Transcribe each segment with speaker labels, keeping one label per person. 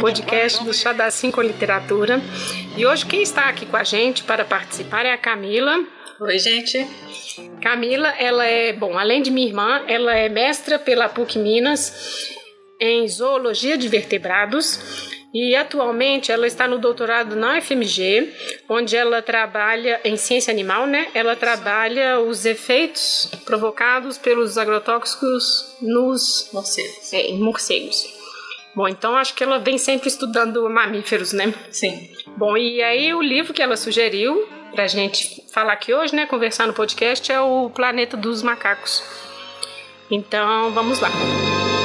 Speaker 1: podcast do Chá da Cinco Literatura. E hoje quem está aqui com a gente para participar é a Camila.
Speaker 2: Oi, gente.
Speaker 1: Camila, ela é, bom, além de minha irmã, ela é mestra pela PUC Minas em Zoologia de Vertebrados e atualmente ela está no doutorado na UFMG, onde ela trabalha em ciência animal, né? Ela trabalha os efeitos provocados pelos agrotóxicos nos
Speaker 2: morcegos.
Speaker 1: É, em morcegos. Bom, então acho que ela vem sempre estudando mamíferos, né?
Speaker 2: Sim.
Speaker 1: Bom, e aí o livro que ela sugeriu pra gente falar aqui hoje, né, conversar no podcast é o Planeta dos Macacos. Então, vamos lá. Planeta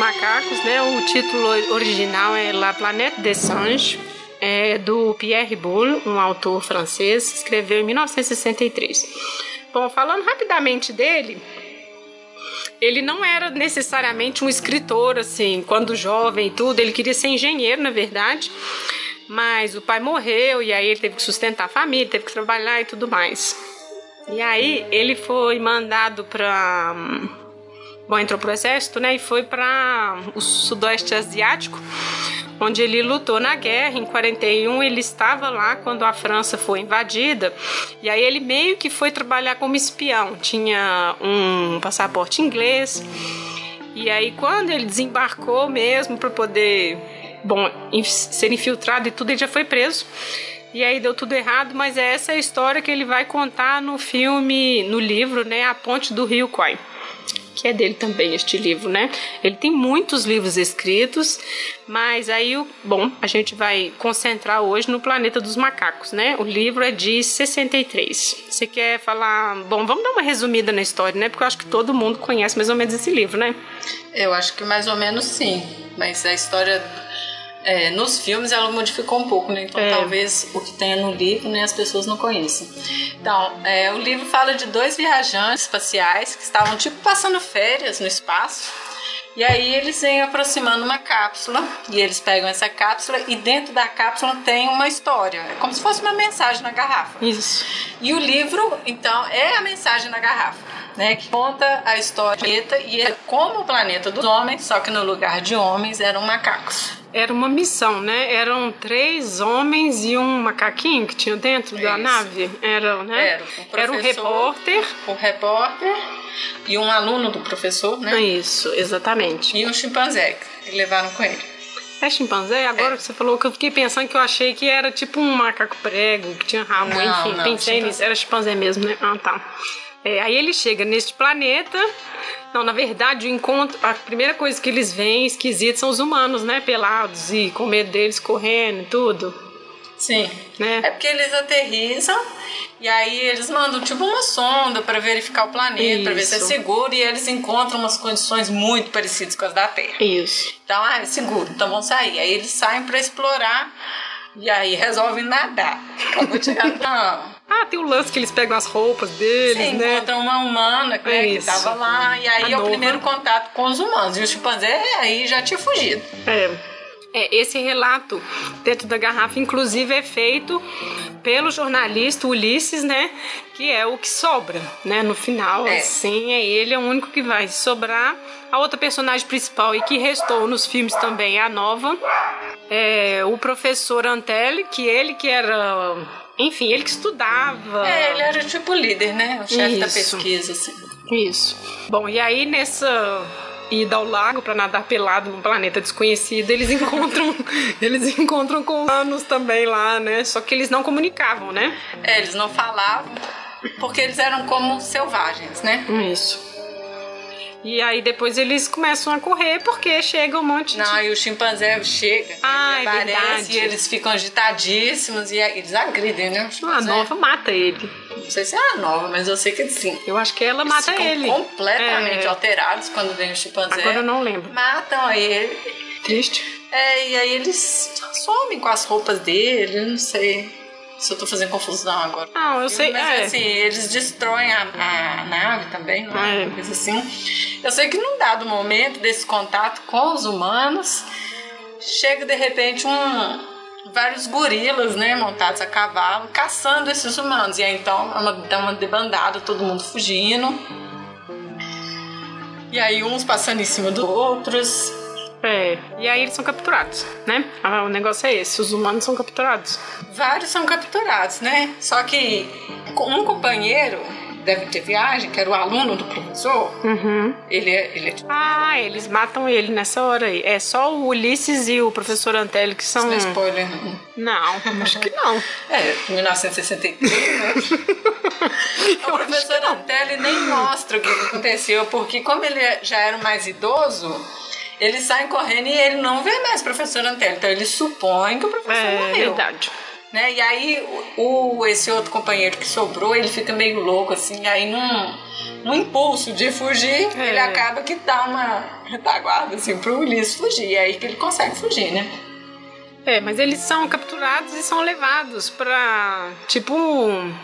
Speaker 1: Macacos, né? O título original é La Planète des Singes, é do Pierre Boulle, um autor francês, escreveu em 1963. Bom, falando rapidamente dele, ele não era necessariamente um escritor assim, quando jovem e tudo, ele queria ser engenheiro, na verdade. Mas o pai morreu e aí ele teve que sustentar a família, teve que trabalhar e tudo mais. E aí ele foi mandado para bom, entrou pro exército, né, e foi para o sudoeste asiático, onde ele lutou na guerra. Em 41 ele estava lá quando a França foi invadida. E aí ele meio que foi trabalhar como espião. Tinha um passaporte inglês. E aí quando ele desembarcou mesmo para poder, bom, ser infiltrado e tudo, ele já foi preso. E aí deu tudo errado, mas é essa a história que ele vai contar no filme, no livro, né, A Ponte do Rio Kwai que é dele também este livro, né? Ele tem muitos livros escritos, mas aí, bom, a gente vai concentrar hoje no Planeta dos Macacos, né? O livro é de 63. Você quer falar, bom, vamos dar uma resumida na história, né? Porque eu acho que todo mundo conhece mais ou menos esse livro, né?
Speaker 2: Eu acho que mais ou menos sim, mas a história é, nos filmes ela modificou um pouco, né? Então é. talvez o que tenha no livro né, as pessoas não conheçam. Então, é, o livro fala de dois viajantes espaciais que estavam tipo passando férias no espaço. E aí eles vêm aproximando uma cápsula e eles pegam essa cápsula e dentro da cápsula tem uma história, é como se fosse uma mensagem na garrafa.
Speaker 1: Isso.
Speaker 2: E o livro, então, é a mensagem na garrafa. Né, que conta a história e é como o planeta dos homens, só que no lugar de homens eram macacos.
Speaker 1: Era uma missão, né? Eram três homens e um macaquinho que tinha dentro é da isso. nave. Era, né?
Speaker 2: Era, um Era um repórter. Um repórter e um aluno do professor, né?
Speaker 1: Isso, exatamente.
Speaker 2: E um chimpanzé que levaram com ele.
Speaker 1: É chimpanzé? Agora é. que você falou que eu fiquei pensando que eu achei que era tipo um macaco prego, que tinha rabo, não, enfim, não, pensei chimpanzé. nisso. Era chimpanzé mesmo, né? Ah, tá. É, aí ele chega neste planeta. Não, na verdade, o encontro, a primeira coisa que eles veem esquisito são os humanos, né? Pelados e com medo deles correndo e tudo.
Speaker 2: Sim. Né? É porque eles aterrissam e aí eles mandam tipo uma sonda para verificar o planeta, para ver se é seguro e eles encontram umas condições muito parecidas com as da Terra.
Speaker 1: Isso.
Speaker 2: Então, ah, é seguro, então vão sair. Aí eles saem para explorar e aí resolvem nadar. Acabou de chegar. Não.
Speaker 1: Ah, tem o lance que eles pegam as roupas deles,
Speaker 2: Sim,
Speaker 1: né?
Speaker 2: encontram uma humana né, é que tava lá. E aí A é nova. o primeiro contato com os humanos. E o chimpanzé aí já tinha fugido.
Speaker 1: É. É, esse relato dentro da garrafa, inclusive, é feito pelo jornalista Ulisses, né? Que é o que sobra, né? No final, é. assim, é ele é o único que vai sobrar. A outra personagem principal e que restou nos filmes também é a nova, é o professor Antelli, que ele que era enfim, ele que estudava.
Speaker 2: É, ele era tipo líder, né? O chefe da pesquisa, assim.
Speaker 1: Isso. Bom, e aí nessa ida ao lago para nadar pelado num planeta desconhecido, eles encontram eles encontram com humanos também lá, né? Só que eles não comunicavam, né?
Speaker 2: É, eles não falavam porque eles eram como selvagens, né?
Speaker 1: Isso. E aí depois eles começam a correr porque chega um monte
Speaker 2: de. Não, e o chimpanzé chega.
Speaker 1: Ah, é verdade.
Speaker 2: E eles ficam agitadíssimos e eles agridem, né?
Speaker 1: Ah, a nova mata ele.
Speaker 2: Não sei se é a nova, mas eu sei que sim.
Speaker 1: Eu acho que ela
Speaker 2: eles
Speaker 1: mata ele.
Speaker 2: completamente é... alterados quando vem o chimpanzé.
Speaker 1: Agora eu não lembro.
Speaker 2: Matam ele.
Speaker 1: Triste.
Speaker 2: É, e aí eles somem com as roupas dele, não sei se eu tô fazendo confusão agora.
Speaker 1: Não, eu sei.
Speaker 2: Mas
Speaker 1: é.
Speaker 2: assim, eles destroem a, a nave também, não é?
Speaker 1: É.
Speaker 2: Uma coisa assim. Eu sei que num dado momento desse contato com os humanos, chega de repente um. Vários gorilas, né, montados a cavalo, caçando esses humanos. E aí então é uma, dá uma debandada, todo mundo fugindo. E aí uns passando em cima dos outros.
Speaker 1: É, e aí eles são capturados, né? Ah, O negócio é esse, os humanos são capturados.
Speaker 2: Vários são capturados, né? Só que um companheiro deve ter viagem, que era o aluno do professor,
Speaker 1: Uhum.
Speaker 2: ele é, ele é tipo,
Speaker 1: Ah, eles matam ele nessa hora aí. É só o Ulisses e o professor Antelli que são.
Speaker 2: não é spoiler, não.
Speaker 1: Não, acho que não.
Speaker 2: É, 1963, né? o professor Antelli nem mostra o que aconteceu, porque como ele já era mais idoso, eles saem correndo e ele não vê mais o professor Antelli. Então ele supõe que o professor
Speaker 1: É
Speaker 2: morreu.
Speaker 1: verdade.
Speaker 2: Né? E aí o, esse outro companheiro que sobrou, ele fica meio louco, assim, aí num, num impulso de fugir,
Speaker 1: É.
Speaker 2: ele acaba que dá uma retaguarda assim pro Ulisses fugir. E aí que ele consegue fugir, né?
Speaker 1: É, mas eles são capturados e são levados pra. Tipo. um-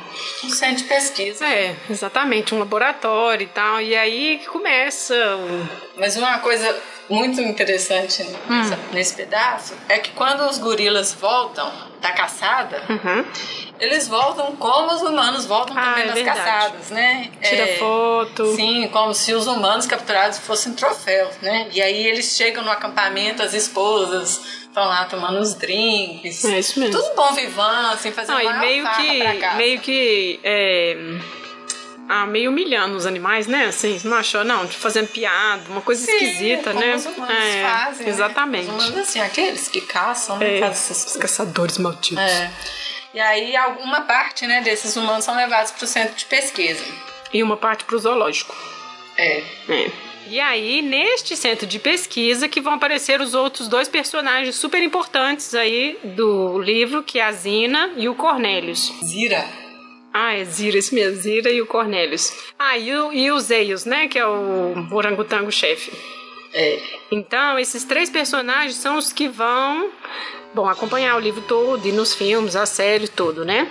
Speaker 2: Um centro de pesquisa.
Speaker 1: É, exatamente, um laboratório e tal. E aí que começa o.
Speaker 2: Mas uma coisa muito interessante
Speaker 1: Hum.
Speaker 2: nessa- nesse pedaço é que quando os gorilas voltam da caçada,
Speaker 1: Uhum.
Speaker 2: eles voltam como os humanos voltam
Speaker 1: Ah,
Speaker 2: também
Speaker 1: é
Speaker 2: nas
Speaker 1: verdade.
Speaker 2: caçadas, né?
Speaker 1: Tira
Speaker 2: É,
Speaker 1: foto.
Speaker 2: Sim, como se os humanos capturados fossem troféus, né? E aí eles chegam no acampamento, as esposas estão lá tomando os drinks.
Speaker 1: É isso mesmo.
Speaker 2: Tudo bom vivão, assim, fazendo
Speaker 1: Não, e meio
Speaker 2: pra
Speaker 1: que. Meio que. Ah, meio humilhando os animais, né? Assim, não achou? Não, tipo, fazendo piada, uma coisa
Speaker 2: Sim,
Speaker 1: esquisita,
Speaker 2: como
Speaker 1: né?
Speaker 2: os humanos
Speaker 1: É,
Speaker 2: fazem, né?
Speaker 1: Exatamente.
Speaker 2: Os humanos, assim, aqueles que caçam, né?
Speaker 1: É,
Speaker 2: fazem essas
Speaker 1: os caçadores malditos.
Speaker 2: É. E aí alguma parte, né, desses humanos são levados para o centro de pesquisa.
Speaker 1: E uma parte pro zoológico.
Speaker 2: É.
Speaker 1: É. E aí, neste centro de pesquisa, que vão aparecer os outros dois personagens super importantes aí do livro, que é a Zina e o Cornelius.
Speaker 2: Zira.
Speaker 1: Ah, é Zira, isso mesmo, Zira e o Cornelius. Ah, e o, e o Zeios, né, que é o orangotango chefe.
Speaker 2: É.
Speaker 1: Então, esses três personagens são os que vão, bom, acompanhar o livro todo e nos filmes, a série, tudo, né?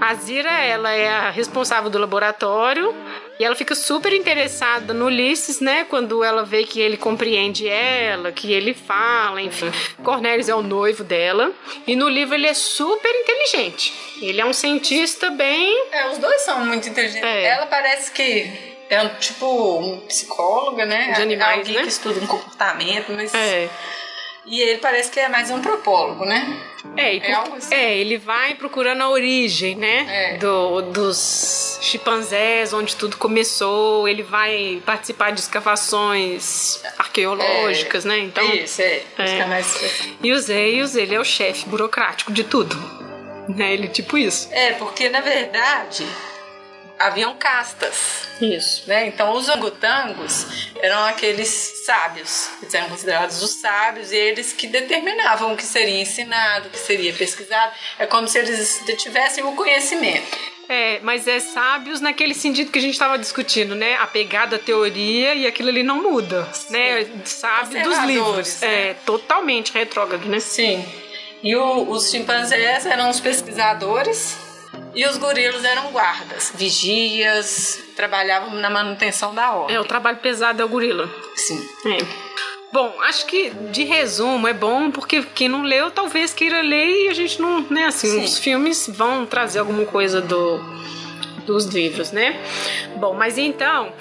Speaker 1: A Zira, ela é a responsável do laboratório e ela fica super interessada no Ulisses, né? Quando ela vê que ele compreende ela, que ele fala, enfim. Cornelius é o noivo dela e no livro ele é super inteligente. Ele é um cientista bem
Speaker 2: É, os dois são muito inteligentes.
Speaker 1: É.
Speaker 2: Ela parece que é um, tipo um psicóloga, né?
Speaker 1: De animais,
Speaker 2: Alguém
Speaker 1: né?
Speaker 2: que estuda um comportamento, mas.
Speaker 1: é,
Speaker 2: E ele parece que é mais antropólogo, né?
Speaker 1: É,
Speaker 2: É algo assim.
Speaker 1: é, ele vai procurando a origem, né?
Speaker 2: É.
Speaker 1: Do, dos chimpanzés, onde tudo começou. Ele vai participar de escavações arqueológicas, né? Então,
Speaker 2: Isso, é.
Speaker 1: É.
Speaker 2: Fica mais.
Speaker 1: e o Zeios, ele é o chefe burocrático de tudo. Né? Ele é tipo isso.
Speaker 2: É, porque na verdade haviam castas.
Speaker 1: Isso.
Speaker 2: Né? Então, os orangotangos eram aqueles sábios, eles eram considerados os sábios, e eles que determinavam o que seria ensinado, o que seria pesquisado. É como se eles tivessem o conhecimento.
Speaker 1: É, mas é sábios naquele sentido que a gente estava discutindo, né? Apegado à teoria e aquilo ali não muda, né? Sábio dos livros.
Speaker 2: né?
Speaker 1: É totalmente retrógrado, né?
Speaker 2: Sim. E o- os chimpanzés eram os pesquisadores e os gorilas eram guardas, vigias, trabalhavam na manutenção da ordem.
Speaker 1: É, o trabalho pesado é o gorila.
Speaker 2: Sim.
Speaker 1: É. Bom, acho que de resumo é bom porque quem não leu talvez queira ler e a gente não, né, assim,
Speaker 2: Sim.
Speaker 1: os filmes vão trazer alguma coisa do dos livros, né? Bom, mas então,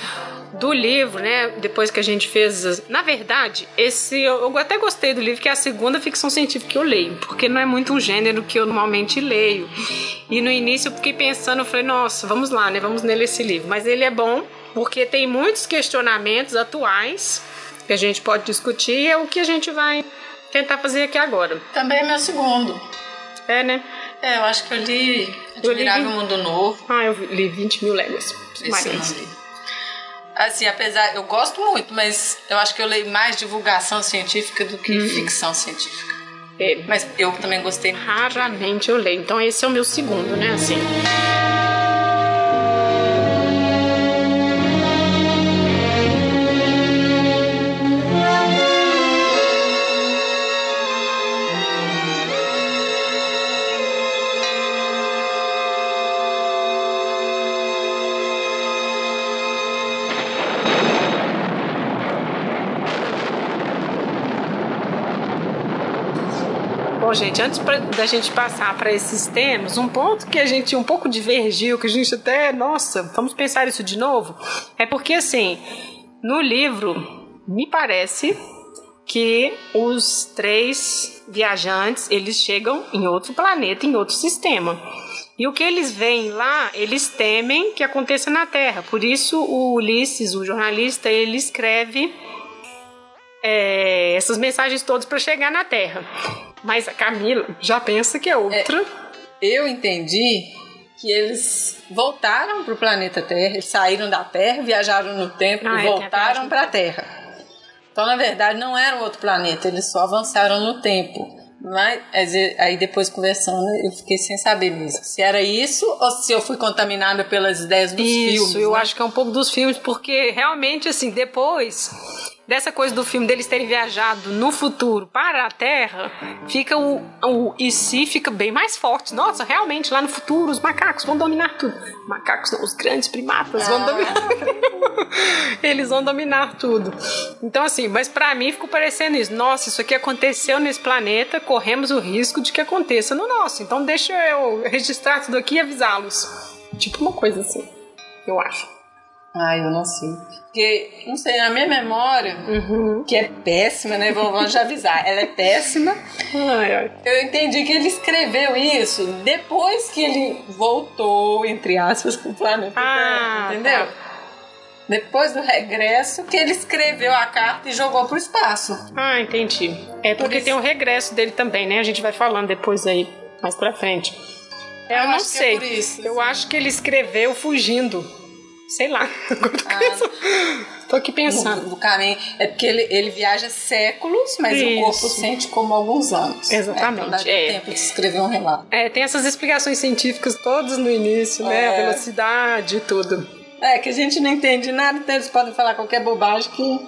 Speaker 1: do livro, né, depois que a gente fez, na verdade, esse eu, até gostei do livro que é a segunda ficção científica que eu leio, porque não é muito um gênero que eu normalmente leio. E no início eu fiquei pensando, eu falei, nossa, vamos lá, né, vamos nele esse livro, mas ele é bom porque tem muitos questionamentos atuais que a gente pode discutir e é o que a gente vai tentar fazer aqui agora.
Speaker 2: Também é meu segundo.
Speaker 1: É, né?
Speaker 2: É, eu acho que eu li
Speaker 1: Eu li-
Speaker 2: Admirável Mundo Novo.
Speaker 1: Ah, eu li 20 mil léguas.
Speaker 2: Esse eu não li. Assim, apesar, eu gosto muito, mas eu acho que eu leio mais divulgação científica do que ficção científica.
Speaker 1: É,
Speaker 2: Mas eu também gostei.
Speaker 1: raramente eu leio. Então esse é o meu segundo, né? Assim. Gente, antes pra, da gente passar para esses temas, um ponto que a gente um pouco divergiu, que a gente até, nossa, vamos pensar isso de novo, é porque assim, no livro, me parece que os três viajantes, eles chegam em outro planeta, em outro sistema. E o que eles veem lá, eles temem que aconteça na Terra. Por isso o Ulisses, o jornalista, ele escreve é, essas mensagens todas para chegar na Terra. Mas a Camila já pensa que é outra.
Speaker 2: É, eu entendi que eles voltaram para o planeta Terra, eles saíram da Terra, viajaram no tempo ah, e é, voltaram para a Terra. Então, na verdade, não era um outro planeta, eles só avançaram no tempo. Mas aí depois conversando, eu fiquei sem saber mesmo. Se era isso ou se eu fui contaminada pelas ideias dos
Speaker 1: isso,
Speaker 2: filmes.
Speaker 1: Isso, eu né? acho que é um pouco dos filmes, porque realmente, assim, depois dessa coisa do filme deles terem viajado no futuro para a Terra, fica o, o e se fica bem mais forte. Nossa, realmente lá no futuro os macacos vão dominar tudo. Macacos não, os grandes primatas ah. vão dominar. Eles vão dominar tudo. Então assim, mas para mim ficou parecendo isso. Nossa, isso aqui aconteceu nesse planeta, corremos o risco de que aconteça no nosso. Então deixa eu registrar tudo aqui e avisá-los. Tipo uma coisa assim, eu acho.
Speaker 2: Ah, eu não sei. Porque, não sei, na minha memória, uhum. que é péssima, né? Vamos já avisar, ela é péssima. Ai, ai. Eu entendi que ele escreveu isso depois que ele voltou, entre aspas, pro planeta ah, Terra, entendeu? Tá. Depois do regresso, que ele escreveu a carta e jogou pro espaço.
Speaker 1: Ah, entendi. É porque tem o regresso dele também, né? A gente vai falando depois aí, mais pra frente. É, eu, eu não é sei. É isso, eu acho que ele escreveu fugindo sei lá. Ah, Tô aqui pensando.
Speaker 2: No, no, caminho. É porque ele, ele viaja séculos, mas Isso. o corpo sente como alguns anos.
Speaker 1: Exatamente. Né? Então dá
Speaker 2: é. tempo de escrever um relato.
Speaker 1: É, tem essas explicações científicas todas no início, né? A é. velocidade e tudo.
Speaker 2: É, que a gente não entende nada, então eles podem falar qualquer bobagem que.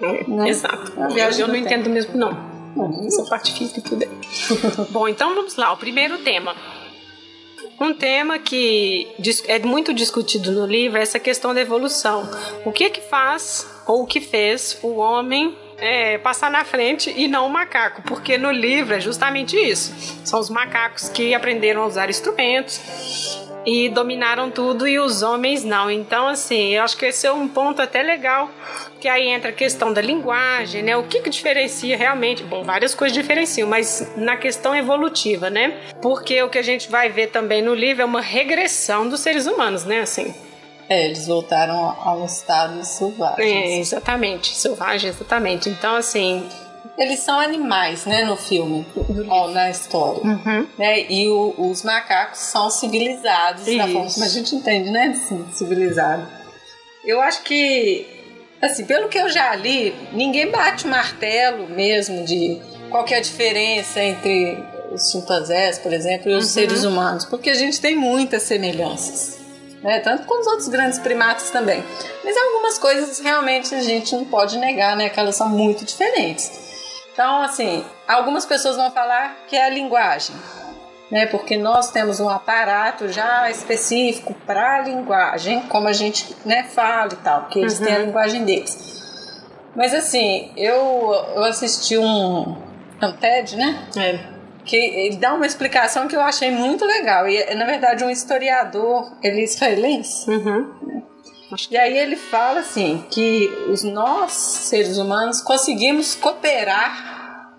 Speaker 1: É, né? Exato. Eu, eu não tempo. entendo mesmo, não. Não, essa parte física e tudo é. Bom, então vamos lá. O primeiro tema um tema que é muito discutido no livro é essa questão da evolução. O que é que faz ou o que fez o homem é, passar na frente e não o macaco? Porque no livro é justamente isso. São os macacos que aprenderam a usar instrumentos e dominaram tudo e os homens não. Então, assim, eu acho que esse é um ponto até legal, que aí entra a questão da linguagem, né? O que que diferencia realmente? Bom, várias coisas diferenciam, mas na questão evolutiva, né? Porque o que a gente vai ver também no livro é uma regressão dos seres humanos, né? Assim.
Speaker 2: É, eles voltaram ao estado selvagem.
Speaker 1: É, exatamente, selvagem, exatamente. Então, assim,
Speaker 2: eles são animais, né, no filme, ó, na história. Uhum. Né? E o, os macacos são civilizados, Isso. da forma como a gente entende, né, assim, civilizado. Eu acho que, assim, pelo que eu já li, ninguém bate o martelo mesmo de qual que é a diferença entre os chimpanzés, por exemplo, e os uhum. seres humanos, porque a gente tem muitas semelhanças. Né? Tanto com os outros grandes primatas também. Mas algumas coisas realmente a gente não pode negar, né? Que elas são muito diferentes. Então, assim, algumas pessoas vão falar que é a linguagem, né? Porque nós temos um aparato já específico para a linguagem, como a gente né, fala e tal, porque eles uhum. têm a uhum. linguagem deles. Mas assim, eu, eu assisti um, um TED, né? É. Que ele dá uma explicação que eu achei muito legal. E, na verdade, um historiador, ele é israelense. Uhum. E aí ele fala assim que os nós seres humanos conseguimos cooperar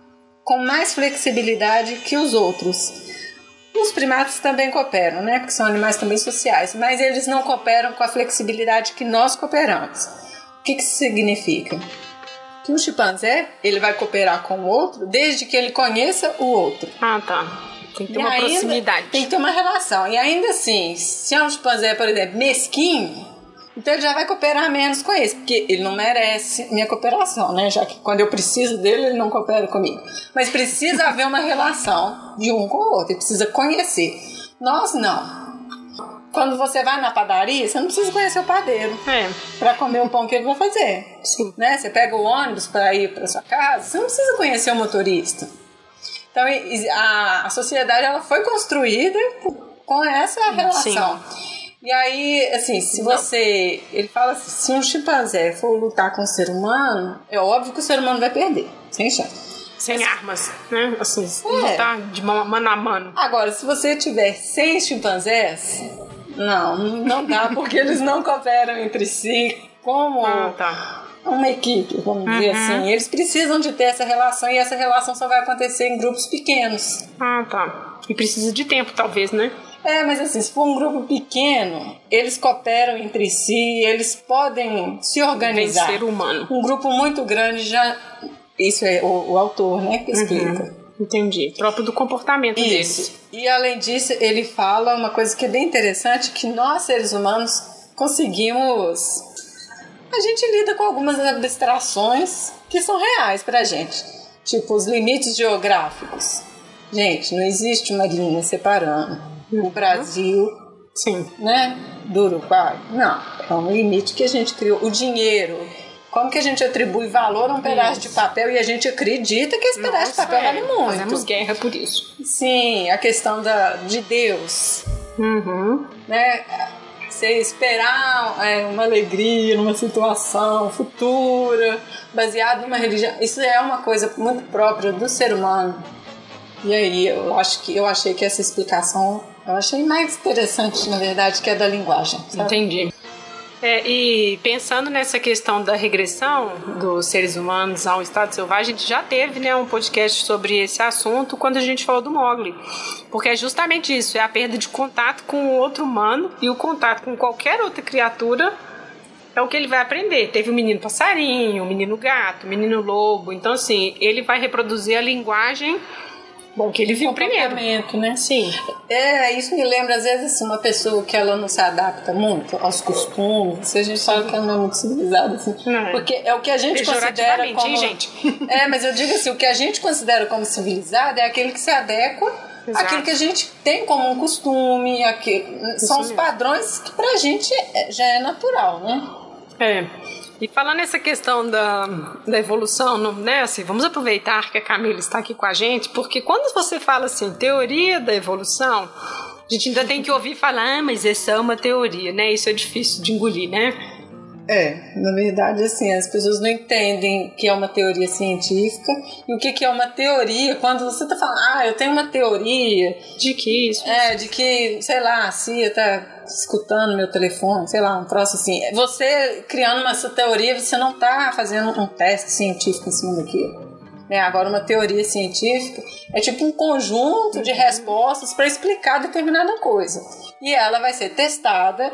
Speaker 2: com mais flexibilidade que os outros. Os primatas também cooperam, né? Porque são animais também sociais, mas eles não cooperam com a flexibilidade que nós cooperamos. O que, que isso significa? Que um chimpanzé ele vai cooperar com o outro desde que ele conheça o outro.
Speaker 1: Ah, tá. Tem que ter e uma proximidade.
Speaker 2: Tem que ter uma relação. E ainda assim, se é um chimpanzé, por exemplo, mesquinho, então ele já vai cooperar menos com esse, porque ele não merece minha cooperação, né? Já que quando eu preciso dele, ele não coopera comigo. Mas precisa haver uma relação de um com o outro, ele precisa conhecer. Nós não. Quando você vai na padaria, você não precisa conhecer o padeiro é. para comer o pão que ele vai fazer. Sim. Né? Você pega o ônibus para ir para sua casa, você não precisa conhecer o motorista. Então a, a sociedade ela foi construída com essa relação. Sim. E aí, assim, se você. Ele fala assim: se um chimpanzé for lutar com um ser humano, é óbvio que o ser humano vai perder, sem chance.
Speaker 1: Sem armas, né? Assim, é. tá de mano a mano.
Speaker 2: Agora, se você tiver seis chimpanzés, não, não dá, porque eles não cooperam entre si como ah, tá. uma equipe, vamos uhum. dizer assim. Eles precisam de ter essa relação e essa relação só vai acontecer em grupos pequenos.
Speaker 1: Ah, tá. E precisa de tempo, talvez, né?
Speaker 2: É, mas assim, se for um grupo pequeno, eles cooperam entre si, eles podem se organizar.
Speaker 1: ser humano.
Speaker 2: Um grupo muito grande já. Isso é o, o autor, né, que explica. Uhum.
Speaker 1: Entendi. Próprio do comportamento Isso. deles.
Speaker 2: E além disso, ele fala uma coisa que é bem interessante, que nós, seres humanos, conseguimos... A gente lida com algumas abstrações que são reais pra gente. Tipo, os limites geográficos. Gente, não existe uma linha separando o Brasil
Speaker 1: Sim.
Speaker 2: Né, do Uruguai. Não, é um limite que a gente criou. O dinheiro como que a gente atribui valor a um pedaço isso. de papel e a gente acredita que esse Nossa, pedaço de papel é. vale muito.
Speaker 1: Fazemos guerra por isso.
Speaker 2: Sim, a questão da, de Deus.
Speaker 1: Uhum.
Speaker 2: Né? Você esperar é, uma alegria numa situação futura, baseada numa religião, isso é uma coisa muito própria do ser humano. E aí eu acho que eu achei que essa explicação eu achei mais interessante, na verdade, que é da linguagem.
Speaker 1: Sabe? Entendi. É, e pensando nessa questão da regressão dos seres humanos ao estado selvagem, a gente já teve né, um podcast sobre esse assunto quando a gente falou do Mogli. Porque é justamente isso, é a perda de contato com o outro humano e o contato com qualquer outra criatura é o que ele vai aprender. Teve o menino passarinho, o menino gato, o menino lobo. Então, assim, ele vai reproduzir a linguagem Bom, que ele viu primeiro.
Speaker 2: né?
Speaker 1: Sim.
Speaker 2: É, isso me lembra, às vezes, assim, uma pessoa que ela não se adapta muito aos costumes. Se a gente fala que ela não é muito civilizada, assim. Não. Porque é o que a gente considera como...
Speaker 1: Hein, gente?
Speaker 2: É, mas eu digo assim, o que a gente considera como civilizado é aquele que se adequa Exato. aquilo que a gente tem como um costume, aquilo, são os padrões que pra gente é, já é natural, né?
Speaker 1: É. E falando nessa questão da, da evolução, né, assim, vamos aproveitar que a Camila está aqui com a gente, porque quando você fala assim, teoria da evolução, a gente ainda tem que ouvir falar, ah, mas essa é uma teoria, né? Isso é difícil de engolir, né?
Speaker 2: É, na verdade, assim, as pessoas não entendem que é uma teoria científica e o que, que é uma teoria. Quando você está falando, ah, eu tenho uma teoria.
Speaker 1: De que isso?
Speaker 2: É, de que, sei lá, a CIA tá escutando meu telefone, sei lá, um troço assim. Você criando uma essa teoria, você não tá fazendo um teste científico em cima daquilo. Né? Agora, uma teoria científica é tipo um conjunto de respostas para explicar determinada coisa. E ela vai ser testada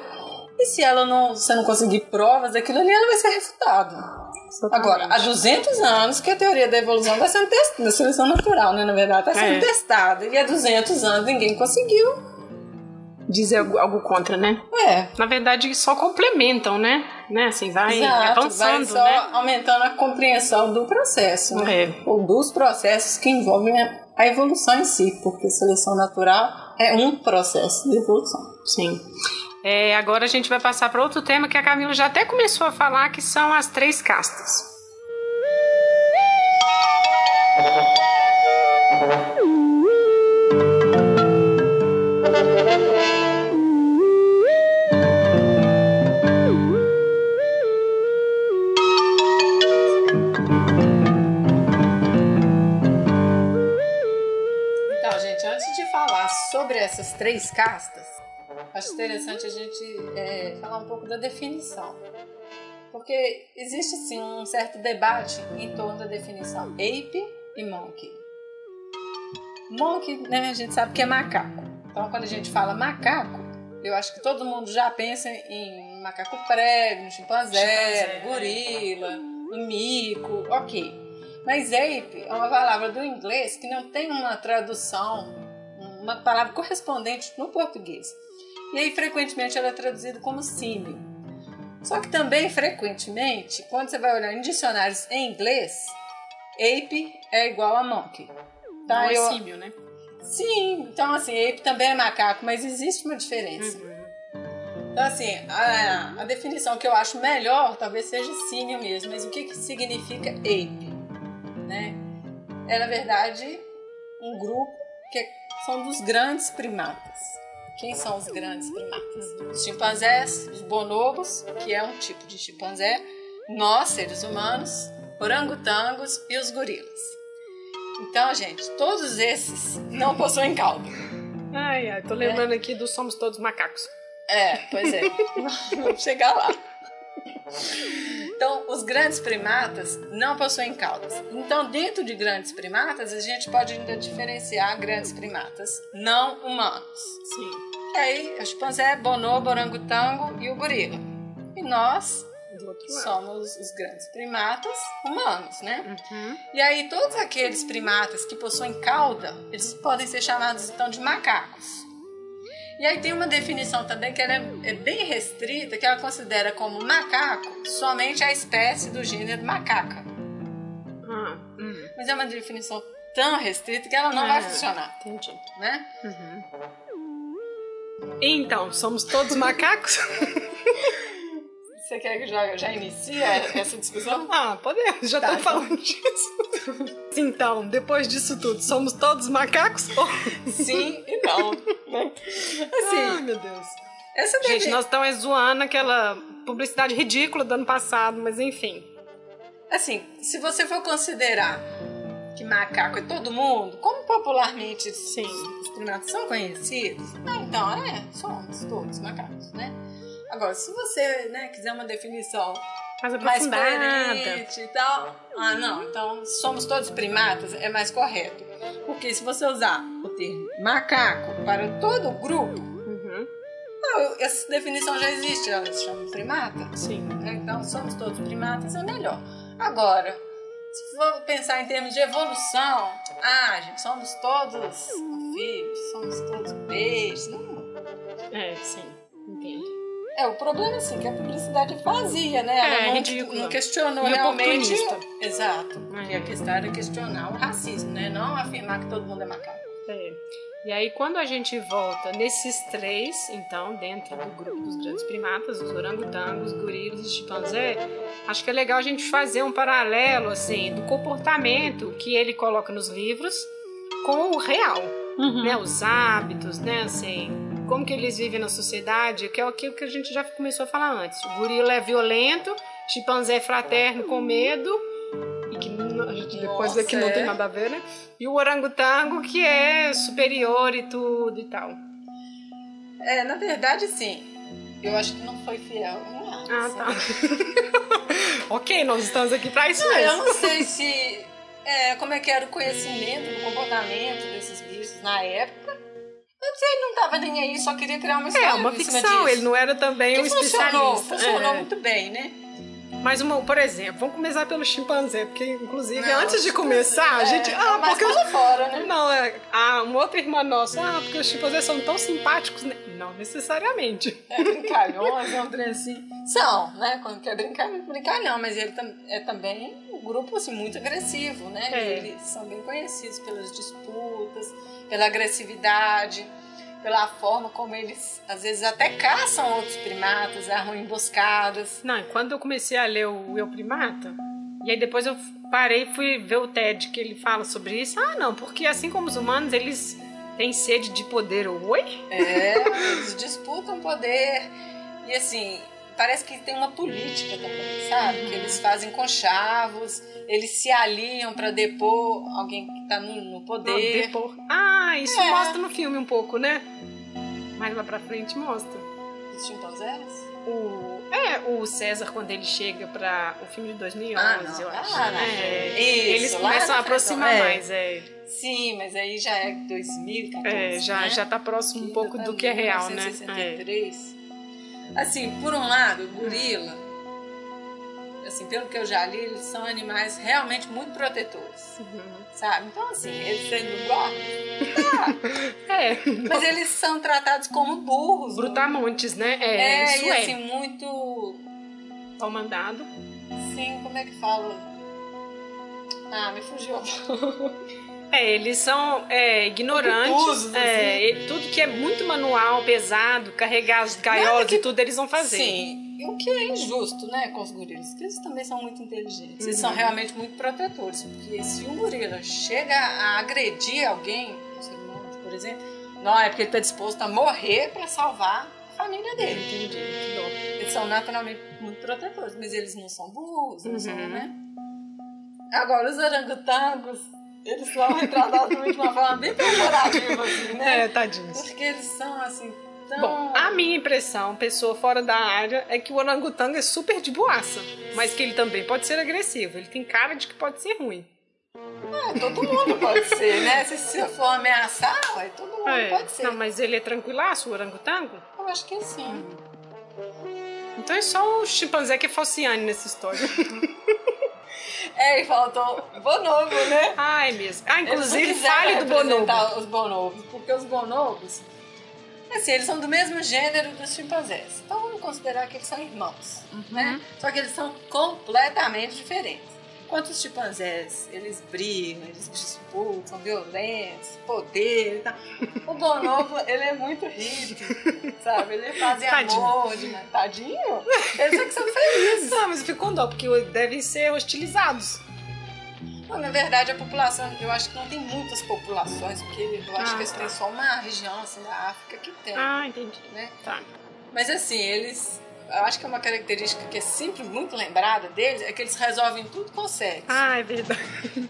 Speaker 2: e se ela não, você não conseguir provas daquilo ali, ela vai ser refutada. Agora, há 200 anos que a teoria da evolução está sendo testada, da seleção natural, né, na verdade, está sendo é. testada. E há 200 anos ninguém conseguiu
Speaker 1: dizer algo, contra, né?
Speaker 2: É.
Speaker 1: Na verdade, só complementam, né? né? Assim, vai
Speaker 2: Exato,
Speaker 1: avançando,
Speaker 2: vai só
Speaker 1: né?
Speaker 2: aumentando a compreensão do processo, né? É. Ou dos processos que envolvem a evolução em si, porque seleção natural é um processo de evolução.
Speaker 1: Sim. É, agora a gente vai passar para outro tema que a Camila já até começou a falar, que são as três castas.
Speaker 2: Então, gente, antes de falar sobre essas três castas, acho interessante a gente é, falar um pouco da definição. Porque existe sim um certo debate em torno da definição ape e monkey. Monkey, né, a gente sabe que é macaco. Então, quando a gente fala macaco, eu acho que todo mundo já pensa em macaco prego, chimpanzé, chimpanzé gorila, mico, ok. Mas ape é uma palavra do inglês que não tem uma tradução, uma palavra correspondente no português. E aí, frequentemente, ela é traduzida como símio. Só que também, frequentemente, quando você vai olhar em dicionários em inglês, ape é igual a monkey.
Speaker 1: Tá? Não é símio, né?
Speaker 2: Sim, então assim, ape também é macaco, mas existe uma diferença. Uhum. Então, assim, a, a, definição que eu acho melhor talvez seja símio mesmo, mas o que, que significa ape? Né? É, na verdade, um grupo que são dos grandes primatas. Quem são os grandes primatas? Os chimpanzés, os bonobos, que é um tipo de chimpanzé, nós, seres humanos, orangotangos e os gorilas. Então, gente, todos esses não possuem cauda.
Speaker 1: Ai, ai, tô lembrando é. aqui do Somos Todos Macacos.
Speaker 2: É, pois é. Vamos chegar lá. Então, os grandes primatas não possuem caudas. Então, dentro de grandes primatas, a gente pode ainda diferenciar grandes primatas não humanos.
Speaker 1: Sim.
Speaker 2: E aí, o chimpanzé, bonobo, orangotango e o gorila. E nós somos os grandes primatas humanos, né?
Speaker 1: Uhum.
Speaker 2: E aí, todos aqueles primatas que possuem cauda, eles podem ser chamados então de macacos. E aí tem uma definição também que ela é, é bem restrita, que ela considera como macaco somente a espécie do gênero macaca.
Speaker 1: Ah, hum.
Speaker 2: Mas é uma definição tão restrita que ela não vai funcionar.
Speaker 1: Entendi.
Speaker 2: Né?
Speaker 1: Uhum. Então, somos todos macacos?
Speaker 2: Você quer que já, já inicie essa discussão?
Speaker 1: Ah, podemos, já tá, então. falando disso. Então, depois disso tudo, somos todos macacos?
Speaker 2: Sim e não. Né?
Speaker 1: Assim, Ai, meu Deus.
Speaker 2: Essa
Speaker 1: Gente, nós estamos zoando aquela publicidade ridícula do ano passado, mas enfim.
Speaker 2: Assim, se você for considerar que macaco é todo mundo, como popularmente
Speaker 1: Sim.
Speaker 2: os primatas são conhecidos, ah, então é, somos todos macacos, né? Agora, se você né, quiser uma definição
Speaker 1: mais,
Speaker 2: mais coerente e tal, ah, não, então somos todos primatas é mais correto. Porque se você usar o termo macaco para todo o grupo,
Speaker 1: uhum.
Speaker 2: não, essa definição já existe, ela se chama primata.
Speaker 1: Sim.
Speaker 2: Né, então, somos todos primatas é melhor. Agora, se for pensar em termos de evolução, ah, gente, somos todos anfíbios, somos todos peixes. Não.
Speaker 1: É, sim, entendo.
Speaker 2: É, o problema é assim, que a publicidade é vazia, né? Ela
Speaker 1: é,
Speaker 2: não,
Speaker 1: ridículo.
Speaker 2: não questionou
Speaker 1: e
Speaker 2: realmente. Exato.
Speaker 1: É.
Speaker 2: E a questão era questionar o racismo, né? Não afirmar que todo mundo é macaco.
Speaker 1: É. E aí, quando a gente volta nesses três, então, dentro do grupo dos grandes primatas, os orangotangos, gorilas e chimpanzé, acho que é legal a gente fazer um paralelo, assim, do comportamento que ele coloca nos livros com o real,
Speaker 2: uhum.
Speaker 1: né? Os hábitos, né, assim como que eles vivem na sociedade, que é aquilo que a gente já começou a falar antes. O gorila é violento, chimpanzé é fraterno com medo, e que a gente depois Nossa, vê que não tem é. nada a ver, né? E o orangotango que é superior e tudo e tal.
Speaker 2: É, na verdade, sim. Eu acho que não foi fiel. Não,
Speaker 1: ah, tá. ok, nós estamos aqui para isso
Speaker 2: não,
Speaker 1: mesmo.
Speaker 2: Eu não sei se... É, como é que era o conhecimento, o comportamento desses bichos na época ele não estava nem aí, só queria criar uma história.
Speaker 1: É, uma ficção, ele não era também
Speaker 2: que
Speaker 1: um
Speaker 2: funcionou,
Speaker 1: especialista.
Speaker 2: Funcionou
Speaker 1: é.
Speaker 2: muito bem, né?
Speaker 1: Mas, uma, por exemplo, vamos começar pelo chimpanzé, porque, inclusive,
Speaker 2: não,
Speaker 1: antes de começar, a gente.
Speaker 2: É,
Speaker 1: ah,
Speaker 2: é
Speaker 1: porque.
Speaker 2: Eu, fora, né?
Speaker 1: Não, é. Ah, uma outra irmã nossa, ah, porque os chimpanzés são tão simpáticos. Né? Não necessariamente.
Speaker 2: É brincalhões, é um trem assim. São, né? Quando quer brincar, brincar não, mas ele é também um grupo assim, muito agressivo, né?
Speaker 1: É.
Speaker 2: Eles são bem conhecidos pelas disputas, pela agressividade pela forma como eles às vezes até caçam outros primatas, armam emboscadas.
Speaker 1: Não, e quando eu comecei a ler o Eu Primata, e aí depois eu parei e fui ver o TED que ele fala sobre isso. Ah, não, porque assim como os humanos, eles têm sede de poder. Oi?
Speaker 2: É, eles disputam poder. E assim, parece que tem uma política também, sabe? Que eles fazem conchavos, eles se aliam para depor alguém que está no, no, poder.
Speaker 1: Ah, depor. Ah, isso é. mostra no filme um pouco, né? Mais lá pra frente mostra.
Speaker 2: Os chimpanzés?
Speaker 1: O, é, o César, quando ele chega para o filme de 2011,
Speaker 2: ah,
Speaker 1: eu acho.
Speaker 2: Ah,
Speaker 1: é,
Speaker 2: Isso,
Speaker 1: eles começam a aproximar
Speaker 2: é.
Speaker 1: mais, é.
Speaker 2: Sim, mas aí já é 2014.
Speaker 1: É, já,
Speaker 2: né?
Speaker 1: já tá próximo um pouco
Speaker 2: tá
Speaker 1: do que é real,
Speaker 2: 1963.
Speaker 1: né?
Speaker 2: Assim, por um lado, o gorila, assim, pelo que eu já li, eles são animais realmente muito protetores.
Speaker 1: Uhum.
Speaker 2: Sabe? Então, assim, eles sendo gordos, tá.
Speaker 1: É.
Speaker 2: Mas eles são tratados como burros.
Speaker 1: Brutamontes, né? É,
Speaker 2: É,
Speaker 1: isso
Speaker 2: e
Speaker 1: é.
Speaker 2: assim, muito.
Speaker 1: Ao mandado.
Speaker 2: Sim, como é que fala? Ah, me fugiu.
Speaker 1: É, eles são é, ignorantes.
Speaker 2: Obtusos,
Speaker 1: é,
Speaker 2: assim.
Speaker 1: e tudo que é muito manual, pesado, carregar as gaiolas
Speaker 2: que-
Speaker 1: e tudo, eles vão fazer.
Speaker 2: Sim, e o que é injusto, né, com os gorilas, porque eles também são muito inteligentes, eles
Speaker 1: Uhum.
Speaker 2: são realmente muito protetores, porque se um gorila chega a agredir alguém, um ser humano, por exemplo, não é porque ele está disposto a morrer para salvar a família dele.
Speaker 1: Entendi.
Speaker 2: Eles são naturalmente muito protetores, mas eles não são burros, não são,
Speaker 1: Uhum.
Speaker 2: né? Agora, os orangotangos, eles são retratados de uma forma bem pejorativa, assim, né?
Speaker 1: É, tadinhos.
Speaker 2: Porque eles são, assim, tão...
Speaker 1: Bom, a minha impressão, pessoa fora da área, é que o orangotango é super de boaça. Mas que ele também pode ser agressivo. Ele tem cara de que pode ser ruim.
Speaker 2: É, todo mundo pode ser, né? Se você for ameaçar, ué, todo mundo
Speaker 1: É.
Speaker 2: pode ser.
Speaker 1: Não, mas ele é tranquilaço, o orangotango?
Speaker 2: Eu acho que sim.
Speaker 1: Então é só o chimpanzé que é falciane nessa história.
Speaker 2: É, e faltou bonobo, né?
Speaker 1: é mesmo. Ah, inclusive, fale do bonobo.
Speaker 2: os bonobos, porque os bonobos, assim, eles são do mesmo gênero dos chimpanzés. Então vamos considerar que eles são irmãos,
Speaker 1: Uhum.
Speaker 2: né? Só que eles são completamente diferentes. Enquanto os chimpanzés, eles brigam, eles disputam, violentos, poder e tal. O bonobo, ele é muito rígido, sabe? Ele faz
Speaker 1: Tadinho.
Speaker 2: amor, de tadinho. Eles é que são felizes.
Speaker 1: Não, mas eu fico com dó, porque devem ser hostilizados.
Speaker 2: Bom, na verdade, a população, eu acho que não tem muitas populações, porque eu acho
Speaker 1: Ah,
Speaker 2: que eles
Speaker 1: tá.
Speaker 2: têm só uma região assim, da África que tem,
Speaker 1: Ah, entendi.
Speaker 2: né?
Speaker 1: Tá.
Speaker 2: Mas assim, eles. Eu acho que é uma característica que é sempre muito lembrada deles, é que eles resolvem tudo com sexo.
Speaker 1: Ah, é verdade.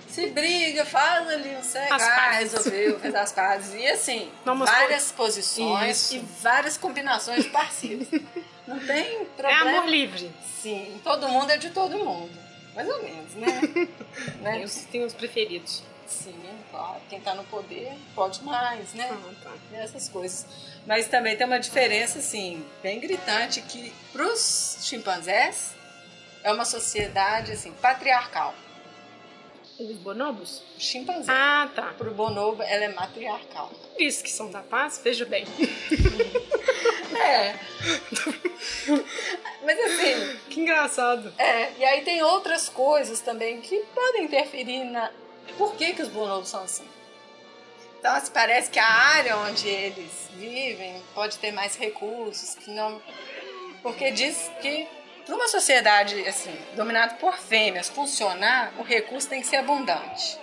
Speaker 2: Se briga, faz ali um sexo,
Speaker 1: As
Speaker 2: ah,
Speaker 1: pazes.
Speaker 2: resolveu, fez as pazes. E assim,
Speaker 1: Não,
Speaker 2: várias posições
Speaker 1: Isso.
Speaker 2: e várias combinações de parceiros. não tem
Speaker 1: É
Speaker 2: problema.
Speaker 1: amor livre.
Speaker 2: Sim, todo mundo é de todo mundo. Mais ou menos, né? né?
Speaker 1: Tem os, tem os preferidos.
Speaker 2: Sim, claro. Quem tá no poder pode mais, né?
Speaker 1: Ah, tá.
Speaker 2: Essas coisas. Mas também tem uma diferença, assim, bem gritante, que pros chimpanzés é uma sociedade, assim, patriarcal.
Speaker 1: Os bonobos?
Speaker 2: O chimpanzé.
Speaker 1: Ah, tá.
Speaker 2: Pro bonobo, ela é matriarcal.
Speaker 1: Isso que são da paz, veja bem.
Speaker 2: É. Mas assim,
Speaker 1: Que engraçado.
Speaker 2: é. E aí tem outras coisas também que podem interferir na. Por que, que os bonobos são assim? Então, assim, parece que a área onde eles vivem pode ter mais recursos, que não. Porque diz que para uma sociedade assim, dominada por fêmeas funcionar, o recurso tem que ser abundante.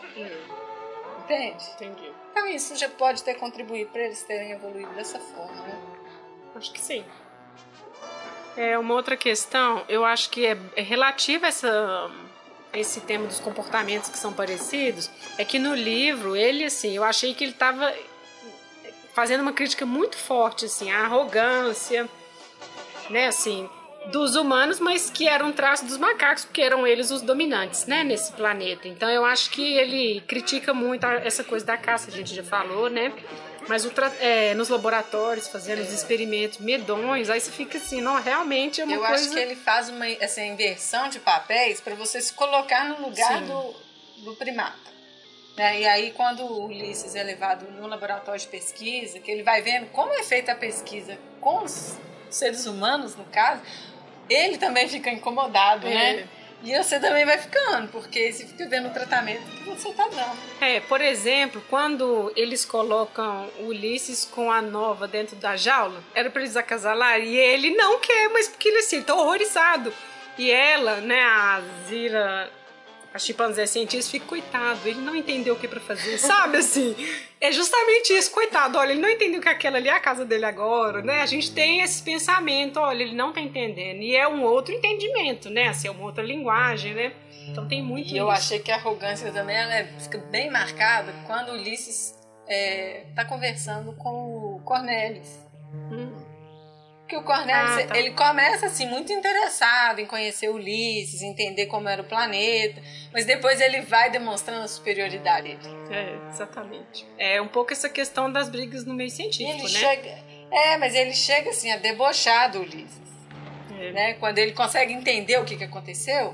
Speaker 2: Entende?
Speaker 1: Entendi.
Speaker 2: Então isso já pode ter contribuído para eles terem evoluído dessa forma, né?
Speaker 1: Acho que sim. É, uma outra questão, eu acho que é, é relativa a essa, esse tema dos comportamentos que são parecidos, é que no livro, ele, assim, eu achei que ele estava fazendo uma crítica muito forte, assim, à arrogância, né, assim, dos humanos, mas que era um traço dos macacos, porque eram eles os dominantes, né, nesse planeta. Então eu acho que ele critica muito essa coisa da caça, a gente já falou, né? Mas é, nos laboratórios, fazendo os experimentos medonhos, aí você fica assim, não, realmente é uma
Speaker 2: Eu
Speaker 1: coisa...
Speaker 2: acho que ele faz uma essa inversão de papéis para você se colocar no lugar
Speaker 1: Sim.
Speaker 2: do, do primata. Né? E aí, quando o Ulisses é levado no laboratório de pesquisa, que ele vai vendo como é feita a pesquisa com os seres humanos, no caso, ele também fica incomodado,
Speaker 1: É.
Speaker 2: né? E você também vai ficando, porque você fica vendo o tratamento que você tá dando.
Speaker 1: É, por exemplo, quando eles colocam Ulisses com a nova dentro da jaula, era pra eles acasalarem, e ele não quer, mas porque ele assim, tá horrorizado. E ela, né, a Zira, a chimpanzé cientista, fica coitado, ele não entendeu o que pra fazer, sabe assim? É justamente isso, coitado, olha, ele não entendeu que aquela ali é a casa dele agora, né? A gente tem esse pensamento, olha, ele não tá entendendo. E é um outro entendimento, né? Assim, é uma outra linguagem, né? Então tem muito
Speaker 2: E eu
Speaker 1: isso.
Speaker 2: achei que a arrogância também ela é- fica bem marcada quando o Ulisses é, tá conversando com o Cornelius.
Speaker 1: Hum.
Speaker 2: Porque o Cornelius,
Speaker 1: Ah, tá.
Speaker 2: ele começa assim muito interessado em conhecer Ulisses, entender como era o planeta, mas depois ele vai demonstrando a superioridade dele.
Speaker 1: É, exatamente. É um pouco essa questão das brigas no meio científico,
Speaker 2: ele
Speaker 1: né?
Speaker 2: chega, é, mas ele chega assim a debochar do Ulisses,
Speaker 1: É.
Speaker 2: né? Quando ele consegue entender o que, que aconteceu.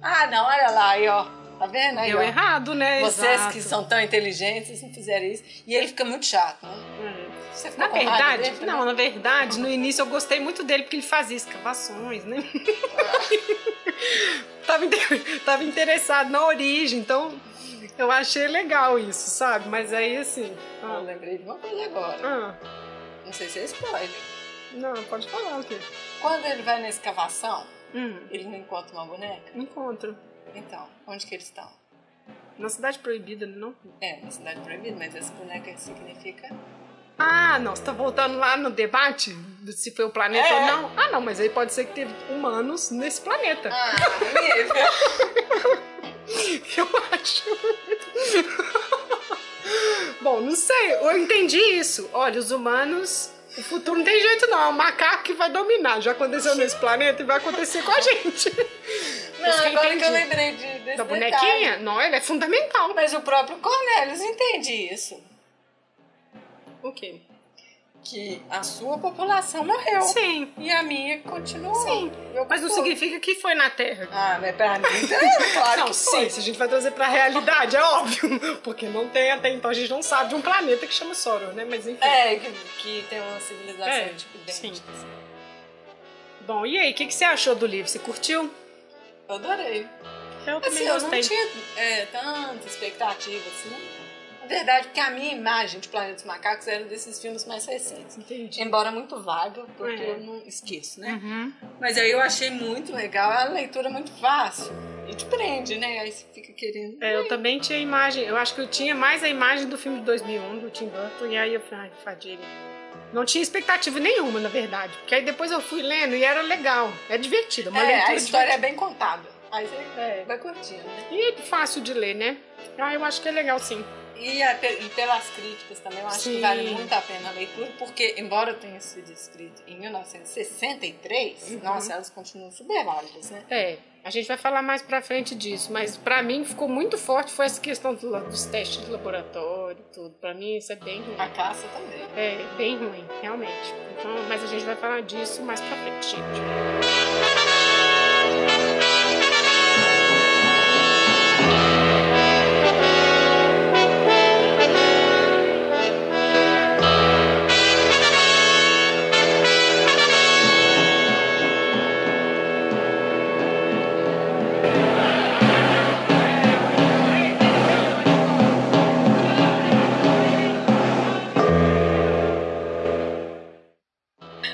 Speaker 2: Ah, não, olha lá, aí ó, tá vendo? Aí,
Speaker 1: Deu
Speaker 2: ó.
Speaker 1: errado, né?
Speaker 2: Vocês
Speaker 1: Exato.
Speaker 2: que são tão inteligentes, vocês não fizeram isso. E ele fica muito chato, né?
Speaker 1: É.
Speaker 2: Você
Speaker 1: Na verdade,
Speaker 2: dele,
Speaker 1: não,
Speaker 2: né?
Speaker 1: na verdade, no início eu gostei muito dele porque ele fazia escavações, né? tava, inter- tava interessado na origem, então eu achei legal isso, sabe? Mas aí assim.
Speaker 2: Eu
Speaker 1: Ah,
Speaker 2: lembrei de uma coisa agora.
Speaker 1: ah,
Speaker 2: Não sei se é spoiler.
Speaker 1: não, pode falar o quê?
Speaker 2: Quando ele vai na escavação,
Speaker 1: Hum,
Speaker 2: ele não encontra uma boneca?
Speaker 1: encontro.
Speaker 2: Então, onde que eles estão?
Speaker 1: Na cidade proibida, não?
Speaker 2: É, uma cidade proibida, mas essa boneca significa.
Speaker 1: Ah, não, você tá voltando lá no debate se foi o planeta
Speaker 2: É.
Speaker 1: ou não? Ah, não, mas aí pode ser que teve humanos nesse planeta.
Speaker 2: Ah!
Speaker 1: Eu acho. não sei, eu entendi isso. Olha, os humanos o futuro não tem jeito, não. É o macaco que vai dominar. Já aconteceu nesse planeta e vai acontecer com a gente.
Speaker 2: Não, Isso agora que, que eu lembrei de, desse
Speaker 1: Da bonequinha? Detalhe. Não, ele é fundamental.
Speaker 2: Mas o próprio Cornelius entende isso.
Speaker 1: O quê?
Speaker 2: que a sua população morreu.
Speaker 1: Sim.
Speaker 2: E a minha continuou.
Speaker 1: Sim. Mas não significa que foi na Terra.
Speaker 2: Ah, mas pra mim, é claro
Speaker 1: não,
Speaker 2: que
Speaker 1: sim,
Speaker 2: foi.
Speaker 1: se a gente vai trazer pra realidade, é óbvio. Porque não tem até então, a gente não sabe de um planeta que chama Soror, né? Mas enfim.
Speaker 2: É, que, que tem uma civilização é, tipo idêntica. Sim.
Speaker 1: Bom, e aí, o que, que você achou do livro? Você curtiu?
Speaker 2: Eu adorei.
Speaker 1: Eu
Speaker 2: assim,
Speaker 1: eu
Speaker 2: não tinha é, tanta expectativa, assim. Na verdade, porque a minha imagem de Planeta dos Macacos era desses filmes mais recentes.
Speaker 1: Entendi.
Speaker 2: Embora muito vaga, porque é. eu não esqueço, né?
Speaker 1: Uhum.
Speaker 2: Mas aí eu achei muito legal, a leitura muito fácil. E te prende, né? Aí você fica querendo.
Speaker 1: É, eu também tinha imagem, eu acho que eu tinha mais a imagem do filme de 2001, do Tim Burton, e aí eu falei, ai, fadiga. Não tinha expectativa nenhuma, na verdade. Porque aí depois eu fui lendo e era legal. É divertido. Uma
Speaker 2: é,
Speaker 1: a
Speaker 2: história divertida. é bem contada. Aí você é. vai curtindo, né? E
Speaker 1: é fácil de ler, né? Ah, eu acho que é legal sim.
Speaker 2: E, e, pelas críticas também, eu acho Sim. que vale muito a pena a leitura, porque, embora tenha sido escrito em 1963, uhum. nossa, elas continuam super válidas, né?
Speaker 1: É, a gente vai falar mais pra frente disso, mas pra mim ficou muito forte foi essa questão do, dos testes de laboratório tudo. Pra mim isso é bem ruim.
Speaker 2: A caça também.
Speaker 1: É, bem ruim, realmente. Então, mas a gente vai falar disso mais pra frente, gente.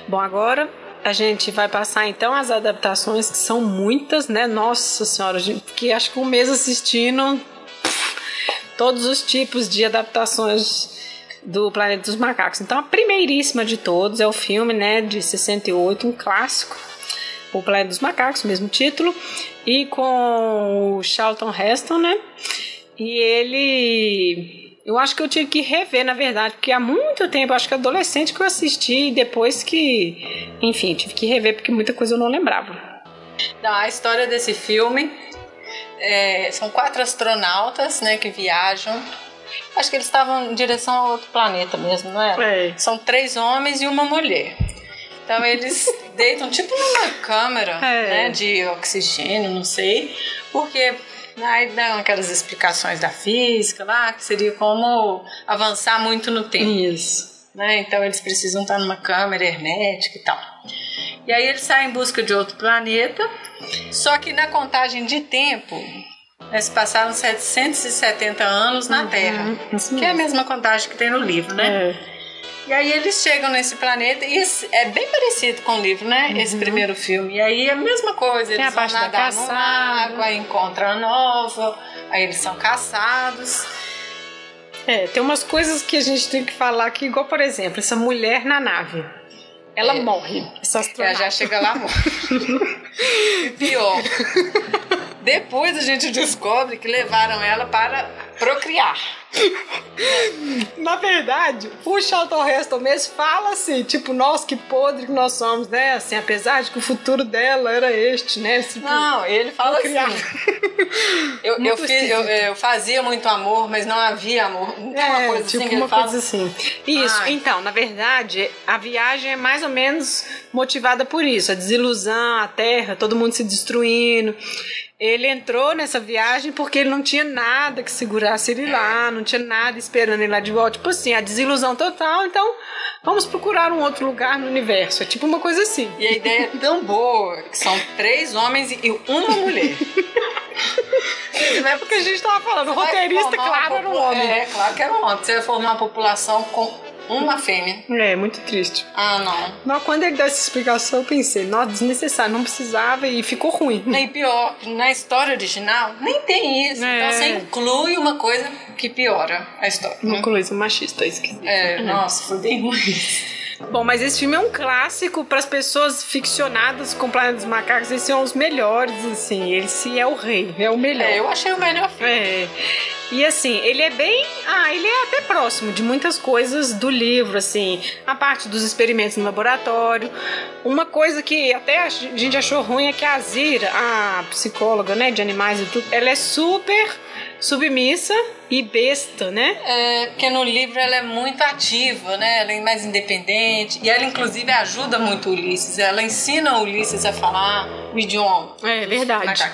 Speaker 1: Bom, agora a gente vai passar então as adaptações que são muitas, né? Nossa senhora, que acho que um mês assistindo todos os tipos de adaptações do Planeta dos Macacos. Então a primeiríssima de todos é o filme, né, de 68, um clássico, O Planeta dos Macacos, mesmo título, e com o Charlton Heston, né? E ele eu acho que eu tive que rever, na verdade, porque há muito tempo, acho que adolescente que eu assisti e depois que. Enfim, tive que rever porque muita coisa eu não lembrava.
Speaker 2: Não, a história desse filme é, são quatro astronautas né, que viajam. Acho que eles estavam em direção a outro planeta mesmo, não
Speaker 1: é?
Speaker 2: é. São três homens e uma mulher. Então eles deitam tipo numa câmera é. né, de oxigênio, não sei, porque Aí dão aquelas explicações da física lá, que seria como avançar muito no tempo.
Speaker 1: Isso.
Speaker 2: Né? Então eles precisam estar numa câmera hermética e tal. E aí eles saem em busca de outro planeta, só que na contagem de tempo, eles passaram 770 anos na uhum, Terra, que é a mesma contagem que tem no livro, né? É. E aí eles chegam nesse planeta e é bem parecido com o livro, né? Uhum. Esse primeiro filme. E aí é a mesma coisa. Eles
Speaker 1: a
Speaker 2: vão
Speaker 1: nadar da
Speaker 2: água, aí encontram a nova, aí eles são caçados.
Speaker 1: É, tem umas coisas que a gente tem que falar que, igual, por exemplo, essa mulher na nave. Ela é. morre.
Speaker 2: Essa ela já chega lá morre. pior. Depois a gente descobre que levaram ela para procriar.
Speaker 1: Na verdade, o Charlton Heston mesmo fala assim, tipo, nós que podre que nós somos, né? Assim, apesar de que o futuro dela era este, né?
Speaker 2: Tipo, não, ele fala assim. eu, eu, fiz, eu, eu, fazia muito amor, mas não havia amor. Não
Speaker 1: é, uma coisa tipo assim uma coisa assim. Isso, Ai. então, na verdade, a viagem é mais ou menos motivada por isso, a desilusão, a terra, todo mundo se destruindo. Ele entrou nessa viagem porque ele não tinha nada que segurasse ele lá, não tinha nada esperando ele lá de volta. Tipo assim, a desilusão total, então vamos procurar um outro lugar no universo. É tipo uma coisa assim.
Speaker 2: E a ideia é tão boa que são três homens e uma mulher.
Speaker 1: Não é porque a gente tava falando, roteirista, claro, era um homem.
Speaker 2: É, claro que era um homem. Você vai formar uma população com uma fêmea.
Speaker 1: É, muito triste.
Speaker 2: Ah, não.
Speaker 1: Mas quando ele deu essa explicação, eu pensei, nossa, desnecessário, não precisava e ficou ruim.
Speaker 2: E pior, na história original, nem tem isso. É. Então você inclui uma coisa que piora a história.
Speaker 1: Uma né? coisa machista, esquisita.
Speaker 2: É, nossa, foi bem ruim.
Speaker 1: Bom, mas esse filme é um clássico para as pessoas ficcionadas com Planeta dos Macacos. Esses são os melhores, assim. Esse é o rei, é o melhor.
Speaker 2: É, eu achei o melhor filme.
Speaker 1: É. E assim, ele é bem. Ah, ele é até próximo de muitas coisas do livro, assim. A parte dos experimentos no laboratório. Uma coisa que até a gente achou ruim é que a Zira, a psicóloga, né, de animais e tudo, ela é super submissa e besta, né?
Speaker 2: É, porque no livro ela é muito ativa, né? Ela é mais independente. E ela, inclusive, ajuda muito o Ulisses. Ela ensina o Ulisses a falar o idioma.
Speaker 1: É verdade.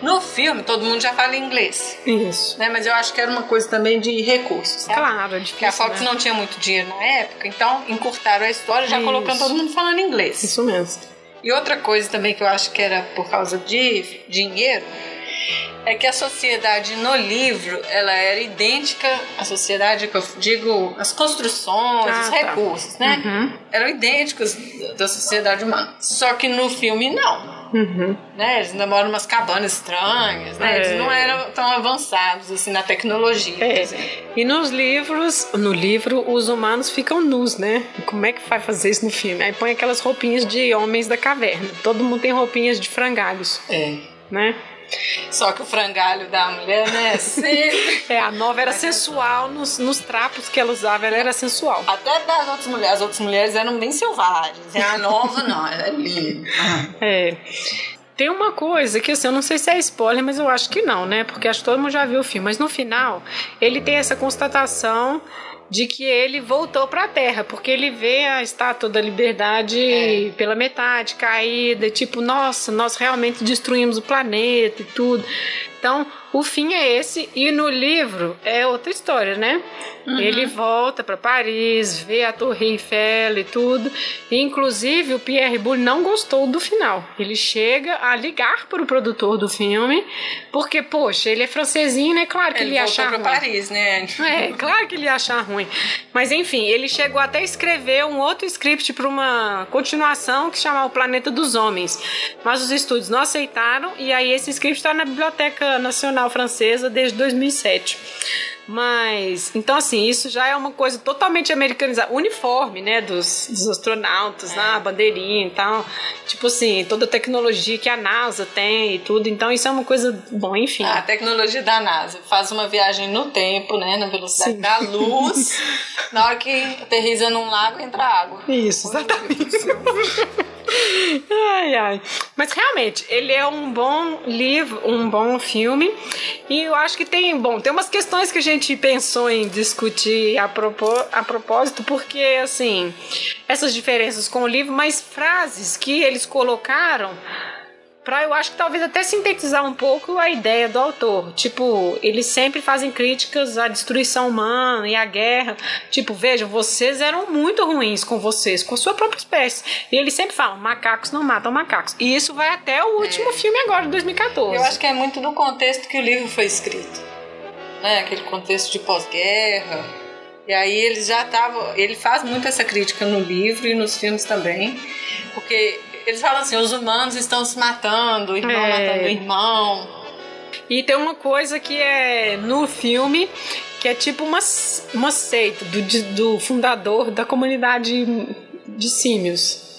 Speaker 2: No filme, todo mundo já fala inglês.
Speaker 1: Isso.
Speaker 2: Né? Mas eu acho que era uma coisa também de recursos. Sabe?
Speaker 1: Claro, é difícil,
Speaker 2: Porque a Fox
Speaker 1: né?
Speaker 2: não tinha muito dinheiro na época, então encurtaram a história já
Speaker 1: Isso.
Speaker 2: colocando todo mundo falando inglês.
Speaker 1: Isso mesmo.
Speaker 2: E outra coisa também que eu acho que era por causa de dinheiro é que a sociedade no livro ela era idêntica à sociedade que eu digo as construções,
Speaker 1: Ah,
Speaker 2: os
Speaker 1: tá.
Speaker 2: recursos, né?
Speaker 1: Uhum.
Speaker 2: Eram idênticos da sociedade humana. Só que no filme não.
Speaker 1: Uhum.
Speaker 2: Né? Eles ainda moram umas cabanas estranhas, né?
Speaker 1: É.
Speaker 2: Eles não eram tão avançados assim na tecnologia. por
Speaker 1: É.
Speaker 2: exemplo.
Speaker 1: E nos livros, no livro, os humanos ficam nus, né? Como é que vai fazer isso no filme? Aí põe aquelas roupinhas de homens da caverna. Todo mundo tem roupinhas de frangalhos,
Speaker 2: É.
Speaker 1: né?
Speaker 2: Só que o frangalho da mulher, né? Sempre.
Speaker 1: É, a nova era sensual nos, nos trapos que ela usava, ela era sensual.
Speaker 2: Até das outras mulheres. As outras mulheres eram bem selvagens. E a nova, não, ela é linda.
Speaker 1: É. Tem uma coisa que assim, eu não sei se é spoiler, mas eu acho que não, né? Porque acho que todo mundo já viu o filme. Mas no final, ele tem essa constatação de que ele voltou para a Terra, porque ele vê a estátua da liberdade pela metade caída, tipo, nossa, nós realmente destruímos o planeta e tudo. Então, o fim é esse e no livro é outra história, né? Ele volta para Paris, vê a Torre Eiffel e tudo. E, inclusive, o Pierre Boulle não gostou do final. Ele chega a ligar para o produtor do filme, porque, poxa, ele é francesinho, né? Claro que ele,
Speaker 2: Ele
Speaker 1: ia achar ruim.
Speaker 2: Paris, né?
Speaker 1: É, claro que ele ia achar ruim. Mas enfim, ele chegou até a escrever um outro script para uma continuação que chamava O Planeta dos Homens. Mas os estúdios não aceitaram e aí esse script está na Biblioteca Nacional Francesa desde 2007. Mas, então assim, isso já é uma coisa totalmente americanizada. O uniforme, né, dos, dos astronautas, lá, a bandeirinha e tal. Tipo assim, toda a tecnologia que a NASA tem e tudo. Então isso é uma coisa, bom, enfim.
Speaker 2: A tecnologia da NASA faz uma viagem no tempo, né? Na velocidade
Speaker 1: Sim.
Speaker 2: da luz. na hora que aterriza num lago, entra água.
Speaker 1: Isso, exatamente. ai, ai. Mas realmente, ele é um bom livro, um bom filme. E eu acho que tem, bom, tem umas questões que a gente pensou em discutir a, propó a propósito, porque, assim, essas diferenças com o livro, mas frases que eles colocaram Pra eu acho que talvez até sintetizar um pouco a ideia do autor. Tipo, eles sempre fazem críticas à destruição humana e à guerra. Tipo, vejam, vocês eram muito ruins com vocês, com a sua própria espécie. E eles sempre falam: macacos não matam macacos. E isso vai até o último filme agora, de 2014.
Speaker 2: Eu acho que é muito do contexto que o livro foi escrito. Né? Aquele contexto de pós-guerra. E aí ele já estavam. Ele faz muito essa crítica no livro e nos filmes também. Porque eles falam assim: os humanos estão se matando, o irmão
Speaker 1: É.
Speaker 2: matando o irmão.
Speaker 1: E tem uma coisa que é no filme que é tipo uma, uma seita do, do fundador da comunidade de símios.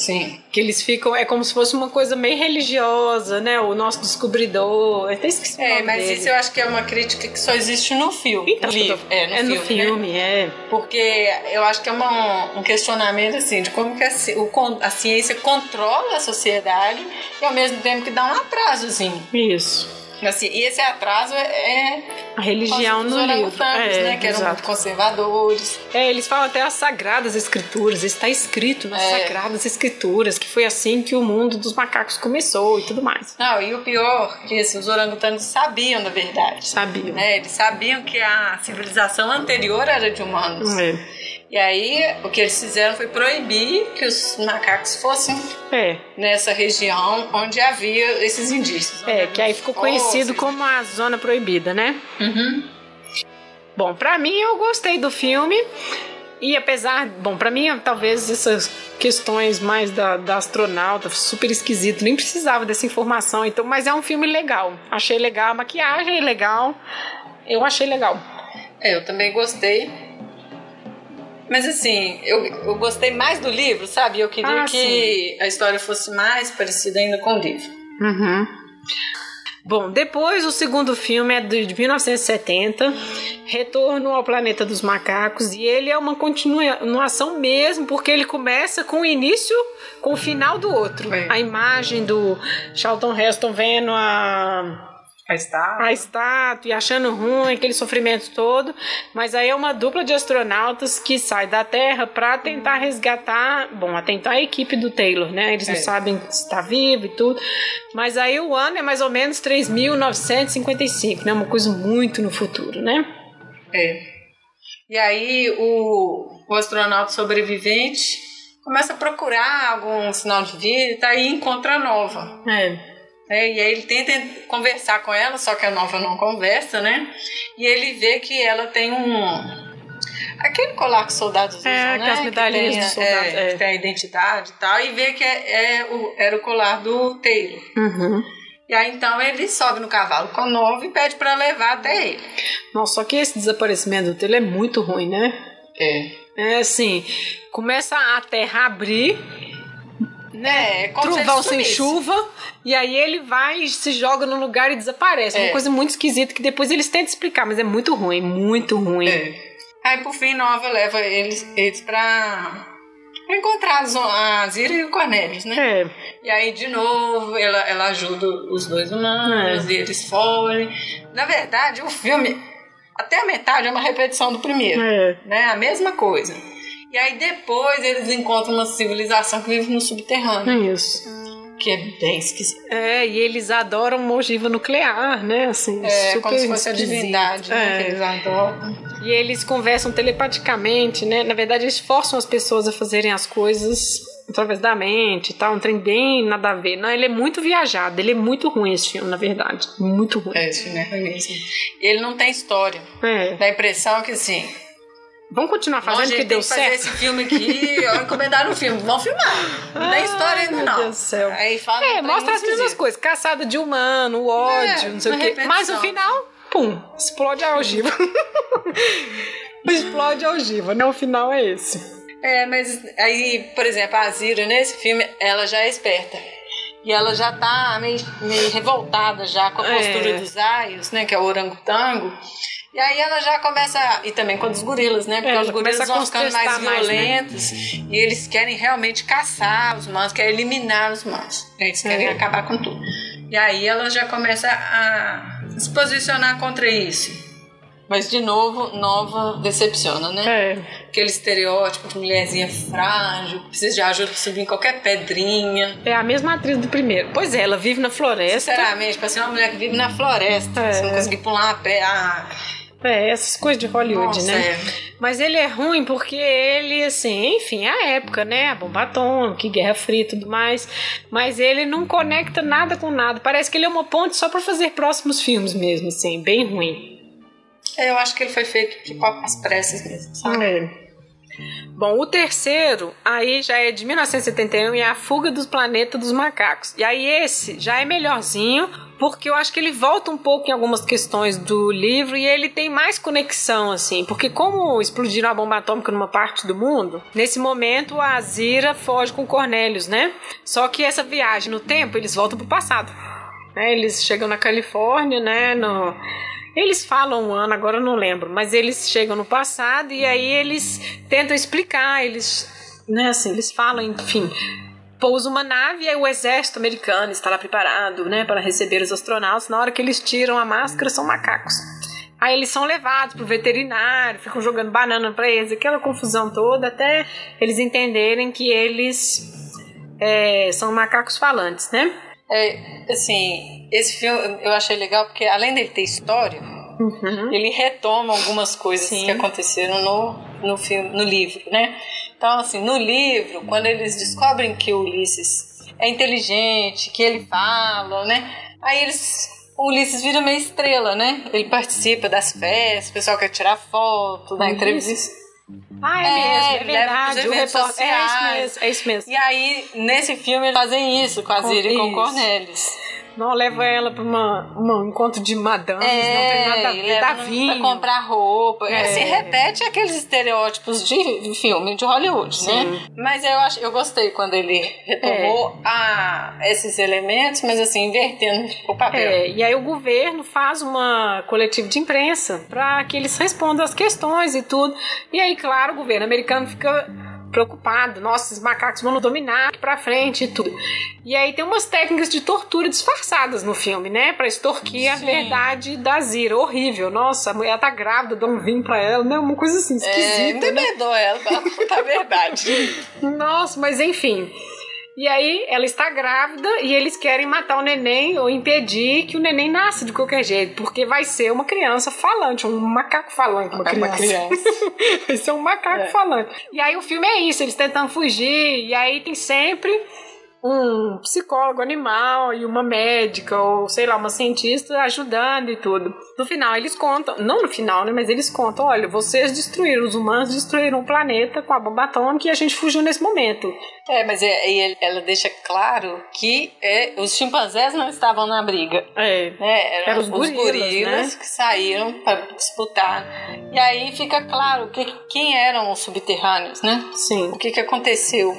Speaker 2: Sim.
Speaker 1: Que eles ficam, é como se fosse uma coisa meio religiosa, né? O nosso descobridor. Eu até esqueci
Speaker 2: É, mas
Speaker 1: dele.
Speaker 2: isso eu acho que é uma crítica que só existe no filme.
Speaker 1: Então,
Speaker 2: no livro. É, no
Speaker 1: é
Speaker 2: filme.
Speaker 1: no
Speaker 2: né?
Speaker 1: filme, é.
Speaker 2: Porque eu acho que é uma, um questionamento assim de como que a, o a ciência controla a sociedade e ao mesmo tempo que dá um atrasozinho.
Speaker 1: Isso.
Speaker 2: Assim, e esse atraso é, é
Speaker 1: A religião no livro. É,
Speaker 2: né? Que eram
Speaker 1: exato.
Speaker 2: muito conservadores.
Speaker 1: É, eles falam até as sagradas escrituras, está escrito nas
Speaker 2: É.
Speaker 1: sagradas escrituras, que foi assim que o mundo dos macacos começou e tudo mais.
Speaker 2: Não, e o pior, que assim, os orangotangos sabiam da verdade.
Speaker 1: Sabiam.
Speaker 2: Né? Eles sabiam que a civilização anterior era de humanos.
Speaker 1: É.
Speaker 2: E aí, o que eles fizeram foi proibir que os macacos fossem
Speaker 1: É,
Speaker 2: nessa região onde havia esses indícios.
Speaker 1: é, que aí ficou conhecido como a zona proibida, né?
Speaker 2: Uhum.
Speaker 1: Bom, pra mim eu gostei do filme. E apesar, bom, pra mim talvez essas questões mais da, da astronauta, super esquisito, nem precisava dessa informação, então, mas é um filme legal. Achei legal, a maquiagem é legal. Eu achei legal.
Speaker 2: É, eu também gostei. Mas assim, eu, eu gostei mais do livro, sabe? Eu queria
Speaker 1: Ah,
Speaker 2: que a história fosse mais parecida ainda com o livro.
Speaker 1: Uhum. Bom, depois o segundo filme é de 1970, Retorno ao Planeta dos Macacos, e ele é uma continuação mesmo, porque ele começa com o início, com o final do outro. É. A imagem do Charlton Heston vendo a
Speaker 2: a estátua.
Speaker 1: A estátua e achando ruim aquele sofrimento todo. Mas aí é uma dupla de astronautas que sai da Terra para tentar resgatar, bom, atentar a equipe do Taylor, né? Eles é. não sabem se está vivo e tudo. Mas aí o ano é mais ou menos 3.955, né? Uma coisa muito no futuro, né?
Speaker 2: É. E aí o, o astronauta sobrevivente começa a procurar algum sinal de vida e tá aí encontra a nova.
Speaker 1: É.
Speaker 2: É, e aí ele tenta conversar com ela, só que a nova não conversa, né? E ele vê que ela tem um. Aquele colar que os soldados usam,
Speaker 1: é,
Speaker 2: né?
Speaker 1: as medalhinhas dos soldados.
Speaker 2: É, é. Que tem a identidade e tal. E vê que é, é o, era o colar do Taylor.
Speaker 1: Uhum.
Speaker 2: E aí então ele sobe no cavalo com a nova e pede para levar até ele.
Speaker 1: Nossa, só que esse desaparecimento do Taylor é muito ruim, né?
Speaker 2: É.
Speaker 1: É assim, começa a terra abrir
Speaker 2: né? É,
Speaker 1: Trovão sem chuva. E aí ele vai, se joga no lugar e desaparece. É. Uma coisa muito esquisita que depois eles tentam explicar, mas é muito ruim, muito ruim.
Speaker 2: É. Aí por fim Nova leva eles, eles pra encontrar a Zira e o Cornelius, né?
Speaker 1: É.
Speaker 2: E aí, de novo, ela, ela ajuda os dois humanos é. e eles fogem. Na verdade, o filme, até a metade, é uma repetição do primeiro.
Speaker 1: É.
Speaker 2: Né? A mesma coisa. E aí depois eles encontram uma civilização que vive no subterrâneo.
Speaker 1: Isso.
Speaker 2: Que é bem esquisito.
Speaker 1: É, e eles adoram uma ogiva nuclear, né? Assim,
Speaker 2: é, como se fosse a divindade, né? É. Que eles adoram.
Speaker 1: E eles conversam telepaticamente, né? Na verdade, eles forçam as pessoas a fazerem as coisas através da mente e tal. Um trem bem nada a ver. Não, ele é muito viajado. Ele é muito ruim esse filme, na verdade. Muito ruim.
Speaker 2: É, esse filme é ruim mesmo. E ele não tem história.
Speaker 1: É.
Speaker 2: Dá a impressão que, assim,
Speaker 1: Vamos continuar fazendo Nossa, que deu certo. fazer
Speaker 2: esse filme aqui, encomendaram o filme. Vamos filmar. Não tem história ainda, não. Meu
Speaker 1: Deus do céu.
Speaker 2: Aí fala
Speaker 1: é, mostra as mesmas coisas. Caçada de humano, ódio, é, não sei o quê. Mas no final, pum, explode a algiva. explode a algiva, né? O final é esse.
Speaker 2: É, mas aí, por exemplo, a Zira nesse filme, ela já é esperta. E ela já tá meio, meio revoltada já com a postura é. dos aios, né? Que é o orangotango. E aí ela já começa. E também com os gorilas, né? Porque é, os gorilas vão ficando mais violentos mais, né? e eles querem realmente caçar os humanos, querem eliminar os humanos. Eles querem é. acabar com tudo. E aí ela já começa a se posicionar contra isso. Mas, de novo, Nova decepciona, né?
Speaker 1: É.
Speaker 2: Aquele estereótipo de mulherzinha frágil, precisa de ajuda pra subir em qualquer pedrinha.
Speaker 1: É a mesma atriz do primeiro. Pois é, ela vive na floresta.
Speaker 2: Sinceramente, pra ser uma mulher que vive na floresta, é. você não conseguir pular a pé. Ah,
Speaker 1: é, essas coisas de Hollywood,
Speaker 2: Nossa,
Speaker 1: né?
Speaker 2: É.
Speaker 1: Mas ele é ruim porque ele, assim, enfim, a época, né? A bomba atômica, Guerra Fria e tudo mais. Mas ele não conecta nada com nada. Parece que ele é uma ponte só para fazer próximos filmes mesmo, assim, bem ruim.
Speaker 2: É, eu acho que ele foi feito tipo às pressas mesmo, sabe? É.
Speaker 1: Bom, o terceiro aí já é de 1971 e é a Fuga do Planeta dos Macacos. E aí esse já é melhorzinho, porque eu acho que ele volta um pouco em algumas questões do livro e ele tem mais conexão, assim. Porque como explodiram a bomba atômica numa parte do mundo, nesse momento a Azira foge com Cornélios, né? Só que essa viagem no tempo, eles voltam pro passado. Né? Eles chegam na Califórnia, né? No eles falam um ano, agora eu não lembro, mas eles chegam no passado e aí eles tentam explicar, eles, né, assim, eles falam, enfim, pousa uma nave e aí o exército americano está lá preparado, né, para receber os astronautas. Na hora que eles tiram a máscara, são macacos. Aí eles são levados pro veterinário, ficam jogando banana para eles, aquela confusão toda, até eles entenderem que eles é, são macacos falantes, né?
Speaker 2: É, assim, esse filme eu achei legal porque além dele ter história, uhum. ele retoma algumas coisas Sim. que aconteceram no, no filme, no livro, né? Então, assim, no livro, quando eles descobrem que o Ulisses é inteligente, que ele fala, né? Aí eles o Ulisses vira meio estrela, né? Ele participa das festas, o pessoal quer tirar foto, dar entrevista.
Speaker 1: Ah, é, é mesmo, é verdade. O repórter, é isso mesmo, é isso mesmo.
Speaker 2: E aí, nesse filme, eles fazem isso com a Zira e com o Cornelis.
Speaker 1: Não, leva ela pra uma, um encontro de madames, é, não tem nada a ver, dá vinho.
Speaker 2: Pra comprar roupa. É. Assim, repete aqueles estereótipos de filme de Hollywood, né? Sim. né? Mas eu, acho, eu gostei quando ele retomou é. a, esses elementos, mas assim, invertendo o papel.
Speaker 1: É, e aí o governo faz uma coletiva de imprensa para que eles respondam as questões e tudo. E aí, claro, o governo americano fica preocupado, nossa, esses macacos vão nos dominar pra frente e tudo. E aí tem umas técnicas de tortura disfarçadas no filme, né? Pra extorquir Sim. a verdade da Zira. Horrível. Nossa, a mulher tá grávida, dá um vinho pra ela, né? Uma coisa assim, esquisita. É,
Speaker 2: né? ela pra verdade.
Speaker 1: nossa, mas enfim. E aí ela está grávida e eles querem matar o neném ou impedir que o neném nasça de qualquer jeito, porque vai ser uma criança falante, um macaco falante, uma criança. Uma criança. vai ser um macaco é. falante. E aí o filme é isso, eles tentando fugir, e aí tem sempre um psicólogo animal e uma médica ou sei lá, uma cientista ajudando e tudo. No final eles contam, não no final, né, mas eles contam, olha, vocês destruíram, os humanos destruíram o planeta com a bomba atômica e a gente fugiu nesse momento.
Speaker 2: É, mas é, ela deixa claro que é, os chimpanzés não estavam na briga.
Speaker 1: É.
Speaker 2: Né? Eram, Eram os, os gorilas, gorilas né? que saíram para disputar. E aí fica claro que, quem eram os subterrâneos, né?
Speaker 1: Sim.
Speaker 2: O que, que aconteceu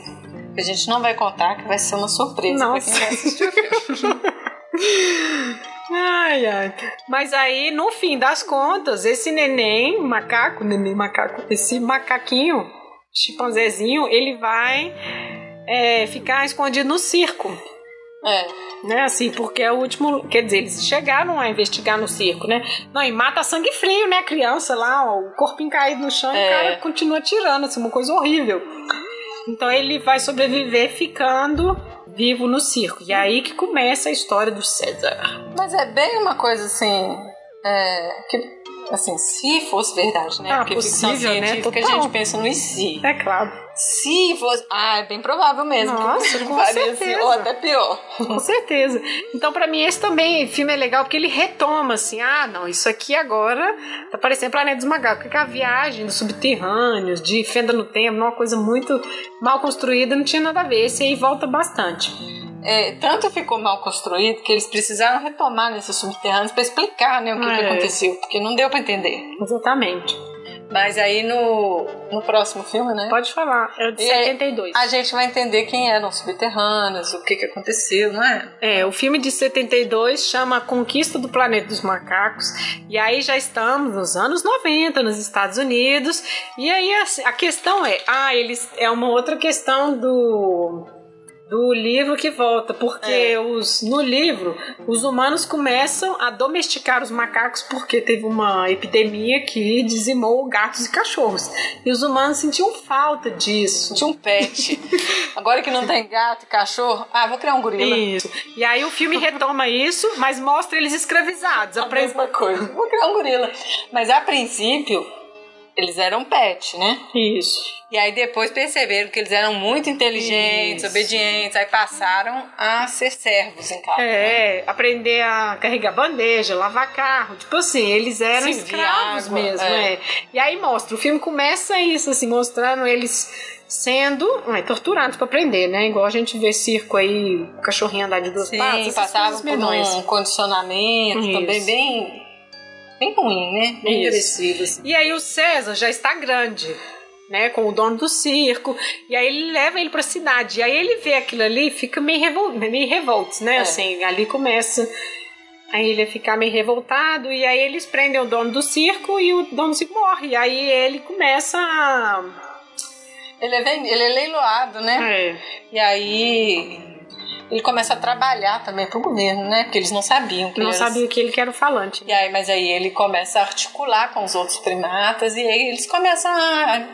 Speaker 2: a gente não vai contar, que vai ser uma surpresa pra quem vai assistir o filme.
Speaker 1: Ai, ai. Mas aí, no fim das contas, esse neném, macaco, neném macaco, esse macaquinho, chimpanzézinho, ele vai é, ficar escondido no circo.
Speaker 2: É.
Speaker 1: Né, assim, porque é o último. Quer dizer, eles chegaram a investigar no circo, né? Não, e mata sangue frio, né? A criança lá, ó, o corpinho caído no chão é. e o é. cara continua tirando, assim, uma coisa horrível. Então ele vai sobreviver ficando vivo no circo. E é aí que começa a história do César.
Speaker 2: Mas é bem uma coisa assim. É, que, assim, se fosse verdade, né?
Speaker 1: Ah, Porque possível, né?
Speaker 2: né? a gente pensa no e se.
Speaker 1: É claro.
Speaker 2: Se fosse. Ah, é bem provável mesmo.
Speaker 1: Nossa, com assim, certeza.
Speaker 2: ou até pior.
Speaker 1: Com certeza. Então, para mim, esse também filme é legal porque ele retoma assim: ah, não, isso aqui agora tá parecendo Planeta dos Macacos. Porque a viagem dos subterrâneos, de fenda no tempo, uma coisa muito mal construída, não tinha nada a ver. Esse aí volta bastante.
Speaker 2: É, tanto ficou mal construído que eles precisaram retomar nesses subterrâneos para explicar né, o que, é. que aconteceu, porque não deu para entender.
Speaker 1: Exatamente.
Speaker 2: Mas aí no, no próximo filme, né?
Speaker 1: Pode falar, é de e 72.
Speaker 2: A gente vai entender quem eram os subterrâneos, o que, que aconteceu, não é?
Speaker 1: É, o filme de 72 chama A Conquista do Planeta dos Macacos. E aí já estamos nos anos 90, nos Estados Unidos. E aí a, a questão é: ah, eles. É uma outra questão do do livro que volta, porque é. os, no livro os humanos começam a domesticar os macacos porque teve uma epidemia que dizimou gatos e cachorros. E os humanos sentiam falta disso.
Speaker 2: De um pet. Agora que não tem gato e cachorro, ah, vou criar um gorila.
Speaker 1: Isso. E aí o filme retoma isso, mas mostra eles escravizados.
Speaker 2: A, a mesma coisa. Vou criar um gorila. Mas a princípio, eles eram pet, né?
Speaker 1: Isso.
Speaker 2: E aí depois perceberam que eles eram muito inteligentes, Isso. obedientes, aí passaram a ser servos em casa.
Speaker 1: É, né? aprender a carregar bandeja, lavar carro, tipo assim, eles eram Sim, escravos água, mesmo, é. é. E aí mostra, o filme começa isso, assim, mostrando eles sendo é, torturados para aprender, né? Igual a gente vê circo aí, cachorrinho andar de duas
Speaker 2: Sim,
Speaker 1: patas.
Speaker 2: passavam por um condicionamento isso. também bem, bem ruim, né? Bem agressivo. Assim.
Speaker 1: E aí o César já está grande né, com o dono do circo, e aí ele leva ele para a cidade. E aí ele vê aquilo ali e fica meio, revol meio revoltos, né? É. Assim, ali começa a ele ficar meio revoltado, e aí eles prendem o dono do circo e o dono do circo morre. E aí ele começa a.
Speaker 2: Ele é, ele é leiloado, né?
Speaker 1: É.
Speaker 2: E aí ele começa a trabalhar também pro governo, né? Porque eles não sabiam que
Speaker 1: não sabiam que ele que era o falante.
Speaker 2: E aí, mas aí ele começa a articular com os outros primatas e aí eles começam a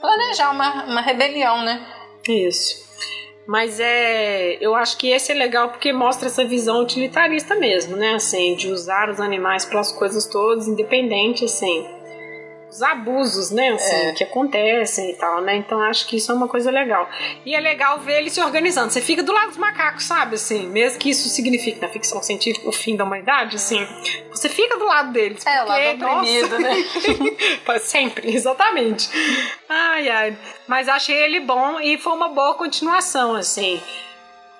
Speaker 2: planejar uma, uma rebelião, né?
Speaker 1: Isso. Mas é, eu acho que esse é legal porque mostra essa visão utilitarista mesmo, né? Assim, de usar os animais para as coisas todas, independente, assim os abusos, né, assim, é. que acontecem e tal, né? Então acho que isso é uma coisa legal. E é legal ver ele se organizando. Você fica do lado dos macacos, sabe, assim, mesmo que isso signifique na ficção científica o fim da humanidade, assim, você fica do lado deles.
Speaker 2: É, o lado oprimido, né?
Speaker 1: Sempre, exatamente. Ai, ai. Mas achei ele bom e foi uma boa continuação, assim.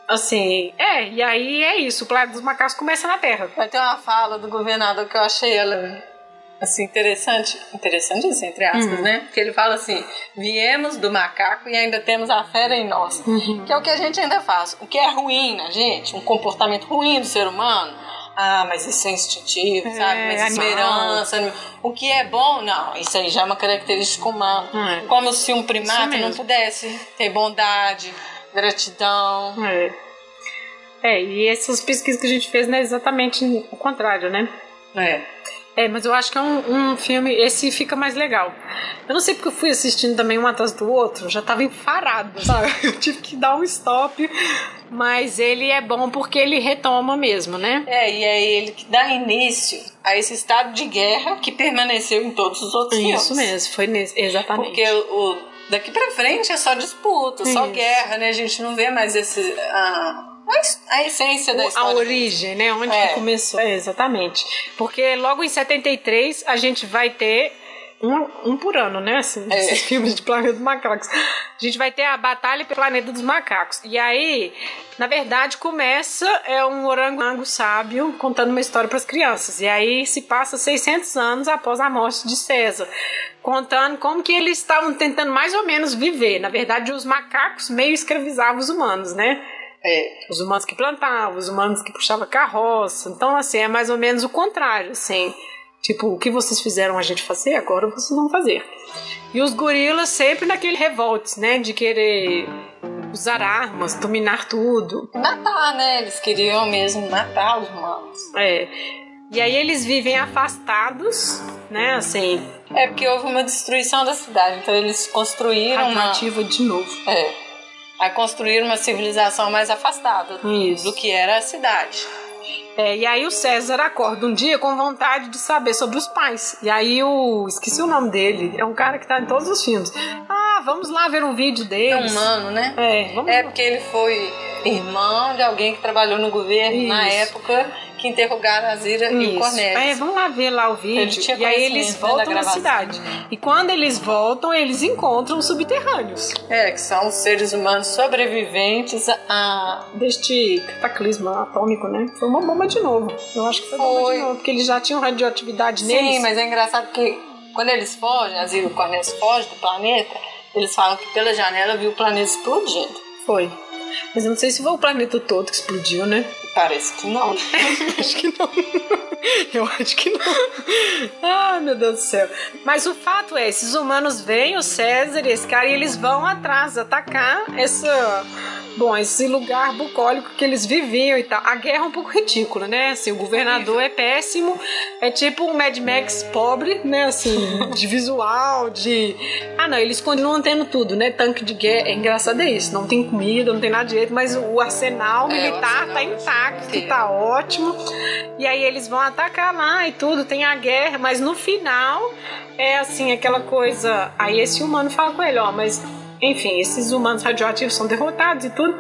Speaker 1: assim, é, e aí é isso, o planeta dos macacos começa na Terra.
Speaker 2: Vai ter uma fala do governador que eu achei ela assim, interessante, interessante assim, entre aspas, uhum. né? Porque ele fala assim: viemos do macaco e ainda temos a fera em nós. Uhum. Que é o que a gente ainda faz. O que é ruim na gente, um comportamento ruim do ser humano. Ah, mas isso é instintivo, é, sabe? Mas esperança. O que é bom, não. Isso aí já é uma característica humana. É. Como se um primata não pudesse ter bondade, gratidão.
Speaker 1: É. é, e essas pesquisas que a gente fez não é exatamente o contrário, né?
Speaker 2: É.
Speaker 1: É, mas eu acho que é um, um, filme. Esse fica mais legal. Eu não sei porque eu fui assistindo também um atrás do outro, já tava enfarado, sabe? Eu tive que dar um stop. Mas ele é bom porque ele retoma mesmo, né?
Speaker 2: É, e é ele que dá início a esse estado de guerra que permaneceu em todos os outros
Speaker 1: Isso
Speaker 2: filmes.
Speaker 1: Isso mesmo, foi nesse, exatamente.
Speaker 2: Porque o, daqui pra frente é só disputa, Isso. só guerra, né? A gente não vê mais esse. Ah, a essência da história.
Speaker 1: A origem, né? Onde é. que começou. É, exatamente. Porque logo em 73 a gente vai ter um, um por ano, né? Assim, é. esses filmes de Planeta dos Macacos. A gente vai ter a Batalha pelo Planeta dos Macacos. E aí, na verdade, começa é um orangotango sábio contando uma história para as crianças. E aí se passa 600 anos após a morte de César, contando como que eles estavam tentando mais ou menos viver. Na verdade, os macacos meio escravizavam os humanos, né?
Speaker 2: É.
Speaker 1: Os humanos que plantavam, os humanos que puxavam carroça. Então, assim, é mais ou menos o contrário, assim. Tipo, o que vocês fizeram a gente fazer, agora vocês vão fazer. E os gorilas sempre naquele revolte, né? De querer usar armas, dominar tudo.
Speaker 2: Matar, né? Eles queriam mesmo matar os humanos.
Speaker 1: É. E aí eles vivem afastados, né? Assim.
Speaker 2: É porque houve uma destruição da cidade, então eles construíram
Speaker 1: uma. de novo.
Speaker 2: É a construir uma civilização mais afastada
Speaker 1: Isso.
Speaker 2: do que era a cidade.
Speaker 1: É, e aí o César acorda um dia com vontade de saber sobre os pais. E aí o. Esqueci o nome dele. É um cara que tá em todos os filmes. Ah, vamos lá ver um vídeo deles.
Speaker 2: É humano, né?
Speaker 1: É, vamos
Speaker 2: É porque ele foi irmão de alguém que trabalhou no governo Isso. na época que interrogaram a Zira Isso. e o Cornélio.
Speaker 1: É, vamos lá ver lá o vídeo. E aí eles voltam na cidade. E quando eles voltam, eles encontram subterrâneos.
Speaker 2: É, que são os seres humanos sobreviventes a...
Speaker 1: Deste cataclisma atômico, né? Foi uma bomba de novo. Eu acho que foi, foi. bomba de novo, porque eles já tinham radioatividade
Speaker 2: Sim,
Speaker 1: neles.
Speaker 2: Sim, mas é engraçado que quando eles fogem, a Zira e o Cornélio fogem do planeta, eles falam que pela janela viu o planeta explodindo.
Speaker 1: Foi. Mas eu não sei se foi o planeta todo que explodiu, né?
Speaker 2: Parece que não.
Speaker 1: acho que não. Eu acho que não. Ai, meu Deus do céu. Mas o fato é, esses humanos veem o César e esse cara e eles vão atrás atacar essa Bom, esse lugar bucólico que eles viviam e tal. A guerra é um pouco ridícula, né? Assim, o governador é péssimo. É tipo um Mad Max pobre, né? Assim, de visual, de. Ah, não, eles continuam tendo tudo, né? Tanque de guerra. É engraçado é isso. Não tem comida, não tem nada direito, mas o arsenal militar é, o arsenal tá intacto, que tá ótimo. E aí eles vão atacar lá e tudo, tem a guerra, mas no final é assim, aquela coisa. Aí esse humano fala com ele, ó, mas enfim, esses humanos radioativos são derrotados e tudo.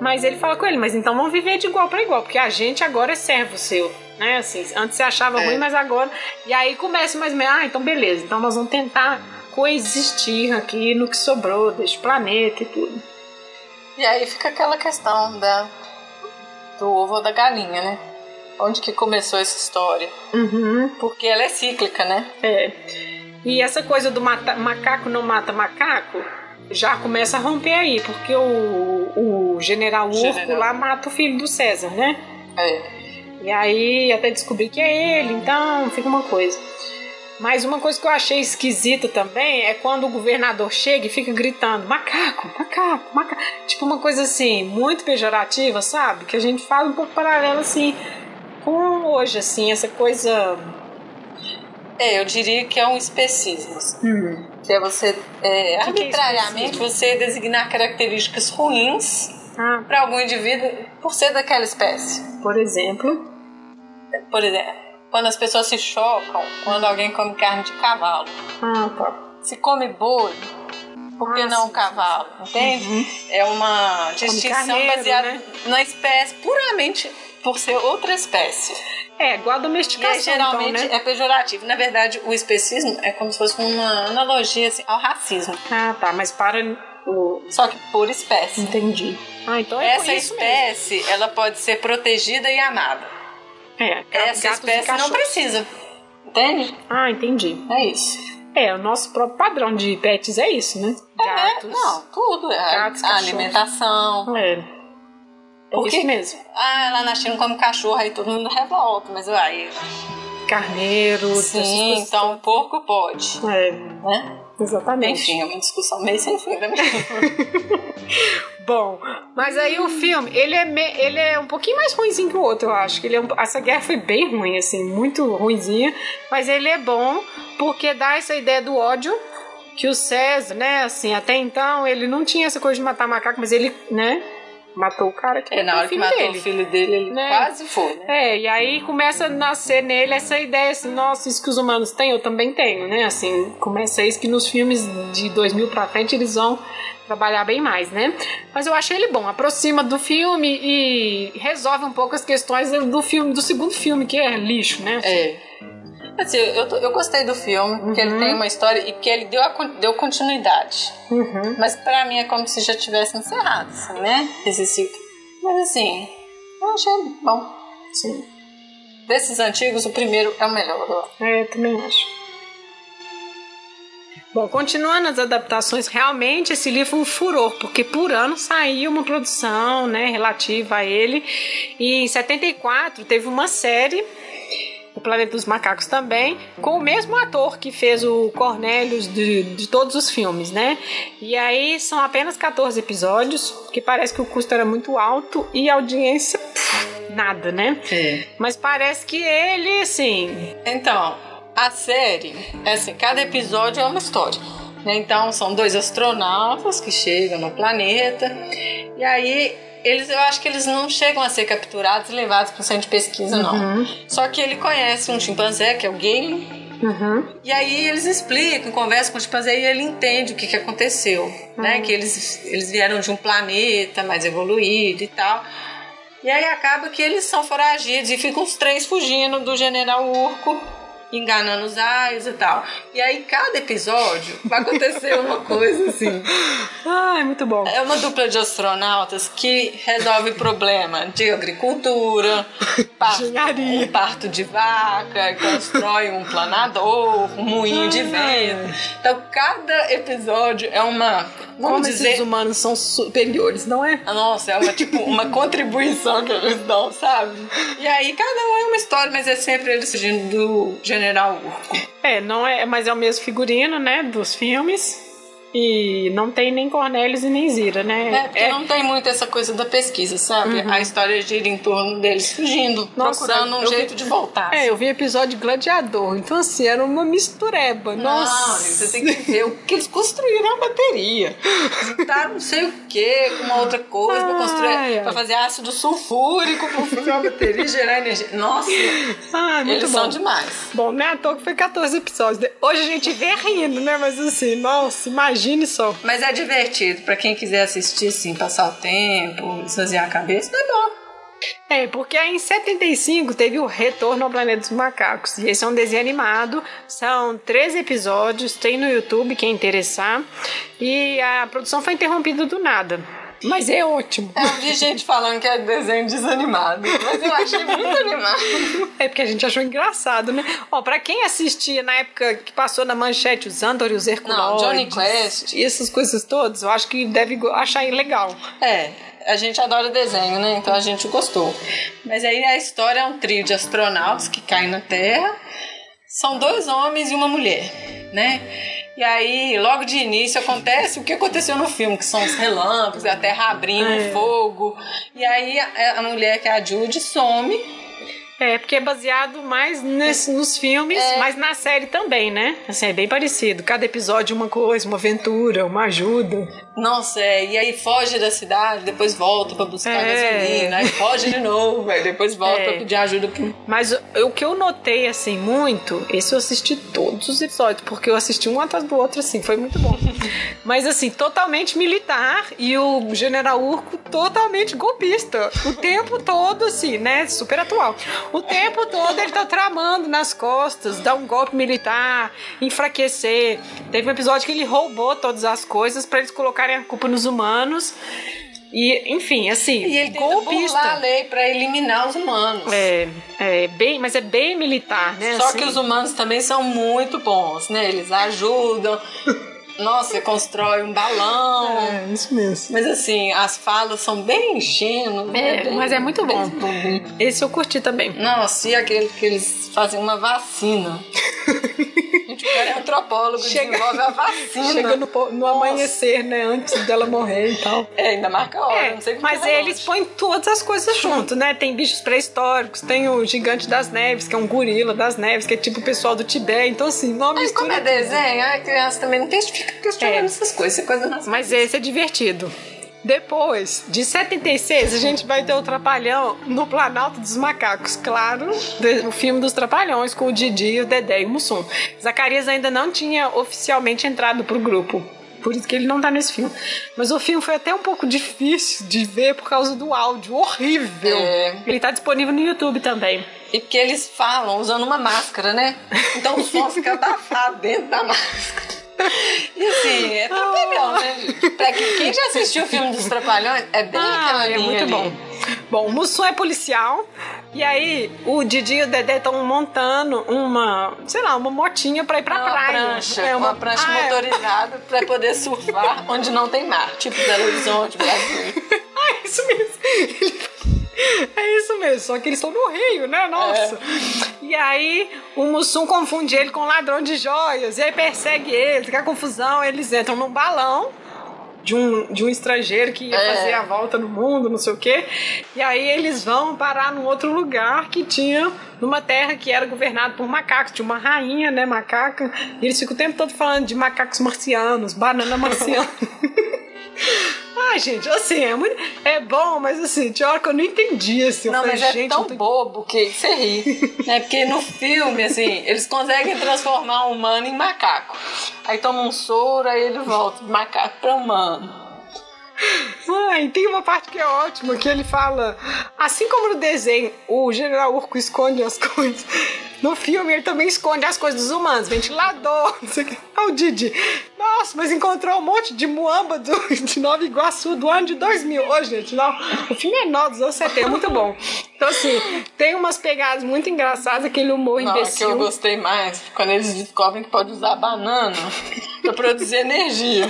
Speaker 1: Mas ele fala com ele, mas então vamos viver de igual para igual, porque a gente agora é servo seu, né? Assim, antes você achava é. ruim, mas agora. E aí começa mais meio, ah, então beleza, então nós vamos tentar coexistir aqui no que sobrou deste planeta e tudo.
Speaker 2: E aí fica aquela questão da do ovo ou da galinha, né? Onde que começou essa história?
Speaker 1: Uhum.
Speaker 2: Porque ela é cíclica, né?
Speaker 1: É. E essa coisa do mata, macaco não mata macaco já começa a romper aí, porque o, o general Urco lá mata o filho do César, né?
Speaker 2: É.
Speaker 1: E aí até descobrir que é ele, então fica uma coisa. Mas uma coisa que eu achei esquisita também é quando o governador chega e fica gritando: macaco, macaco, macaco. Tipo uma coisa assim, muito pejorativa, sabe? Que a gente fala um pouco paralelo assim com hoje, assim, essa coisa.
Speaker 2: É, eu diria que é um especismo.
Speaker 1: Hum
Speaker 2: que é você é, arbitrariamente você designar características ruins
Speaker 1: ah.
Speaker 2: para algum indivíduo por ser daquela espécie.
Speaker 1: Por exemplo,
Speaker 2: por exemplo, quando as pessoas se chocam quando alguém come carne de cavalo.
Speaker 1: Ah, tá.
Speaker 2: Se come boi, por que ah, não sim, cavalo? Entende? Uhum. É uma distinção baseada né? na espécie, puramente por ser outra espécie.
Speaker 1: É, igual a domesticação.
Speaker 2: E é, geralmente
Speaker 1: então, né?
Speaker 2: é pejorativo. Na verdade, o especismo é como se fosse uma analogia assim, ao racismo.
Speaker 1: Ah, tá. Mas para
Speaker 2: O... Só que por espécie.
Speaker 1: Entendi. Ah, então é
Speaker 2: Essa espécie, mesmo. ela pode ser protegida e amada.
Speaker 1: É,
Speaker 2: Essa espécie não precisa. Entende?
Speaker 1: Ah, entendi.
Speaker 2: É isso.
Speaker 1: É, o nosso próprio padrão de pets é isso, né?
Speaker 2: É, Gatos. É, não, tudo. É. Gatos, a alimentação.
Speaker 1: É. É Porque, isso mesmo.
Speaker 2: Ah, lá na China come cachorro, aí todo mundo revolta, mas aí.
Speaker 1: Carneiro,
Speaker 2: Sim, então porco pode.
Speaker 1: É.
Speaker 2: Né?
Speaker 1: Exatamente.
Speaker 2: Enfim, é uma discussão meio sem fim também.
Speaker 1: Bom, mas aí o filme, ele é, me, ele é um pouquinho mais ruimzinho que o outro, eu acho. Que ele é um, essa guerra foi bem ruim, assim, muito ruimzinha. Mas ele é bom porque dá essa ideia do ódio que o César, né, assim, até então ele não tinha essa coisa de matar macaco, mas ele, né, matou o cara que
Speaker 2: é, na hora
Speaker 1: que
Speaker 2: matou
Speaker 1: dele.
Speaker 2: o filho dele, ele né? quase foi, né?
Speaker 1: É, e aí começa a nascer nele essa ideia assim, nossa, isso que os humanos têm, eu também tenho, né? Assim, começa isso que nos filmes de 2000 pra frente eles vão trabalhar bem mais, né? Mas eu achei ele bom, aproxima do filme e resolve um pouco as questões do filme, do segundo filme, que é lixo, né?
Speaker 2: Assim. É. Assim, eu, eu gostei do filme, porque uhum. ele tem uma história e que ele deu, a, deu continuidade.
Speaker 1: Uhum.
Speaker 2: Mas para mim é como se já tivesse encerrado, assim, né? Esse ciclo. Mas assim, eu achei bom.
Speaker 1: Sim.
Speaker 2: Desses antigos, o primeiro é o melhor.
Speaker 1: É, eu também acho. Bom, continuando as adaptações, realmente esse livro um furor, porque por ano saiu uma produção né, relativa a ele. E em 74 teve uma série o Planeta dos Macacos também, com o mesmo ator que fez o Cornelius de, de todos os filmes, né? E aí são apenas 14 episódios, que parece que o custo era muito alto e a audiência, pff, nada, né?
Speaker 2: É.
Speaker 1: Mas parece que ele, assim.
Speaker 2: Então, a série, é assim, cada episódio é uma história. Né? Então, são dois astronautas que chegam no planeta, e aí eles, eu acho que eles não chegam a ser capturados e levados para o centro de pesquisa, não.
Speaker 1: Uhum.
Speaker 2: Só que ele conhece um chimpanzé, que é o Gale.
Speaker 1: Uhum.
Speaker 2: E aí eles explicam, conversam com o chimpanzé e ele entende o que, que aconteceu. Uhum. Né? Que eles, eles vieram de um planeta mais evoluído e tal. E aí acaba que eles são foragidos e ficam os três fugindo do general Urco enganando os aios e tal. E aí, cada episódio vai acontecer uma coisa assim.
Speaker 1: Ai, muito bom.
Speaker 2: É uma dupla de astronautas que resolve problema de agricultura, parto, um parto de vaca, constrói um planador, um moinho de vento. Então, cada episódio é uma.
Speaker 1: Vamos Como dizer, esses humanos são superiores, não é?
Speaker 2: Nossa, é uma, tipo, uma contribuição que eles dão, sabe? E aí, cada um é uma história, mas é sempre eles fugindo do General Urco.
Speaker 1: É, não é, mas é o mesmo figurino, né, dos filmes. E não tem nem Cornélios e nem Zira, né?
Speaker 2: É, porque é... não tem muito essa coisa da pesquisa, sabe? Uhum. A história gira em torno deles fugindo, Nossa, procurando um jeito vi... de voltar.
Speaker 1: É, eu vi episódio Gladiador, então assim, era uma mistureba. Nossa!
Speaker 2: Não, você tem que ver o que eles construíram a bateria. Juntaram não sei o que com uma outra coisa pra construir, ai, pra fazer ácido sulfúrico, pra fazer uma bateria e gerar energia. Nossa!
Speaker 1: Ai, muito
Speaker 2: eles
Speaker 1: bom.
Speaker 2: são demais.
Speaker 1: Bom, não é à toa que foi 14 episódios. Hoje a gente vê rindo, né? Mas assim, nossa, imagina Imagine só.
Speaker 2: Mas é divertido. para quem quiser assistir, assim, passar o tempo, esvaziar a cabeça, é bom.
Speaker 1: É, porque aí em 75 teve o Retorno ao Planeta dos Macacos. E esse é um desenho animado. São 13 episódios, tem no YouTube, quem interessar. E a produção foi interrompida do nada. Mas é ótimo.
Speaker 2: Eu vi gente falando que é desenho desanimado, mas eu achei muito animado.
Speaker 1: É porque a gente achou engraçado, né? Ó, pra quem assistia na época que passou na manchete os Andor e os Herculoides...
Speaker 2: Não, Johnny Quest.
Speaker 1: E essas coisas todas, eu acho que deve achar legal.
Speaker 2: É, a gente adora desenho, né? Então a gente gostou. Mas aí a história é um trio de astronautas que caem na Terra. São dois homens e uma mulher, né? E aí, logo de início, acontece o que aconteceu no filme, que são os relâmpagos, a terra abrindo, é. fogo. E aí a, a mulher, que é a Judy, some
Speaker 1: é, porque é baseado mais nesse, nos filmes, é. mas na série também, né? Assim, é bem parecido. Cada episódio uma coisa, uma aventura, uma ajuda.
Speaker 2: Nossa, é, e aí foge da cidade, depois volta para buscar é. gasolina, aí foge de novo, depois volta é. pra pedir ajuda.
Speaker 1: Mas o, o, que eu notei, assim, muito, esse eu assisti todos os episódios, porque eu assisti um atrás do outro, assim, foi muito bom. mas, assim, totalmente militar e o General Urco totalmente golpista. O tempo todo, assim, né? Super atual. O tempo todo ele tá tramando nas costas, dar um golpe militar, enfraquecer. Teve um episódio que ele roubou todas as coisas para eles colocarem a culpa nos humanos. E, enfim, assim,
Speaker 2: E ele
Speaker 1: golpista.
Speaker 2: burlar a lei pra eliminar os humanos.
Speaker 1: É, é bem, mas é bem militar, né?
Speaker 2: Só
Speaker 1: assim.
Speaker 2: que os humanos também são muito bons, né? Eles ajudam. Nossa, constrói um balão.
Speaker 1: É, isso mesmo.
Speaker 2: Mas assim, as falas são bem ingênuas. né?
Speaker 1: É,
Speaker 2: Bem-
Speaker 1: mas é muito bom. Esse eu curti também.
Speaker 2: Nossa, e aquele que eles fazem uma vacina? Cara é antropólogo,
Speaker 1: Chega-
Speaker 2: desenvolve a vacina.
Speaker 1: Chega no, no amanhecer, né? Antes dela morrer e tal.
Speaker 2: É, ainda marca a hora,
Speaker 1: É,
Speaker 2: não sei como
Speaker 1: mas
Speaker 2: que é
Speaker 1: eles
Speaker 2: longe.
Speaker 1: põem todas as coisas junto, né? Tem bichos pré-históricos, tem o gigante das neves, que é um gorila das neves, que é tipo o pessoal do Tibete. Então, assim, não
Speaker 2: Mas como
Speaker 1: mistura.
Speaker 2: é desenho, a criança também não tem fica questionando
Speaker 1: É.
Speaker 2: essas coisas, é coisa nas
Speaker 1: Mas esse é divertido. Depois, de 76, a gente vai ter o Trapalhão no Planalto dos Macacos. Claro, o filme dos Trapalhões com o Didi, o Dedé e o Mussum. Zacarias ainda não tinha oficialmente entrado pro grupo. Por isso que ele não tá nesse filme. Mas o filme foi até um pouco difícil de ver por causa do áudio horrível.
Speaker 2: É.
Speaker 1: Ele tá disponível no YouTube também.
Speaker 2: E porque eles falam usando uma máscara, né? Então o som fica abafado dentro da máscara. E assim, é trapalhão, né? Pra que- quem já assistiu o filme dos Trapalhões, é bem aquela
Speaker 1: Ah, é muito
Speaker 2: ali.
Speaker 1: bom. Bom, o Mussum é policial. E aí, o Didi e o Dedé estão montando uma, sei lá, uma motinha pra ir pra
Speaker 2: Uma
Speaker 1: praia.
Speaker 2: prancha,
Speaker 1: É
Speaker 2: uma, prancha
Speaker 1: Ah, é.
Speaker 2: motorizada pra poder surfar onde não tem mar, tipo Belo Horizonte, Brasil.
Speaker 1: É isso mesmo. Ele- É isso mesmo, só que eles estão no Rio, né? Nossa. E aí o Mussum confunde ele com um ladrão de joias, e aí persegue ele, fica confusão, eles entram num balão. De um, de um estrangeiro que ia
Speaker 2: É.
Speaker 1: fazer a volta no mundo, não sei o quê. E aí eles vão parar num outro lugar que tinha, numa terra que era governada por macacos. Tinha uma rainha, né, macaca. E eles ficam o tempo todo falando de macacos marcianos, banana marciana. Ai, gente, assim, é muito. É bom, mas assim, tinha hora que eu não entendi, assim.
Speaker 2: Não,
Speaker 1: falei,
Speaker 2: mas é
Speaker 1: gente,
Speaker 2: tão
Speaker 1: tem-
Speaker 2: bobo que você ri. né? Porque no filme, assim, eles conseguem transformar um humano em macaco. Aí toma um soro, aí ele volta de macaco pra humano.
Speaker 1: Ai, tem uma parte que é ótima, que ele fala. Assim como no desenho o General Urco esconde as coisas, no filme ele também esconde as coisas dos humanos, ventilador, não sei o que. Ah, o Didi. Nossa, mas encontrou um monte de muamba do, de Nova Iguaçu do ano de 2000. Ô, gente, não. O filme é nó dos anos 70, é muito bom. Então, assim, tem umas pegadas muito engraçadas, aquele humor
Speaker 2: Não, é que
Speaker 1: imbecil.
Speaker 2: eu gostei mais quando eles descobrem que pode usar banana pra produzir energia.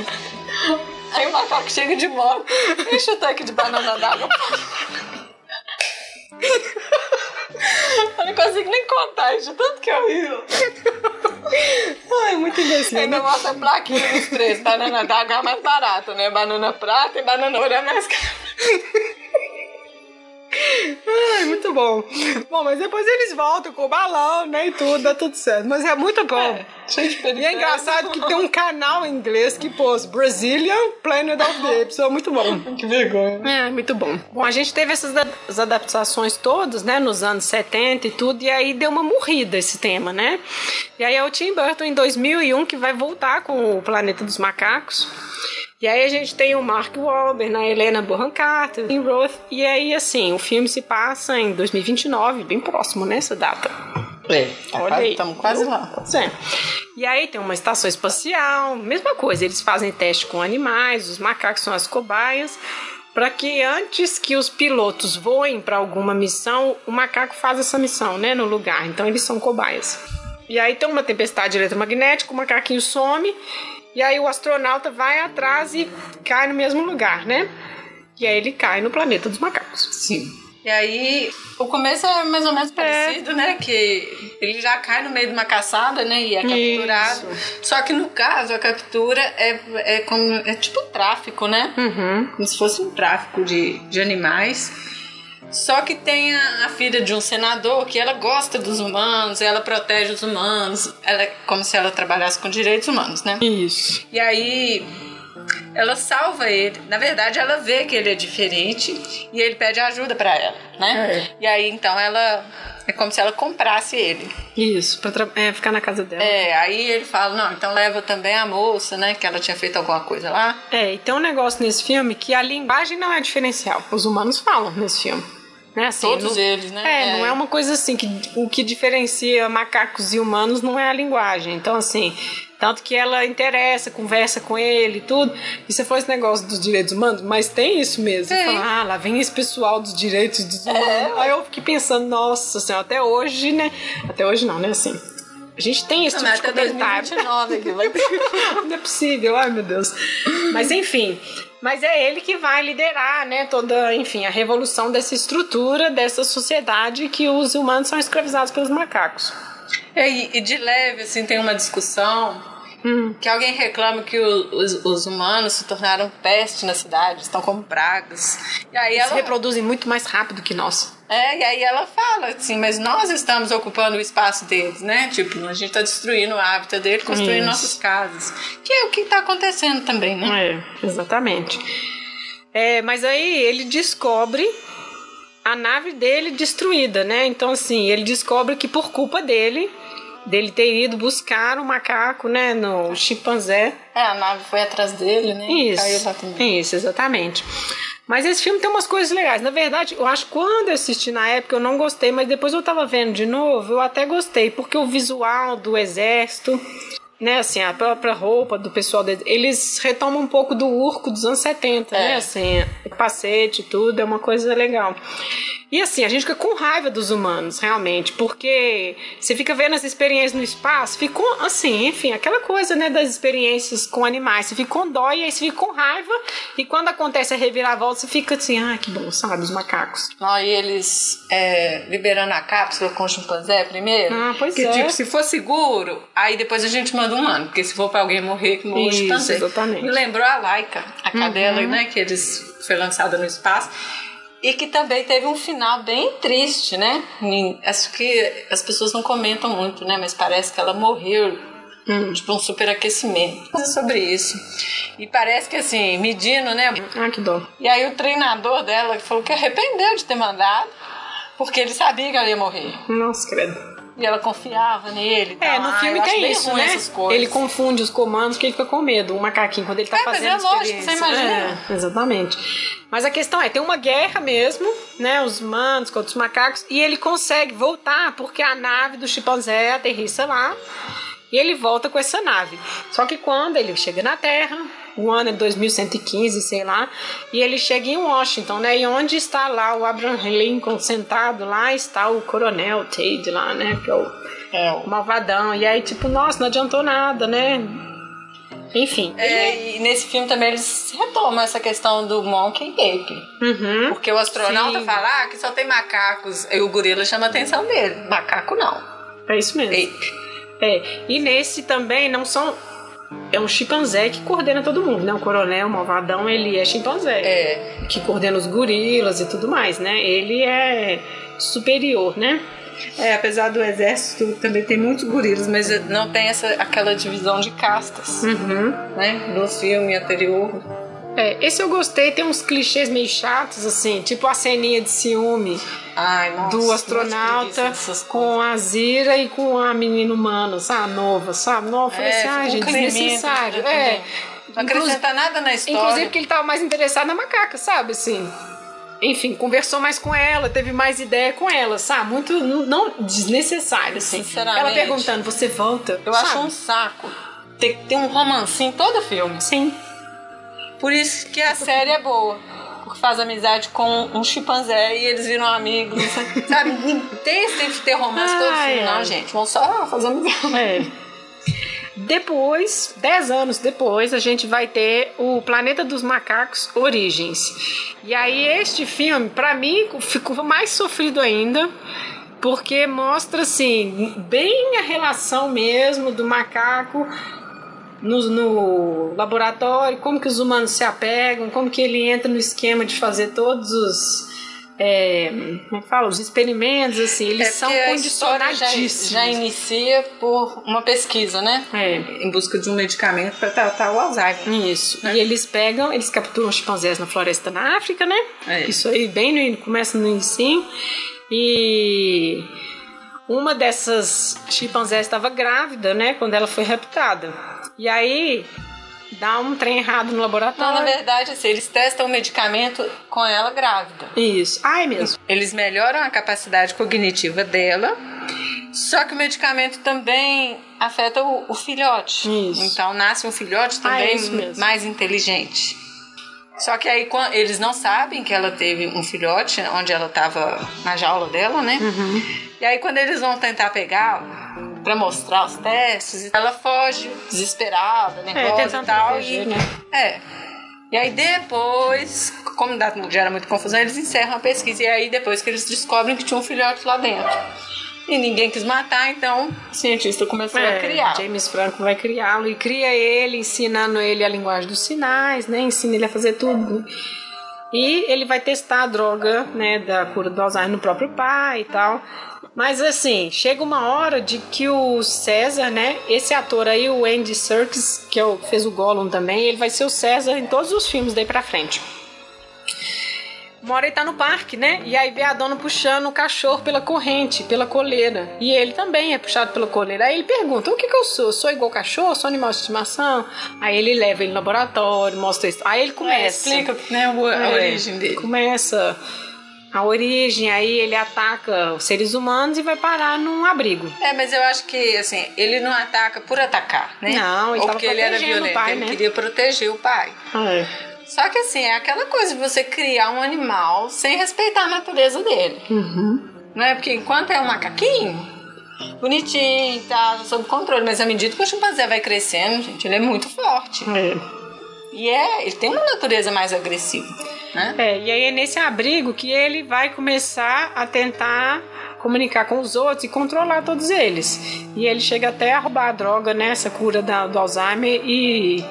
Speaker 2: Aí o macaco chega de moto, deixa o tanque de banana d'água. Eu não consigo nem contar de tanto que eu rio.
Speaker 1: Ai, muito imbecil.
Speaker 2: Ainda
Speaker 1: né?
Speaker 2: mostra a plaquinha dos preços. Banana d'água é mais barata, né? Banana prata e banana ouro é mais cara.
Speaker 1: Ai, muito bom. Bom, mas depois eles voltam com o balão, né? E tudo, dá tudo certo. Mas é muito bom.
Speaker 2: De
Speaker 1: E é engraçado que tem um canal em inglês que pôs Brazilian Planet of the Apes. É muito bom.
Speaker 2: Que vergonha.
Speaker 1: É, muito bom. Bom, a gente teve essas da- as adaptações todas, né, nos anos 70 e tudo, e aí deu uma morrida esse tema, né? E aí é o Tim Burton em 2001 que vai voltar com o Planeta dos Macacos. E aí a gente tem o Mark Wahlberg, a Helena Bonham Carter, Tim Roth, e aí assim, o filme se passa em 2029, bem próximo nessa data.
Speaker 2: É, tá
Speaker 1: Olha
Speaker 2: quase,
Speaker 1: aí.
Speaker 2: estamos quase lá.
Speaker 1: Pois é. E aí tem uma estação espacial, mesma coisa, eles fazem teste com animais, os macacos são as cobaias, para que antes que os pilotos voem para alguma missão, o macaco faz essa missão, né, no lugar. Então eles são cobaias. E aí tem uma tempestade eletromagnética, o macaquinho some, e aí o astronauta vai atrás e cai no mesmo lugar, né? E aí ele cai no planeta dos macacos.
Speaker 2: Sim. E aí, o começo é mais ou menos parecido, né? Que ele já cai no meio de uma caçada, né? E é capturado. Só que no caso, a captura é, é como. É tipo tráfico, né?
Speaker 1: Uhum.
Speaker 2: Como se fosse um tráfico de, de animais. Só que tem a, a filha de um senador que ela gosta dos humanos, ela protege os humanos, ela é como se ela trabalhasse com direitos humanos, né?
Speaker 1: Isso.
Speaker 2: E aí ela salva ele. Na verdade, ela vê que ele é diferente e ele pede ajuda pra ela, né? E aí então ela é como se ela comprasse ele.
Speaker 1: Isso, pra é, ficar na casa dela.
Speaker 2: É, aí ele fala: "Não, então leva também a moça, né, que ela tinha feito alguma coisa lá".
Speaker 1: É, e tem um negócio nesse filme que a linguagem não é diferencial. Os humanos falam nesse filme. Né? Assim,
Speaker 2: Todos eles, né?
Speaker 1: É, é, não é uma coisa assim que o que diferencia macacos e humanos não é a linguagem. Então, assim, tanto que ela interessa, conversa com ele e tudo. E você falou esse negócio dos direitos humanos, mas tem isso mesmo. Tem. Fala, ah, lá vem esse pessoal dos direitos dos humanos. É. Aí eu fiquei pensando, nossa senhora, até hoje, né? Até hoje não, né? Assim. A gente tem esse não, tipo de comentário. 2029 aqui, vai... não é possível, ai meu Deus. Mas enfim, mas é ele que vai liderar, né, toda, enfim, a revolução dessa estrutura, dessa sociedade que os humanos são escravizados pelos macacos.
Speaker 2: É, e de leve, assim, tem uma discussão Hum. Que alguém reclama que o, os, os, humanos se tornaram peste na cidade, estão como pragas.
Speaker 1: E aí Eles ela... reproduzem muito mais rápido que nós.
Speaker 2: É, e aí ela fala assim, mas nós estamos ocupando o espaço deles, né? Tipo, a gente está destruindo o hábitat dele, construindo Isso. nossas casas. Que é o que está acontecendo também,
Speaker 1: né? É, exatamente. É, mas aí ele descobre a nave dele destruída, né? Então, assim, ele descobre que por culpa dele dele ter ido buscar o macaco, né, no chimpanzé.
Speaker 2: É, a nave foi atrás dele, né?
Speaker 1: Isso. Caiu lá também. Isso, exatamente. Mas esse filme tem umas coisas legais. Na verdade, eu acho que quando eu assisti na época eu não gostei, mas depois eu tava vendo de novo, eu até gostei, porque o visual do exército, né, assim, a própria roupa do pessoal, eles retomam um pouco do urco dos anos 70, né, é. né, assim, capacete e tudo, é uma coisa legal. E assim, a gente fica com raiva dos humanos, realmente, porque você fica vendo as experiências no espaço, ficou assim, enfim, aquela coisa, né, das experiências com animais, você fica com dó e aí você fica com raiva, e quando acontece a reviravolta, você fica assim, ah, que bom, sabe, os macacos.
Speaker 2: Ah, e eles é, liberando a cápsula com o chimpanzé primeiro.
Speaker 1: Ah, pois
Speaker 2: que,
Speaker 1: é.
Speaker 2: tipo, se for seguro, aí depois a gente manda um humano, porque se for pra alguém morrer, que morre o chimpanzé.
Speaker 1: exatamente.
Speaker 2: Me lembrou a Laika, a cadela, uhum. né, que eles foi lançada no espaço e que também teve um final bem triste, né? Acho que as pessoas não comentam muito, né? Mas parece que ela morreu hum. tipo um superaquecimento. Coisa sobre isso. E parece que assim, medindo, né?
Speaker 1: Ah, que dó.
Speaker 2: E aí o treinador dela falou que arrependeu de ter mandado, porque ele sabia que ela ia morrer.
Speaker 1: Nossa, credo.
Speaker 2: E ela confiava nele.
Speaker 1: É, no filme tem isso, né? Ele confunde os comandos que ele fica com medo. O macaquinho, quando ele tá é, fazendo mas é lógico,
Speaker 2: você imagina.
Speaker 1: É, exatamente. Mas a questão é, tem uma guerra mesmo, né? Os humanos contra os macacos. E ele consegue voltar porque a nave do chimpanzé aterrissa lá. E ele volta com essa nave. Só que quando ele chega na Terra, o ano é 2115, sei lá, e ele chega em Washington, né? E onde está lá o Abraham Lincoln sentado, lá está o Coronel Tate lá, né? Que é o, é o malvadão. E aí, tipo, nossa, não adiantou nada, né? Enfim.
Speaker 2: É, e nesse filme também eles retomam essa questão do Monkey Ape.
Speaker 1: Uhum,
Speaker 2: porque o astronauta sim. fala ah, que só tem macacos. E o gorila chama a atenção dele. Macaco não.
Speaker 1: É isso mesmo. Ape. É, e nesse também não são. É um chimpanzé que coordena todo mundo, né? O coronel, o malvadão, ele é chimpanzé.
Speaker 2: É.
Speaker 1: Que coordena os gorilas e tudo mais, né? Ele é superior, né?
Speaker 2: É, apesar do exército também tem muitos gorilas, mas não tem essa, aquela divisão de castas,
Speaker 1: uhum.
Speaker 2: né? No filme anterior.
Speaker 1: É, esse eu gostei, tem uns clichês meio chatos, assim, tipo a ceninha de ciúme
Speaker 2: Ai, nossa,
Speaker 1: do astronauta com a Zira e com a menina humana, sabe? Nova, sabe? Nova, eu falei é, assim, ah, gente, desnecessário. É.
Speaker 2: Não acrescenta nada na história.
Speaker 1: Inclusive porque ele tava mais interessado na macaca, sabe? Assim. Enfim, conversou mais com ela, teve mais ideia com ela, sabe? Muito não desnecessário, assim.
Speaker 2: Sinceramente.
Speaker 1: Ela perguntando, você volta?
Speaker 2: Eu sabe? acho um saco. Tem, tem um romancinho em todo filme.
Speaker 1: Sim.
Speaker 2: Por isso que a série é boa. Porque faz amizade com um chimpanzé e eles viram amigos. Sabe? Tem esse tempo de ter romance todo filme. Não, gente. Vão só fazer amizade.
Speaker 1: É. Depois, dez anos depois, a gente vai ter o Planeta dos Macacos Origens. E aí este filme, para mim, ficou mais sofrido ainda, porque mostra assim bem a relação mesmo do macaco no, no, laboratório, como que os humanos se apegam, como que ele entra no esquema de fazer todos os é, como é que fala? Os experimentos, assim, eles é são condicionadíssimos.
Speaker 2: Já, já, inicia por uma pesquisa, né?
Speaker 1: É.
Speaker 2: Em busca de um medicamento para tratar o Alzheimer.
Speaker 1: Isso. Né? E eles pegam, eles capturam chimpanzés na floresta na África, né?
Speaker 2: É.
Speaker 1: Isso aí bem no começa no ensino. E uma dessas chimpanzés estava grávida, né? Quando ela foi raptada. E aí dá um trem errado no laboratório.
Speaker 2: Não, na verdade, assim, eles testam o medicamento com ela grávida.
Speaker 1: Isso. Ai, mesmo.
Speaker 2: Eles melhoram a capacidade cognitiva dela, só que o medicamento também afeta o, o filhote.
Speaker 1: Isso.
Speaker 2: Então nasce um filhote
Speaker 1: Ah,
Speaker 2: também
Speaker 1: mesmo.
Speaker 2: mais inteligente. Só que aí eles não sabem que ela teve um filhote, onde ela estava na jaula dela, né?
Speaker 1: Uhum.
Speaker 2: E aí quando eles vão tentar pegá-la para mostrar os testes, ela foge desesperada, nervosa
Speaker 1: tentando
Speaker 2: e tal.
Speaker 1: proteger,
Speaker 2: e,
Speaker 1: né?
Speaker 2: É. E aí depois, como gera muita confusão, eles encerram a pesquisa. E aí depois que eles descobrem que tinha um filhote lá dentro. E ninguém quis matar, então o cientista começou a criar.
Speaker 1: É, James Franco vai criá-lo e cria ele, ensinando ele a linguagem dos sinais, né? Ensina ele a fazer tudo. E ele vai testar a droga, né, da cura do Alzheimer no próprio pai e tal. Mas assim, chega uma hora de que o César, né, esse ator aí, o Andy Serkis, que é fez o Gollum também, ele vai ser o César em todos os filmes daí pra frente. Uma hora ele tá no parque, né? E aí vê a dona puxando o cachorro pela corrente, pela coleira. E ele também é puxado pela coleira. Aí ele pergunta: o que que eu sou? Sou igual cachorro? Sou animal de estimação? Aí ele leva ele no laboratório, mostra isso. Aí ele
Speaker 2: É,
Speaker 1: começa.
Speaker 2: explica né, a
Speaker 1: É,
Speaker 2: origem dele.
Speaker 1: Começa a origem, aí ele ataca os seres humanos e vai parar num abrigo.
Speaker 2: É, mas eu acho que, assim, ele não ataca por atacar, né?
Speaker 1: Não, ele
Speaker 2: Ou porque ele era violento,
Speaker 1: pai,
Speaker 2: ele
Speaker 1: né?
Speaker 2: queria proteger o pai. Só que, assim, é aquela coisa de você criar um animal sem respeitar a natureza dele.
Speaker 1: Uhum.
Speaker 2: Não é? Porque enquanto é um macaquinho, bonitinho, tá sob controle, mas à medida que o chimpanzé vai crescendo, gente, ele é muito forte.
Speaker 1: É.
Speaker 2: E é, ele tem uma natureza mais agressiva, né?
Speaker 1: É, e aí é nesse abrigo que ele vai começar a tentar comunicar com os outros e controlar todos eles. E ele chega até a roubar a droga nessa cura da- do Alzheimer e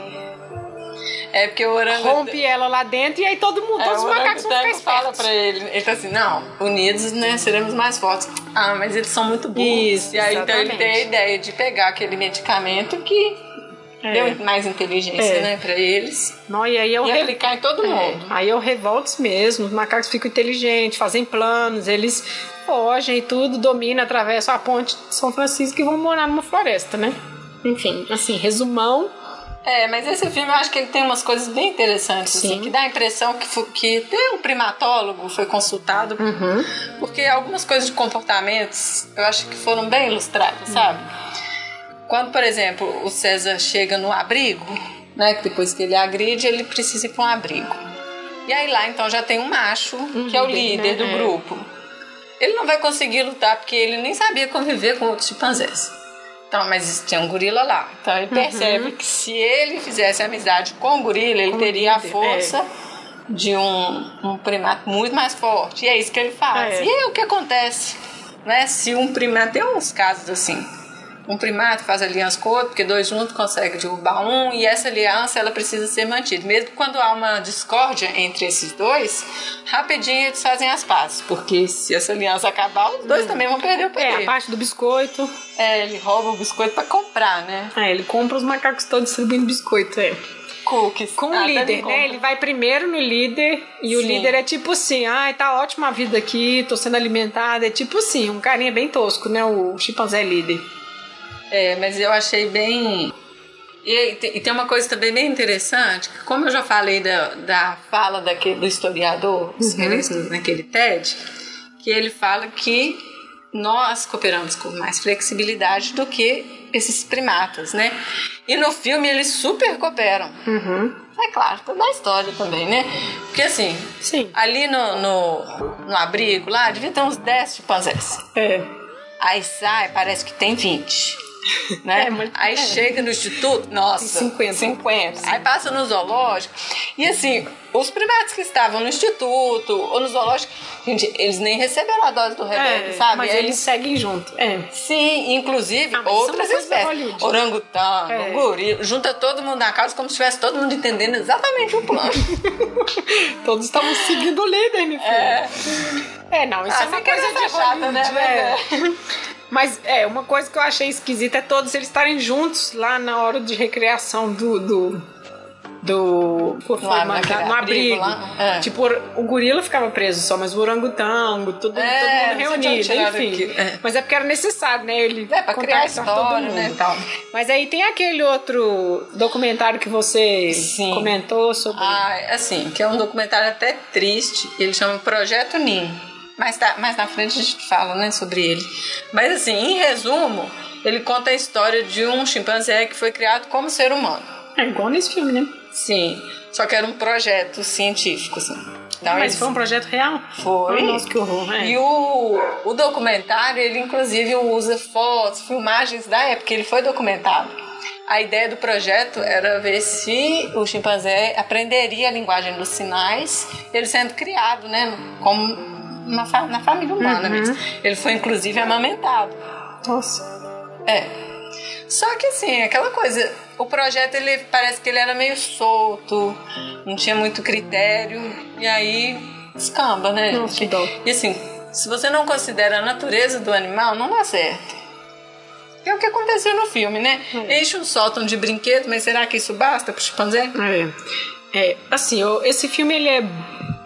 Speaker 2: É porque o orangotango...
Speaker 1: rompe ela lá dentro e aí todo mundo,
Speaker 2: É,
Speaker 1: todos os macacos vão ficar
Speaker 2: orangotango fala
Speaker 1: espertos.
Speaker 2: pra ele, ele tá assim, não, unidos, né, seremos mais fortes. Ah, mas eles são muito burros.
Speaker 1: Isso,
Speaker 2: e aí então ele
Speaker 1: exatamente.
Speaker 2: tem a ideia de pegar aquele medicamento que
Speaker 1: É.
Speaker 2: deu mais inteligência,
Speaker 1: É.
Speaker 2: né, pra eles.
Speaker 1: Não, e aí o
Speaker 2: E
Speaker 1: re-
Speaker 2: aplicar em todo
Speaker 1: É,
Speaker 2: mundo.
Speaker 1: aí é o revoltos mesmo, os macacos ficam inteligentes, fazem planos, eles fogem e tudo, dominam, atravessam a ponte de São Francisco e vão morar numa floresta, né? Enfim, assim, resumão,
Speaker 2: É, mas esse filme eu acho que ele tem umas coisas bem interessantes, assim,
Speaker 1: Sim.
Speaker 2: que dá a impressão que, que até um primatólogo foi consultado,
Speaker 1: Uhum.
Speaker 2: porque algumas coisas de comportamentos eu acho que foram bem ilustradas, sabe? Quando, por exemplo, o César chega no abrigo, né, que depois que ele agride, ele precisa ir para um abrigo. E aí lá então já tem um macho, que é o
Speaker 1: líder,
Speaker 2: líder
Speaker 1: né?
Speaker 2: do
Speaker 1: É.
Speaker 2: grupo. Ele não vai conseguir lutar porque ele nem sabia conviver com outros chimpanzés. Então, mas tem um gorila lá. Então ele percebe que se ele fizesse amizade com o gorila, ele
Speaker 1: Com
Speaker 2: teria a
Speaker 1: líder,
Speaker 2: força de um, um primato muito mais forte. E é isso que ele faz.
Speaker 1: É.
Speaker 2: E aí o que acontece? Né? Se um primato. Tem uns casos assim. Um primato faz aliança com o outro, porque dois juntos conseguem derrubar um, e essa aliança ela precisa ser mantida. Mesmo quando há uma discórdia entre esses dois, rapidinho eles fazem as pazes. Porque se essa aliança acabar, os dois também vão perder o
Speaker 1: é,
Speaker 2: poder.
Speaker 1: a parte do biscoito.
Speaker 2: É, ele rouba o biscoito pra comprar, né?
Speaker 1: É, ele compra os macacos todos distribuindo biscoito, é.
Speaker 2: Cookies.
Speaker 1: Com
Speaker 2: Ah,
Speaker 1: o líder,
Speaker 2: também
Speaker 1: né? Ele vai primeiro no líder e o
Speaker 2: Sim.
Speaker 1: líder é tipo assim, ai, tá ótima a vida aqui, tô sendo alimentada. É tipo assim, um carinha bem tosco, né? O chimpanzé líder.
Speaker 2: É, mas eu achei bem. E, e tem uma coisa também bem interessante, que como eu já falei da, da fala daquele, do historiador, uhum. naquele TED, que ele fala que nós cooperamos com mais flexibilidade do que esses primatas, né? E no filme eles super cooperam.
Speaker 1: Uhum.
Speaker 2: É claro, toda a história também, né? Porque assim,
Speaker 1: Sim.
Speaker 2: ali no, no, no abrigo lá, devia ter uns 10 chimpanzés.
Speaker 1: É.
Speaker 2: Aí sai, parece que tem 20. Né?
Speaker 1: É, muito-
Speaker 2: Aí
Speaker 1: é.
Speaker 2: chega no instituto, nossa,
Speaker 1: Tem 50.
Speaker 2: 50. Aí passa no zoológico. E assim, os primatas que estavam no instituto ou no zoológico, gente, eles nem receberam a dose do remédio,
Speaker 1: É,
Speaker 2: sabe?
Speaker 1: mas
Speaker 2: Aí
Speaker 1: eles seguem junto. É.
Speaker 2: Sim, inclusive
Speaker 1: Ah, é
Speaker 2: outras espécies. Orangotango,
Speaker 1: É.
Speaker 2: gorila, junta todo mundo na casa como se estivesse todo mundo entendendo exatamente o plano.
Speaker 1: Todos estavam seguindo o líder, meu filho.
Speaker 2: É.
Speaker 1: É, não, isso
Speaker 2: Ah,
Speaker 1: é uma coisa de
Speaker 2: chata, né?
Speaker 1: é. Mas é, uma coisa que eu achei esquisita é todos eles estarem juntos lá na hora de recreação do, do, do por
Speaker 2: Lá
Speaker 1: mandado
Speaker 2: naquele
Speaker 1: no
Speaker 2: abrigo
Speaker 1: abrigo.
Speaker 2: lá? É.
Speaker 1: Tipo, o gorila ficava preso só, mas o orangotango, todo,
Speaker 2: É,
Speaker 1: todo mundo reunido, enfim.
Speaker 2: É.
Speaker 1: Mas é porque era necessário, né? Ele
Speaker 2: É, pra criar história,
Speaker 1: mundo.
Speaker 2: né, tal.
Speaker 1: Mas aí tem aquele outro documentário que você
Speaker 2: Sim.
Speaker 1: comentou sobre.
Speaker 2: Ah, assim, que é um documentário até triste. Ele chama Projeto Nin. Mais, tá, mais na frente a gente fala, né, sobre ele. Mas assim, em resumo, ele conta a história de um chimpanzé que foi criado como ser humano.
Speaker 1: É igual nesse filme, né?
Speaker 2: Sim, só que era um projeto científico, assim. Então,
Speaker 1: Mas
Speaker 2: eles-
Speaker 1: foi um projeto real?
Speaker 2: Foi.
Speaker 1: Nossa, que horror. É.
Speaker 2: E o, o documentário, ele inclusive usa fotos, filmagens da época, ele foi documentado. A ideia do projeto era ver se o chimpanzé aprenderia a linguagem dos sinais, ele sendo criado, né, como na, fa- na família humana
Speaker 1: Uhum.
Speaker 2: mesmo. Ele foi inclusive amamentado.
Speaker 1: Nossa.
Speaker 2: É. Só que assim, aquela coisa, o projeto ele parece que ele era meio solto, não tinha muito critério, e aí escamba, né?
Speaker 1: Nossa,
Speaker 2: gente?
Speaker 1: que dó.
Speaker 2: E assim, se você não considera a natureza do animal, não dá certo. É o que aconteceu no filme, né? Enche um sótão de brinquedo, mas será que isso basta pro chimpanzé?
Speaker 1: É. É, assim, eu- esse filme ele é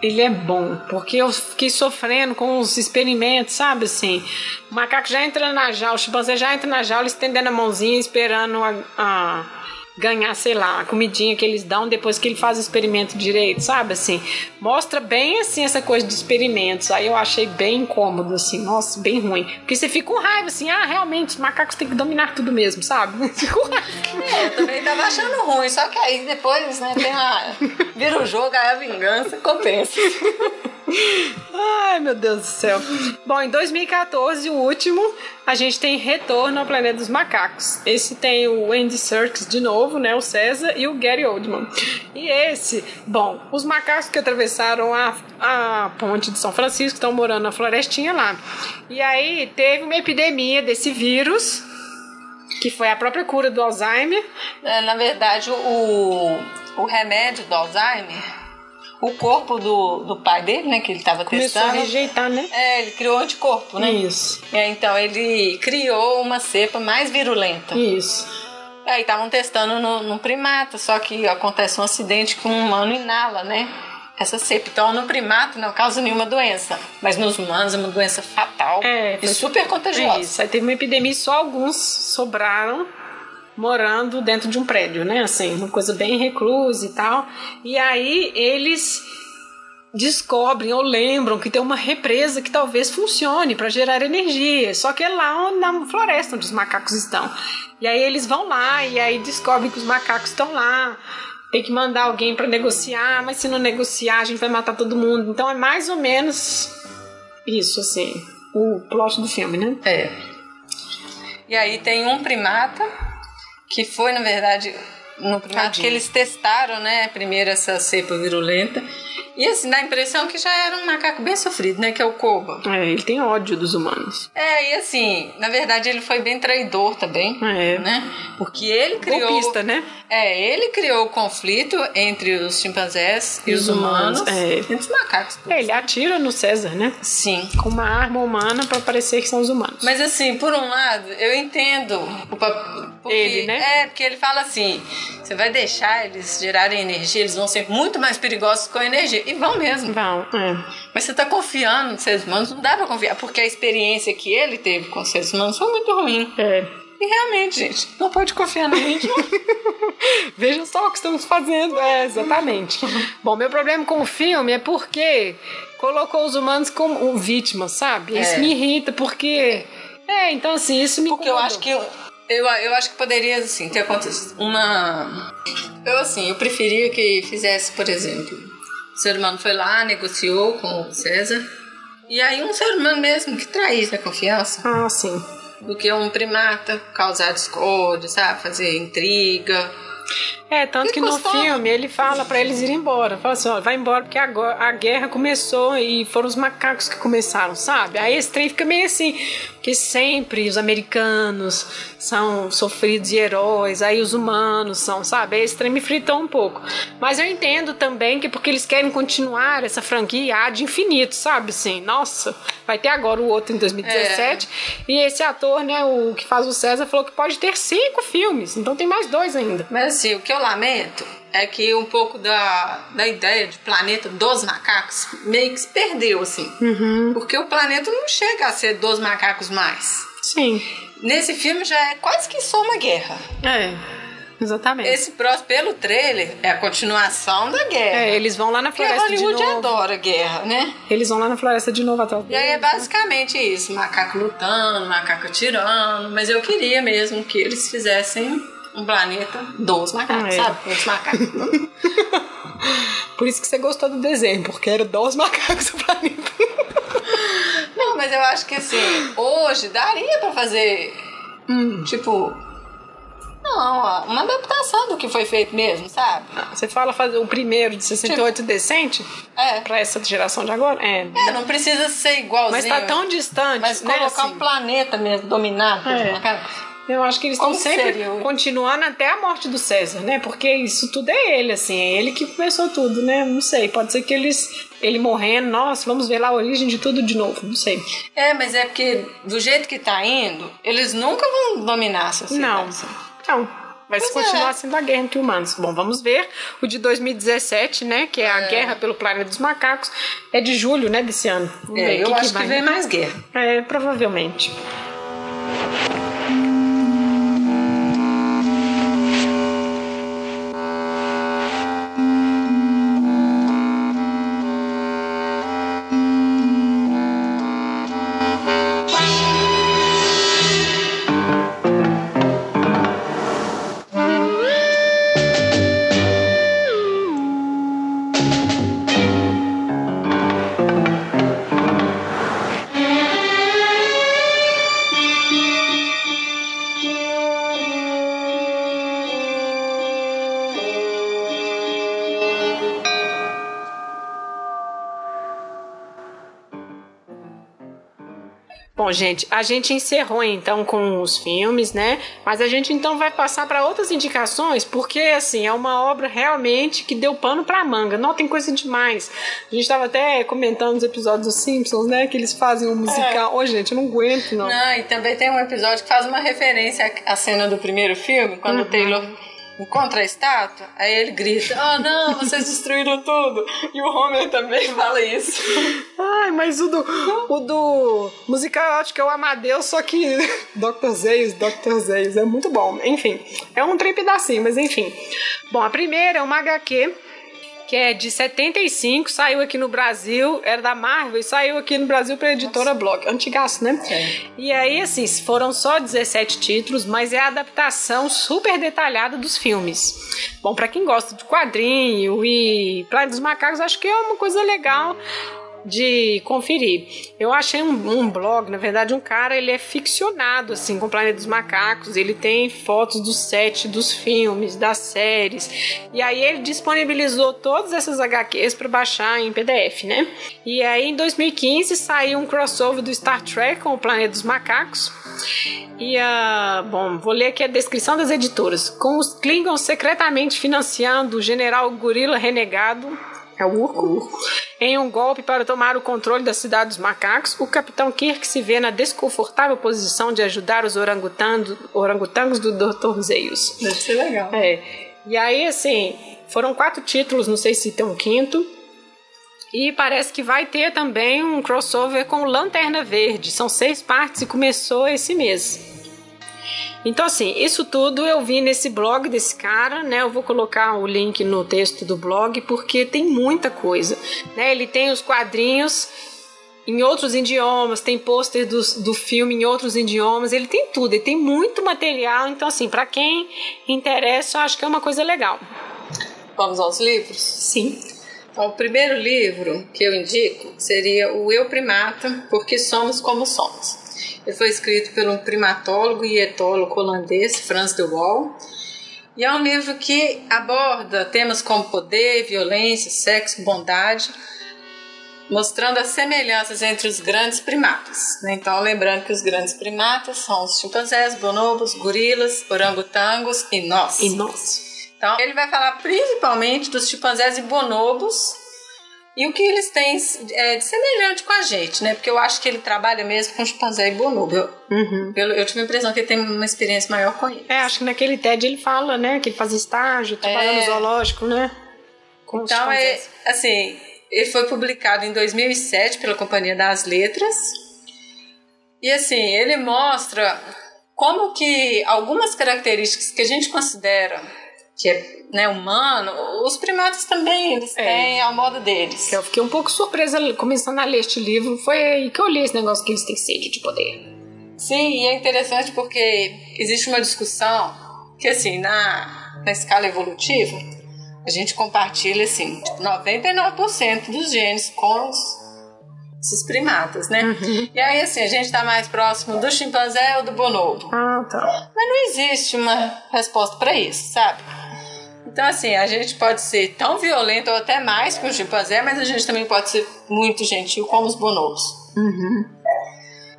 Speaker 1: ele é bom, porque eu fiquei sofrendo com os experimentos, sabe assim? O macaco já entra na jaula, o chimpanzé já entra na jaula estendendo a mãozinha, esperando a, a ganhar, sei lá, a comidinha que eles dão depois que ele faz o experimento direito, sabe assim? Mostra bem assim essa coisa de experimentos. Aí eu achei bem incômodo assim, nossa, bem ruim. Porque você fica com raiva assim, ah, realmente os macacos têm que dominar tudo mesmo, sabe? Fica com raiva.
Speaker 2: É, eu também tava achando ruim, só que aí depois, né, tem a. Vira o jogo, aí a vingança compensa.
Speaker 1: Ai, meu Deus do céu. Bom, em 2014, o último, a gente tem Retorno ao Planeta dos Macacos. Esse tem o Andy Serkis de novo, né? O César e o Gary Oldman. E esse, bom, os macacos que atravessaram a, a ponte de São Francisco estão morando na florestinha lá. E aí teve uma epidemia desse vírus, que foi a própria cura do Alzheimer.
Speaker 2: É, na verdade, o, o remédio do Alzheimer, o corpo do, do pai dele, né, que ele tava
Speaker 1: Começou a
Speaker 2: testando.
Speaker 1: rejeitar, né?
Speaker 2: É, ele criou anticorpo, né?
Speaker 1: Isso,
Speaker 2: É, então, ele criou uma cepa mais virulenta.
Speaker 1: isso.
Speaker 2: Aí estavam testando no, no primata, só que acontece um acidente que um humano inala, né? Essa cepa. Então, no primata não causa nenhuma doença. Mas nos humanos é uma doença fatal
Speaker 1: É,
Speaker 2: e super contagiosa.
Speaker 1: Isso, aí teve uma epidemia e só alguns sobraram morando dentro de um prédio, né? Assim, uma coisa bem reclusa e tal. E aí eles descobrem ou lembram que tem uma represa que talvez funcione para gerar energia, só que é lá na floresta onde os macacos estão. E aí eles vão lá e aí descobrem que os macacos estão lá. Tem que mandar alguém para negociar, mas se não negociar, a gente vai matar todo mundo. Então é mais ou menos isso, assim, o plot do filme, né?
Speaker 2: É. E aí tem um primata que foi, na verdade, no primata
Speaker 1: Tadinho.
Speaker 2: que eles testaram, né, primeiro essa cepa virulenta. E assim, dá a impressão que já era um macaco bem sofrido, né, que é o Koba.
Speaker 1: É, ele tem ódio dos humanos.
Speaker 2: É, e assim, na verdade ele foi bem traidor também,
Speaker 1: É.
Speaker 2: né? Porque ele criou
Speaker 1: Golpista, né?
Speaker 2: É, ele criou o conflito entre os chimpanzés e,
Speaker 1: E
Speaker 2: os
Speaker 1: os
Speaker 2: humanos,
Speaker 1: humanos, é.
Speaker 2: entre os macacos.
Speaker 1: É, ele atira no César, né?
Speaker 2: Sim.
Speaker 1: Com uma arma humana pra parecer que são os humanos.
Speaker 2: Mas assim, por um lado, eu entendo o pap- porque,
Speaker 1: Ele, né?
Speaker 2: É, porque ele fala assim: você vai deixar eles gerarem energia, eles vão ser muito mais perigosos com a energia. E vão mesmo.
Speaker 1: Vão, é.
Speaker 2: Mas você tá confiando nos seres humanos, não dá pra confiar, porque a experiência que ele teve com os seres humanos foi muito ruim.
Speaker 1: É.
Speaker 2: E realmente, gente, não pode confiar na gente.
Speaker 1: Veja só o que estamos fazendo. É, exatamente. Bom, meu problema com o filme é porque colocou os humanos como vítimas, sabe? Isso
Speaker 2: É.
Speaker 1: me irrita, porque. É, então assim, isso me
Speaker 2: Porque eu
Speaker 1: incomodou.
Speaker 2: acho que. Eu, eu acho que poderia, assim, ter acontecido uma. Eu, assim, eu preferia que fizesse, por exemplo, o ser humano foi lá, negociou com o César, e aí um ser humano mesmo que traísse a confiança,
Speaker 1: Ah, sim.
Speaker 2: do que um primata causar discórdia, sabe? Fazer intriga.
Speaker 1: É, tanto
Speaker 2: Que
Speaker 1: que no filme ele fala pra eles irem embora. Fala assim, ó, vai embora porque agora a guerra começou e foram os macacos que começaram, sabe? Aí esse trem fica meio assim, porque sempre os americanos são sofridos e heróis, aí os humanos são, sabe? Aí esse trem me fritou um pouco. Mas eu entendo também que porque eles querem continuar essa franquia ad infinito, sabe? Assim, nossa, vai ter agora o outro em 2017. E esse ator, né, o que faz o César, falou que pode ter cinco filmes, então tem mais dois ainda.
Speaker 2: Mas assim, o que eu lamento é que um pouco da, da ideia de planeta dos macacos meio que se perdeu, assim.
Speaker 1: Uhum.
Speaker 2: Porque o planeta não chega a ser dos macacos mais.
Speaker 1: Sim.
Speaker 2: Nesse filme já é quase que só uma guerra.
Speaker 1: É. Exatamente.
Speaker 2: Esse próximo, pelo trailer, é a continuação da guerra.
Speaker 1: É, eles vão lá na
Speaker 2: Porque
Speaker 1: floresta de
Speaker 2: Hollywood
Speaker 1: novo.
Speaker 2: adora guerra, né?
Speaker 1: Eles vão lá na floresta de novo atrás
Speaker 2: E aí é basicamente isso: macaco lutando, macaco atirando. Mas eu queria mesmo que eles fizessem um planeta dos macacos,
Speaker 1: Ah, é.
Speaker 2: sabe? Os macacos.
Speaker 1: Por isso que você gostou do desenho, porque era dos macacos do planeta.
Speaker 2: Mas eu acho que assim, hoje daria pra fazer,
Speaker 1: Hum.
Speaker 2: tipo. Não, uma adaptação do que foi feito mesmo, sabe?
Speaker 1: Você fala fazer o primeiro de 68 decente
Speaker 2: É.
Speaker 1: pra essa geração de agora? É.
Speaker 2: É, não precisa ser igualzinho.
Speaker 1: Mas tá tão distante,
Speaker 2: Mas
Speaker 1: né?
Speaker 2: colocar
Speaker 1: assim.
Speaker 2: um planeta mesmo dominado
Speaker 1: É.
Speaker 2: macacos.
Speaker 1: Eu acho que eles estão sempre
Speaker 2: seria
Speaker 1: continuando até a morte do César, né? Porque isso tudo é ele, assim, é ele que começou tudo, né? Não sei, pode ser que eles ele morrendo, nossa, vamos ver lá a origem de tudo de novo, não sei.
Speaker 2: É, mas é porque do jeito que tá indo, eles nunca vão dominar a sociedade.
Speaker 1: Não. Então, vai
Speaker 2: Pois
Speaker 1: continuar
Speaker 2: é.
Speaker 1: sendo a guerra entre humanos. Bom, vamos ver. O de 2017, né? Que é a Guerra pelo Planeta dos Macacos. É de julho, né? Desse ano. Vamos ver
Speaker 2: É,
Speaker 1: o
Speaker 2: eu
Speaker 1: que
Speaker 2: acho que,
Speaker 1: vai.
Speaker 2: vem mais guerra.
Speaker 1: É, provavelmente. Bom, gente, a gente encerrou então com os filmes, né? Mas a gente então vai passar para outras indicações, porque assim, é uma obra realmente que deu pano pra manga. Não tem coisa demais. A gente estava até comentando nos episódios dos Simpsons, né? Que eles fazem um musical. Ô, gente, eu não aguento, não.
Speaker 2: Não, e também tem um episódio que faz uma referência à cena do primeiro filme, quando o Taylor encontra a estátua, aí ele grita: Oh não, vocês destruíram tudo! E o Homer também fala isso.
Speaker 1: Ai, mas o do, o do musical acho que é o Amadeus, só que Dr. Zeus, Dr. Zeus, é muito bom. Enfim, é um trem pedacinho, mas enfim. Bom, a primeira é uma HQ que é de 75, saiu aqui no Brasil, era da Marvel e saiu aqui no Brasil pela editora Block. Antigaço, né?
Speaker 2: É.
Speaker 1: E aí, assim, foram só 17 títulos, mas é a adaptação super detalhada dos filmes. Bom, pra quem gosta de quadrinho e Planeta dos Macacos, acho que é uma coisa legal de conferir. Eu achei um, um blog, na verdade, um cara, ele é ficcionado, assim, com o Planeta dos Macacos. Ele tem fotos do set dos filmes, das séries. E aí ele disponibilizou todas essas HQs para baixar em PDF, né? E aí em 2015 saiu um crossover do Star Trek com o Planeta dos Macacos. E a. bom, vou ler aqui a descrição das editoras. Com os Klingons secretamente financiando o general Gorila Renegado. É o Urco. Em um golpe para tomar o controle da cidade dos macacos, o capitão Kirk se vê na desconfortável posição de ajudar os orangotangos, do Dr. Zeus.
Speaker 2: Deve ser legal.
Speaker 1: É. E aí, assim, foram quatro títulos, não sei se tem um quinto. E parece que vai ter também um crossover com Lanterna Verde. São seis partes e começou esse mês. Então, assim, isso tudo eu vi nesse blog desse cara, né? Eu vou colocar o link no texto do blog, porque tem muita coisa, né? Ele tem os quadrinhos em outros idiomas, tem pôster do, do filme em outros idiomas, ele tem tudo, ele tem muito material. Então, assim, para quem interessa, eu acho que é uma coisa legal.
Speaker 2: Vamos aos livros?
Speaker 1: Sim.
Speaker 2: Então, o primeiro livro que eu indico seria O Eu Primata, Porque Somos Como Somos. Ele foi escrito por um primatólogo e etólogo holandês, Frans de Waal. E é um livro que aborda temas como poder, violência, sexo, bondade, mostrando as semelhanças entre os grandes primatas. né? Então, lembrando que os grandes primatas são os chimpanzés, bonobos, gorilas, orangotangos e nós.
Speaker 1: E nós.
Speaker 2: Então, ele vai falar principalmente dos chimpanzés e bonobos e o que eles têm é, de semelhante com a gente, né? Porque eu acho que ele trabalha mesmo com chimpanzé e bonobo. Eu, uhum. eu, eu, tive a impressão que ele tem uma experiência maior com ele.
Speaker 3: É, acho que naquele TED ele fala, né? Que ele faz estágio, trabalha é... no zoológico, né?
Speaker 2: Com então, é, assim, ele foi publicado em 2007 pela Companhia das Letras. E, assim, ele mostra como que algumas características que a gente considera que é né, humano, os primatas também, eles é. têm ao modo deles.
Speaker 3: Eu fiquei um pouco surpresa começando a ler este livro, foi aí que eu li esse negócio que eles têm sede de poder.
Speaker 2: Sim, e é interessante porque existe uma discussão que, assim, na, na escala evolutiva, a gente compartilha, assim, 99% dos genes com os, esses primatas, né? Uhum. E aí, assim, a gente tá mais próximo do chimpanzé ou do bonobo.
Speaker 3: Ah, tá.
Speaker 2: Mas não existe uma resposta para isso, sabe? Então, assim, a gente pode ser tão violento ou até mais que o chimpanzé, mas a gente também pode ser muito gentil como os bonobos.
Speaker 3: Uhum.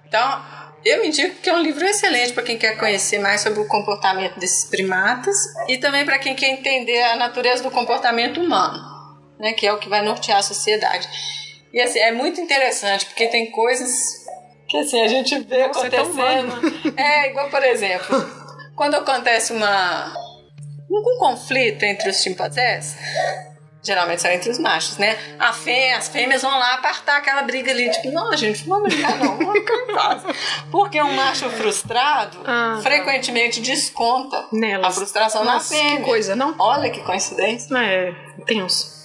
Speaker 2: Então, eu me digo que é um livro excelente para quem quer conhecer mais sobre o comportamento desses primatas e também para quem quer entender a natureza do comportamento humano, né, que é o que vai nortear a sociedade. E assim, é muito interessante porque tem coisas que assim a gente vê é acontecendo. É, é, igual por exemplo, quando acontece uma um conflito entre os chimpanzés, geralmente são entre os machos, né? A fê, as fêmeas vão lá apartar aquela briga ali, tipo, não, gente, não vamos brigar não, vamos ficar em paz. Porque um macho frustrado ah, tá. frequentemente desconta Nelas. a frustração Nossa, na fêmea.
Speaker 3: Que coisa, não?
Speaker 2: Olha que coincidência.
Speaker 3: É, tenso.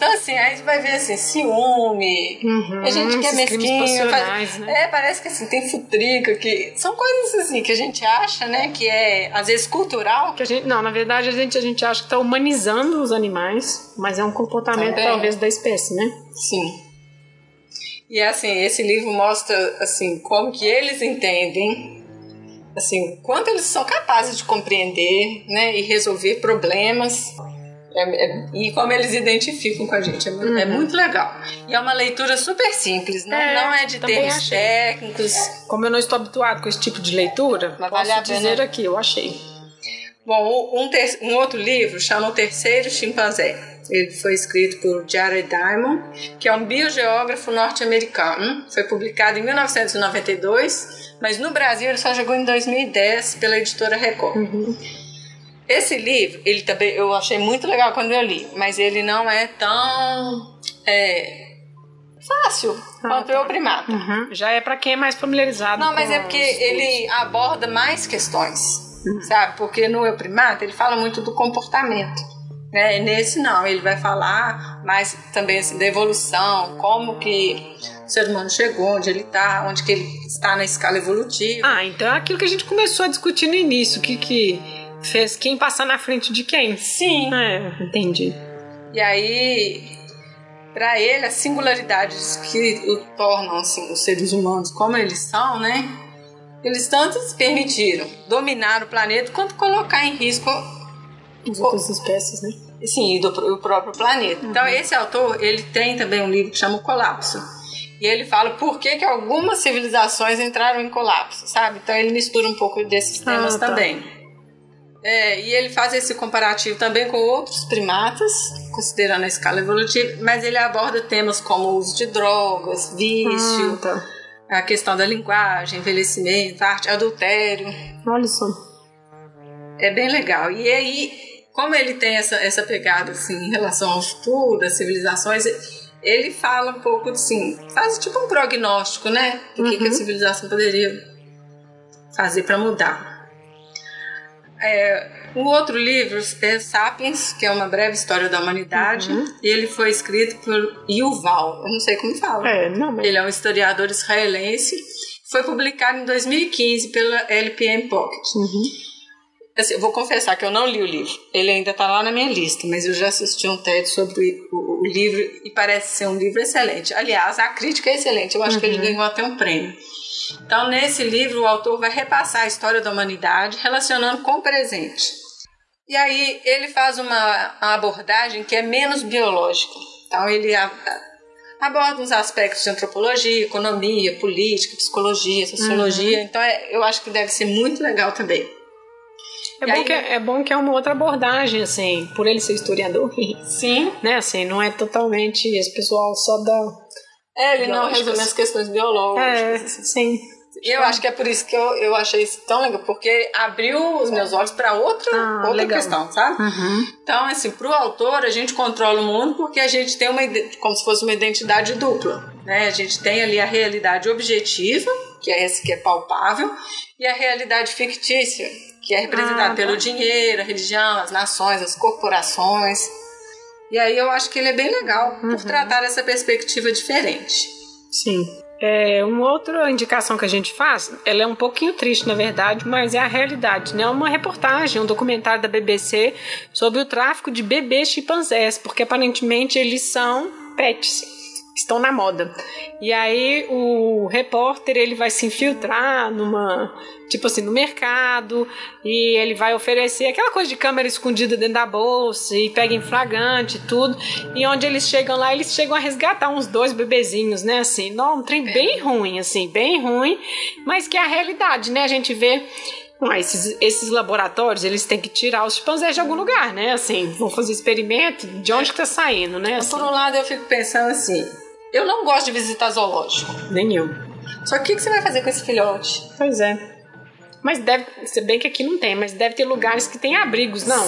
Speaker 2: Então, assim, aí você vai ver assim, ciúme, uhum, a gente que é mesquinho. Faz, né? É, parece que assim, tem futrica, que. São coisas assim que a gente acha, né, que é, às vezes, cultural.
Speaker 3: Que a gente, não, na verdade, a gente, a gente acha que está humanizando os animais, mas é um comportamento Também. talvez da espécie, né?
Speaker 2: Sim. E assim, esse livro mostra assim como que eles entendem assim, quanto eles são capazes de compreender, né, e resolver problemas é, é, e como eles identificam com a gente. É, uhum. é, muito legal. E é uma leitura super simples, não é, não é de termos achei. técnicos.
Speaker 3: Como eu não estou habituado com esse tipo de leitura, Mas posso vale dizer aqui, eu achei.
Speaker 2: Bom, um, ter, um outro livro chama O Terceiro Chimpanzé. Ele foi escrito por Jared Diamond, que é um biogeógrafo norte-americano. Foi publicado em 1992, mas no Brasil ele só chegou em 2010 pela editora Record. Uhum. Esse livro, ele também eu achei muito legal quando eu li, mas ele não é tão é, fácil ah, quanto tá. o primato.
Speaker 3: Uhum. Já é para quem é mais familiarizado.
Speaker 2: Não, mas é porque ele aborda mais questões, uhum. sabe? Porque no eu primato ele fala muito do comportamento. Né? Nesse não, ele vai falar mais também assim, da evolução, como que o ser humano chegou, onde ele está, onde que ele está na escala evolutiva.
Speaker 3: Ah, então é aquilo que a gente começou a discutir no início, que que Fez quem passar na frente de quem?
Speaker 2: Sim.
Speaker 3: É, entendi.
Speaker 2: E aí, para ele, as singularidades que o tornam assim, os seres humanos como eles são, né? Eles tanto permitiram dominar o planeta quanto colocar em risco
Speaker 3: as outras espécies, né?
Speaker 2: Sim, do, o próprio planeta. Uhum. Então, esse autor, ele tem também um livro que chama O Colapso. E ele fala por que, que algumas civilizações entraram em colapso, sabe? Então, ele mistura um pouco desses temas ah, tá. também. É, e ele faz esse comparativo também com outros primatas, considerando a escala evolutiva, mas ele aborda temas como o uso de drogas, vício, ah, tá. a questão da linguagem, envelhecimento, arte, adultério.
Speaker 3: Olha só.
Speaker 2: É bem legal. E aí, como ele tem essa, essa pegada assim, em relação ao futuro, das civilizações, ele fala um pouco assim, faz tipo um prognóstico, né? Do uhum. que, que a uhum. civilização poderia fazer para mudar. É, o outro livro é Sapiens, que é uma breve história da humanidade, uhum. e ele foi escrito por Yuval, eu não sei como fala.
Speaker 3: É, não, mas...
Speaker 2: Ele é um historiador israelense, foi publicado em 2015 pela LPM Pocket.
Speaker 3: Uhum.
Speaker 2: Assim, eu vou confessar que eu não li o livro, ele ainda está lá na minha lista, mas eu já assisti um TED sobre o, o, livro e parece ser um livro excelente. Aliás, a crítica é excelente, eu acho uhum. que ele uhum. ganhou até um prêmio. Então, nesse livro, o autor vai repassar a história da humanidade relacionando com o presente. E aí ele faz uma, uma abordagem que é menos biológica. Então, ele a, a, aborda os aspectos de antropologia, economia, política, psicologia, sociologia. Uhum. Então, é, eu acho que deve ser muito legal também.
Speaker 1: É bom, aí, que, é, é bom que é uma outra abordagem, assim, por ele ser historiador.
Speaker 2: Sim.
Speaker 1: né, assim, não é totalmente esse pessoal só da.
Speaker 2: É, ele não resume as questões biológicas.
Speaker 1: É, sim.
Speaker 2: Eu acho que é por isso que eu, eu achei isso tão legal, porque abriu os meus olhos para outra, ah, outra questão, sabe?
Speaker 1: Uhum.
Speaker 2: Então, assim, pro autor, a gente controla o mundo porque a gente tem uma, como se fosse uma identidade dupla, né? A gente tem ali a realidade objetiva, que é esse que é palpável, e a realidade fictícia, que é representada ah, pelo tá. dinheiro, a religião, as nações, as corporações. E aí eu acho que ele é bem legal uhum. por tratar essa perspectiva diferente.
Speaker 1: Sim. É, uma outra indicação que a gente faz, ela é um pouquinho triste, na verdade, mas é a realidade, né? Uma reportagem, um documentário da BBC sobre o tráfico de bebês chimpanzés, porque aparentemente eles são pets estão na moda. E aí o repórter ele vai se infiltrar numa tipo assim no mercado e ele vai oferecer aquela coisa de câmera escondida dentro da bolsa e pega em flagrante tudo. E onde eles chegam lá, eles chegam a resgatar uns dois bebezinhos, né, assim. Não, um trem bem ruim assim, bem ruim, mas que é a realidade, né? A gente vê Bom, esses, esses laboratórios, eles têm que tirar os chimpanzés de algum lugar, né? Assim, vão fazer experimento, de onde que tá saindo, né? Assim.
Speaker 2: Por um lado, eu fico pensando assim, eu não gosto de visitar zoológico.
Speaker 1: Nem eu.
Speaker 2: Só que o que você vai fazer com esse filhote?
Speaker 1: Pois é. Mas deve, se bem que aqui não tem, mas deve ter lugares que tem abrigos, não?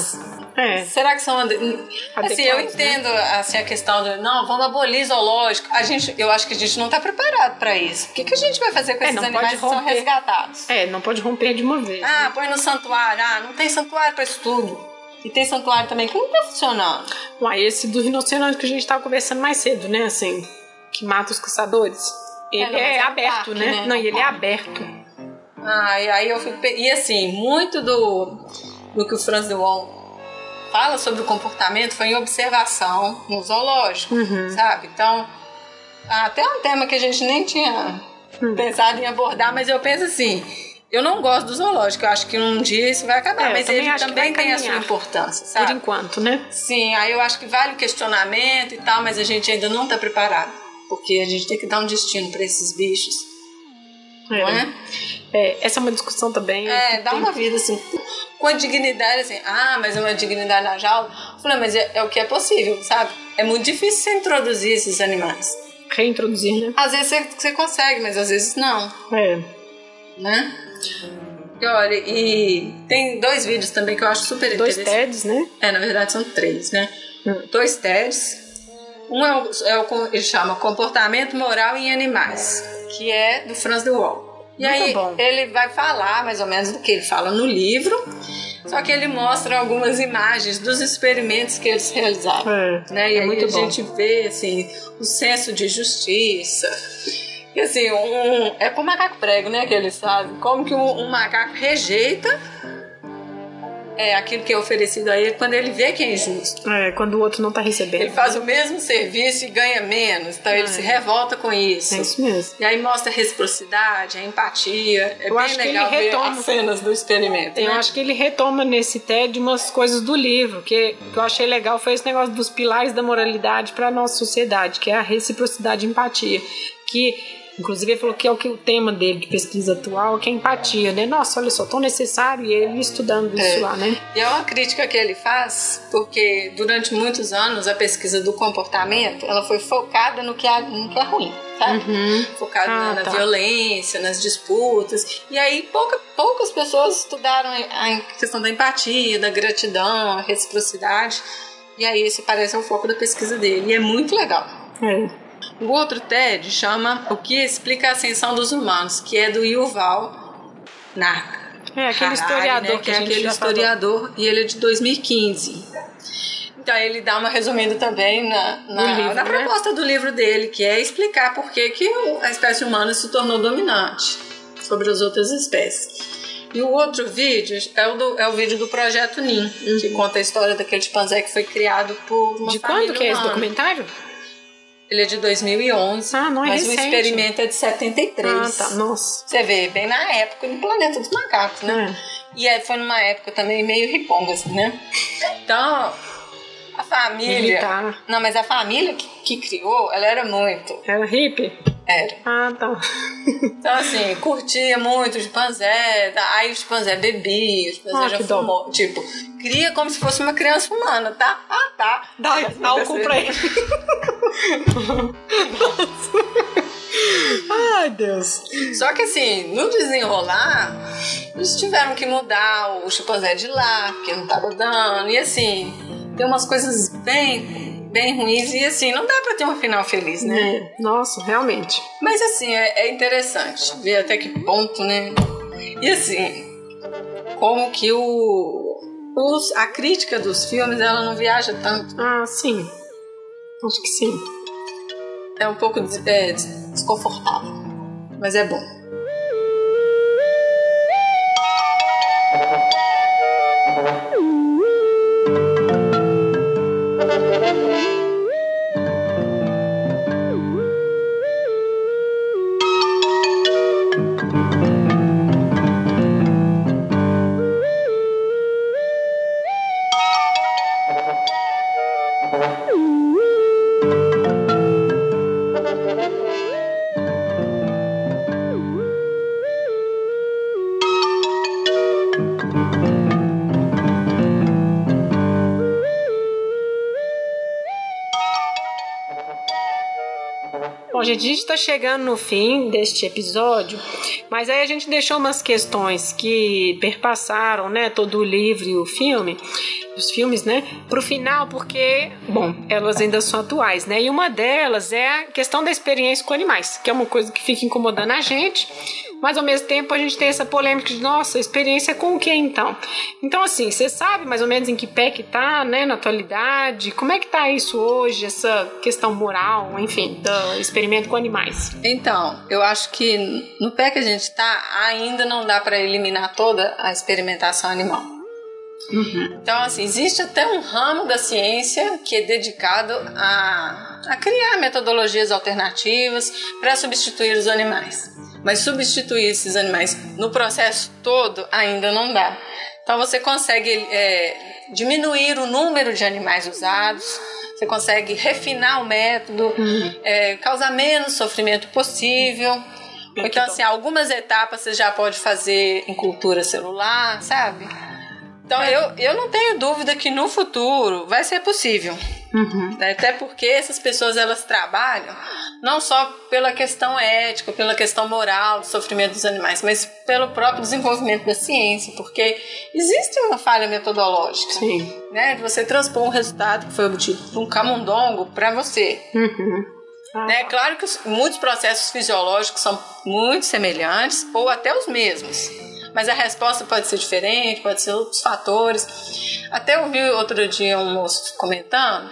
Speaker 2: É. Será que são assim, eu né? entendo né? assim a questão do não, vamos abolir zoológico. A gente, eu acho que a gente não está preparado para isso. O que, que a gente vai fazer com é, esses animais que são resgatados?
Speaker 1: É, não pode romper de uma vez.
Speaker 2: Ah, né? põe no santuário. Ah, não tem santuário para isso tudo. E tem santuário também que não tá funcionando.
Speaker 1: Uai, esse do rinoceronte que a gente tava conversando mais cedo, né? Assim, que mata os caçadores. Ele é, é aberto, parque, né? né? Não, e ele é aberto.
Speaker 2: Ah, e aí eu fico. E assim, muito do, do que o Franz de Waal fala sobre o comportamento foi em observação no zoológico,
Speaker 1: uhum.
Speaker 2: sabe? Então, até um tema que a gente nem tinha uhum. pensado em abordar, mas eu penso assim. Eu não gosto do zoológico, eu acho que um dia isso vai acabar, é, mas também ele também tem a sua importância, sabe?
Speaker 1: Por enquanto, né?
Speaker 2: Sim, aí eu acho que vale o questionamento e tal, mas a gente ainda não está preparado porque a gente tem que dar um destino para esses bichos. É. Não é?
Speaker 1: Essa é uma discussão também.
Speaker 2: É, dá uma vida assim, com a dignidade, assim, ah, mas é uma dignidade na jaula. Falei, mas é, é o que é possível, sabe? É muito difícil você introduzir esses animais.
Speaker 1: Reintroduzir, né?
Speaker 2: Às vezes você, você consegue, mas às vezes não.
Speaker 1: É.
Speaker 2: Né? E olha, e tem dois vídeos também que eu acho super
Speaker 1: dois interessantes. Dois TEDs, né?
Speaker 2: É, na verdade são três, né? Hum. Dois TEDs um é o, é o ele chama Comportamento Moral em Animais, que é do Franz de Waal. E Muito aí bom. ele vai falar mais ou menos do que ele fala no livro, só que ele mostra algumas imagens dos experimentos que eles realizaram. É, né? E é aí a bom. gente vê assim, o senso de justiça. E assim, um, é com macaco prego, né? Que eles sabem. Como que um, um macaco rejeita é aquilo que é oferecido a ele quando ele vê que é injusto.
Speaker 1: É, quando o outro não está recebendo.
Speaker 2: Ele faz o mesmo serviço e ganha menos, então é. ele se revolta com isso.
Speaker 1: É isso mesmo.
Speaker 2: E aí mostra a reciprocidade, a empatia. É eu bem legal que ele retoma, ver as cenas do experimento.
Speaker 1: Eu né? acho que ele retoma nesse TED umas coisas do livro, que, que eu achei legal foi esse negócio dos pilares da moralidade para a nossa sociedade, que é a reciprocidade e empatia. Que Inclusive, ele falou que é o que o tema dele de pesquisa atual, que é empatia, né? Nossa, olha só, tão necessário e ele estudando isso é. lá, né?
Speaker 2: E é uma crítica que ele faz, porque durante muitos anos a pesquisa do comportamento, ela foi focada no que é, no que é ruim?
Speaker 1: Uhum.
Speaker 2: Focada ah, na, tá. violência, nas disputas. E aí pouca, poucas pessoas estudaram a questão da empatia, da gratidão, a reciprocidade. E aí esse parece o foco da pesquisa dele. E é muito legal.
Speaker 1: É.
Speaker 2: O outro TED chama O que explica a ascensão dos humanos, que é do Yuval Narca.
Speaker 1: É, aquele Harari, historiador
Speaker 2: né, que, é aquele historiador falou. e ele é de 2015. Então ele dá uma resumida também na, na, livro, na né? proposta do livro dele, que é explicar por que, que a espécie humana se tornou dominante sobre as outras espécies. E o outro vídeo é o, do, é o vídeo do Projeto NIM, uhum. que conta a história daquele chimpanzé que foi criado por uma
Speaker 1: De quando que é esse documentário?
Speaker 2: Ele é de 2011.
Speaker 1: Ah, não é
Speaker 2: Mas
Speaker 1: recente.
Speaker 2: o experimento é de 73.
Speaker 1: Ah, tá. Nossa.
Speaker 2: Você vê, bem na época, no planeta dos macacos, né? É. E aí foi numa época também meio riponga, assim, né? Então, a família.
Speaker 1: Militar.
Speaker 2: Não, mas a família que, que criou, ela era muito.
Speaker 1: Era hippie?
Speaker 2: Era.
Speaker 1: Ah, tá.
Speaker 2: Então, assim, curtia muito o chimpanzé, aí o chimpanzé bebia, o chimpanzé
Speaker 1: Ah,
Speaker 2: já
Speaker 1: dó.
Speaker 2: fumou. Tipo, cria como se fosse uma criança humana, tá? Ah, tá.
Speaker 1: Dá, dá álcool pra ele. Ai, Deus.
Speaker 2: Só que assim, no desenrolar, eles tiveram que mudar o chimpanzé de lá, porque não tava dando. E assim, tem umas coisas bem, bem ruins. E assim, não dá pra ter um final feliz, né?
Speaker 1: É, nossa, realmente.
Speaker 2: Mas assim, é, é interessante ver até que ponto, né? E assim, como que o. os- a crítica dos filmes ela não viaja tanto.
Speaker 1: Ah, sim. Acho que sim.
Speaker 2: É um pouco é, des- desconfortável. Mas é bom.
Speaker 1: A gente está chegando no fim deste episódio, mas aí a gente deixou umas questões que perpassaram, né, todo o livro e o filme, os filmes, né, pro final, porque, bom, elas ainda são atuais, né, e uma delas é a questão da experiência com animais, que é uma coisa que fica incomodando a gente, mas ao mesmo tempo a gente tem essa polêmica de, nossa, experiência com o que então? Então, assim, você sabe mais ou menos em que pé que tá, né, na atualidade? Como é que tá isso hoje, essa questão moral, enfim, do experimento com animais?
Speaker 2: Então, eu acho que no pé que a gente tá, ainda não dá para eliminar toda a experimentação animal. Então, assim, existe até um ramo da ciência que é dedicado a, a criar metodologias alternativas para substituir os animais. Mas substituir esses animais no processo todo ainda não dá. Então, você consegue é, diminuir o número de animais usados, você consegue refinar o método, é, causar menos sofrimento possível. Então, assim, algumas etapas você já pode fazer em cultura celular, sabe? Então, eu, eu não tenho dúvida que no futuro vai ser possível. Né? Até porque essas pessoas elas trabalham não só pela questão ética, pela questão moral do sofrimento dos animais, mas pelo próprio desenvolvimento da ciência, porque existe uma falha metodológica,
Speaker 1: Sim.
Speaker 2: né? De você transpor um resultado que foi obtido por um camundongo para você.
Speaker 1: Uhum. Ah,
Speaker 2: É claro que os- muitos processos fisiológicos são muito semelhantes ou até os mesmos. Mas a resposta pode ser diferente, pode ser outros fatores. Até eu vi outro dia um moço comentando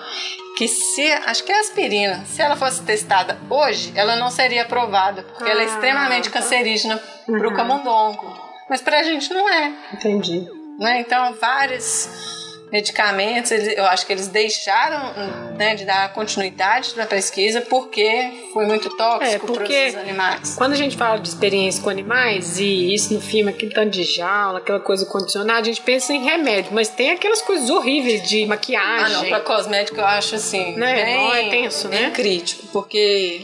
Speaker 2: que se, acho que é aspirina, se ela fosse testada hoje, ela não seria aprovada, porque ela é
Speaker 1: Ah,
Speaker 2: extremamente
Speaker 1: tá.
Speaker 2: cancerígena para o
Speaker 1: Uhum.
Speaker 2: camundongo. Mas para a gente não é.
Speaker 1: Entendi.
Speaker 2: né? Então, vários medicamentos, eu acho que eles deixaram né, de dar continuidade para a pesquisa porque foi muito tóxico
Speaker 1: É, porque-
Speaker 2: para os animais.
Speaker 1: Quando a gente fala de experiência com animais, e isso no filme, aquele tanto de jaula, aquela coisa condicionada, a gente pensa em remédio, mas tem aquelas coisas horríveis de
Speaker 2: Ah,
Speaker 1: maquiagem.
Speaker 2: não, para cosmético eu acho assim,
Speaker 1: Né?
Speaker 2: bem,
Speaker 1: Não, é tenso,
Speaker 2: bem
Speaker 1: né?
Speaker 2: crítico, porque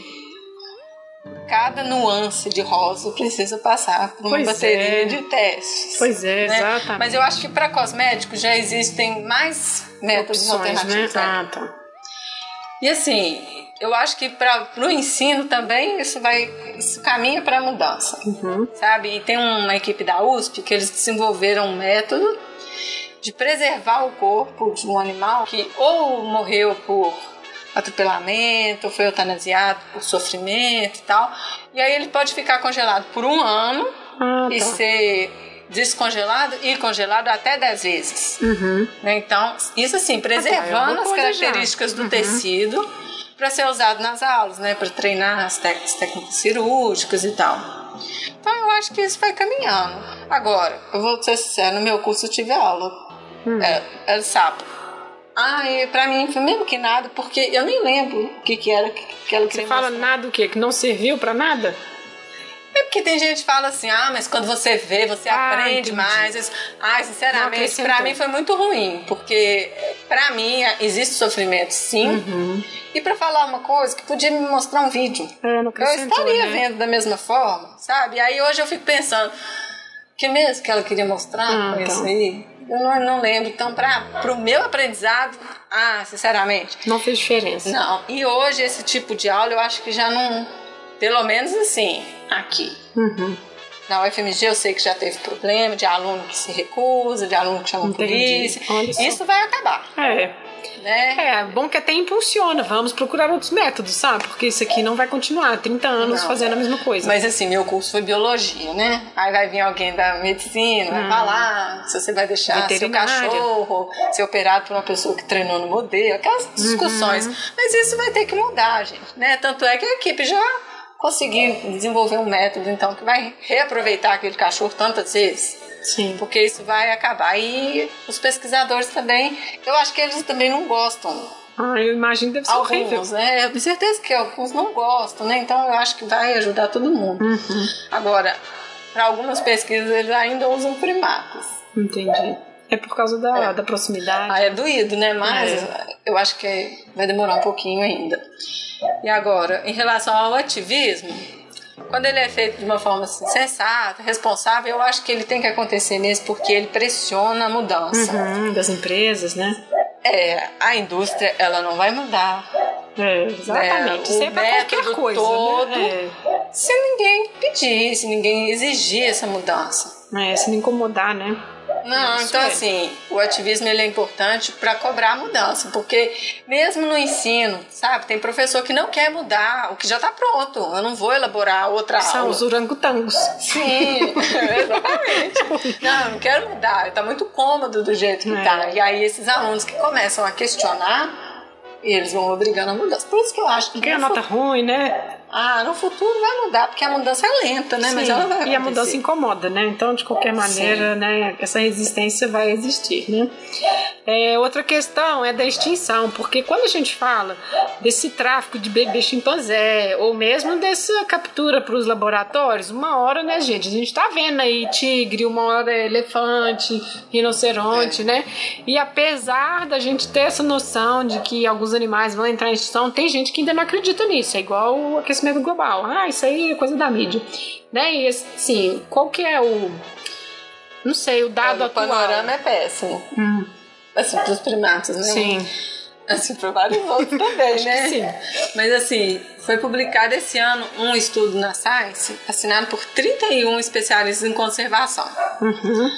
Speaker 2: cada nuance de rosa precisa passar por uma
Speaker 1: Pois
Speaker 2: bateria
Speaker 1: é.
Speaker 2: de testes.
Speaker 1: Pois é,
Speaker 2: né?
Speaker 1: exatamente.
Speaker 2: Mas eu acho que para cosméticos já existem mais métodos
Speaker 1: Opções, né?
Speaker 2: alternativos. né?
Speaker 1: Ah, tá.
Speaker 2: E assim, eu acho que para o ensino também isso vai isso caminha para a mudança,
Speaker 1: Uhum.
Speaker 2: sabe? E tem uma equipe da USP que eles desenvolveram um método de preservar o corpo de um animal que ou morreu por atropelamento, foi eutanasiado por sofrimento e tal. E aí ele pode ficar congelado por um ano
Speaker 1: Ah,
Speaker 2: e
Speaker 1: tá.
Speaker 2: ser descongelado e congelado até 10 vezes.
Speaker 1: Uhum.
Speaker 2: Né? Então, isso assim,
Speaker 1: é
Speaker 2: preservando
Speaker 1: uma
Speaker 2: as características do
Speaker 1: Uhum.
Speaker 2: tecido para ser usado nas aulas, né? Para treinar as técnicas cirúrgicas e tal. Então, eu acho que isso vai caminhando. Agora, eu vou ser sincera, no meu curso eu tive aula.
Speaker 1: Hum.
Speaker 2: É, era sapo. Ah, e pra mim foi mesmo que nada, porque eu nem lembro o que, que era que ela
Speaker 1: Você
Speaker 2: queria
Speaker 1: fala
Speaker 2: mostrar.
Speaker 1: nada o quê? Que não serviu pra nada?
Speaker 2: É porque tem gente que fala assim, ah, mas quando você vê, você
Speaker 1: Ah,
Speaker 2: aprende
Speaker 1: entendi.
Speaker 2: mais.
Speaker 1: Não
Speaker 2: sinceramente, pra mim foi muito ruim, porque para mim existe sofrimento, sim. Uhum. E para falar uma coisa que podia me mostrar um vídeo,
Speaker 1: é, eu
Speaker 2: estaria
Speaker 1: né?
Speaker 2: vendo da mesma forma, sabe? Aí hoje eu fico pensando, que mesmo que ela queria mostrar ah, com tá. isso aí? Eu não, não lembro. Então, para o meu aprendizado, ah, sinceramente.
Speaker 1: Não fez diferença.
Speaker 2: Não. E hoje, esse tipo de aula, eu acho que já não. Pelo menos assim, aqui.
Speaker 1: Uhum.
Speaker 2: Na UFMG eu sei que já teve problema de aluno que se recusa, de aluno que chama Entendi. polícia. Isso vai acabar.
Speaker 1: É.
Speaker 2: Né?
Speaker 1: É, bom que até impulsiona. Vamos procurar outros métodos, sabe? Porque isso aqui não vai continuar 30 anos não. fazendo a mesma coisa.
Speaker 2: Mas assim, meu curso foi biologia, né? Aí vai vir alguém da medicina, vai hum. falar se você vai deixar seu cachorro ser operado por uma pessoa que treinou no modelo, aquelas discussões. Uhum. Mas isso vai ter que mudar, gente, né? Tanto é que a equipe já conseguir desenvolver um método, então, que vai reaproveitar aquele cachorro tantas vezes.
Speaker 1: Sim.
Speaker 2: Porque isso vai acabar. E os pesquisadores também, eu acho que eles também não gostam.
Speaker 1: Ah, eu imagino que deve ser
Speaker 2: alguns,
Speaker 1: horrível.
Speaker 2: Né? Eu tenho certeza que alguns não gostam, né? Então eu acho que vai ajudar todo mundo.
Speaker 1: Uhum.
Speaker 2: Agora, para algumas pesquisas eles ainda usam primatas.
Speaker 1: Entendi. É por causa da, é. da proximidade.
Speaker 2: Ah, é doído, né? Mas é. eu acho que vai demorar um pouquinho ainda. E agora, em relação ao ativismo, quando ele é feito de uma forma assim, sensata, responsável, eu acho que ele tem que acontecer mesmo porque ele pressiona a mudança.
Speaker 1: Uhum, das empresas, né?
Speaker 2: É, a indústria, ela não vai mudar.
Speaker 1: É, exatamente. Né? Isso é qualquer coisa, né? todo, né?
Speaker 2: é. se ninguém pedir, se ninguém exigir essa mudança.
Speaker 1: É, se não incomodar, né?
Speaker 2: Não, então é. assim, o ativismo ele é importante para cobrar a mudança, porque mesmo no ensino, sabe, tem professor que não quer mudar o que já está pronto. Eu não vou elaborar outra
Speaker 1: São
Speaker 2: aula.
Speaker 1: os orangotangos.
Speaker 2: Sim, exatamente. Não, não quero mudar, está muito cômodo do jeito que está. É. E aí esses alunos que começam a questionar, eles vão obrigando a mudança. Por isso que eu acho que.
Speaker 1: Porque a nota ruim, né?
Speaker 2: Ah, no futuro vai mudar, porque a mudança é lenta, né?
Speaker 1: Sim,
Speaker 2: Mas ela vai acontecer.
Speaker 1: E a mudança incomoda, né? Então, de qualquer maneira, Sim. né, essa resistência vai existir, né? É, outra questão é da extinção, porque quando a gente fala desse tráfico de bebê chimpanzé, ou mesmo dessa captura para os laboratórios, uma hora, né, gente? A gente tá vendo aí tigre, uma hora elefante, rinoceronte, é. né? E apesar da gente ter essa noção de que alguns animais vão entrar em extinção, tem gente que ainda não acredita nisso. É igual o aquecimento global. Ah, isso aí é coisa da mídia. Né? E assim, qual que é o. Não sei, o dado
Speaker 2: o
Speaker 1: atual.
Speaker 2: O panorama é péssimo.
Speaker 1: Hum
Speaker 2: assim, pros primatas, né?
Speaker 1: Sim.
Speaker 2: Assim, para vários outros também, né?
Speaker 1: Sim.
Speaker 2: Mas assim, foi publicado esse ano um estudo na Science, assinado por 31 especialistas em conservação.
Speaker 1: Uhum.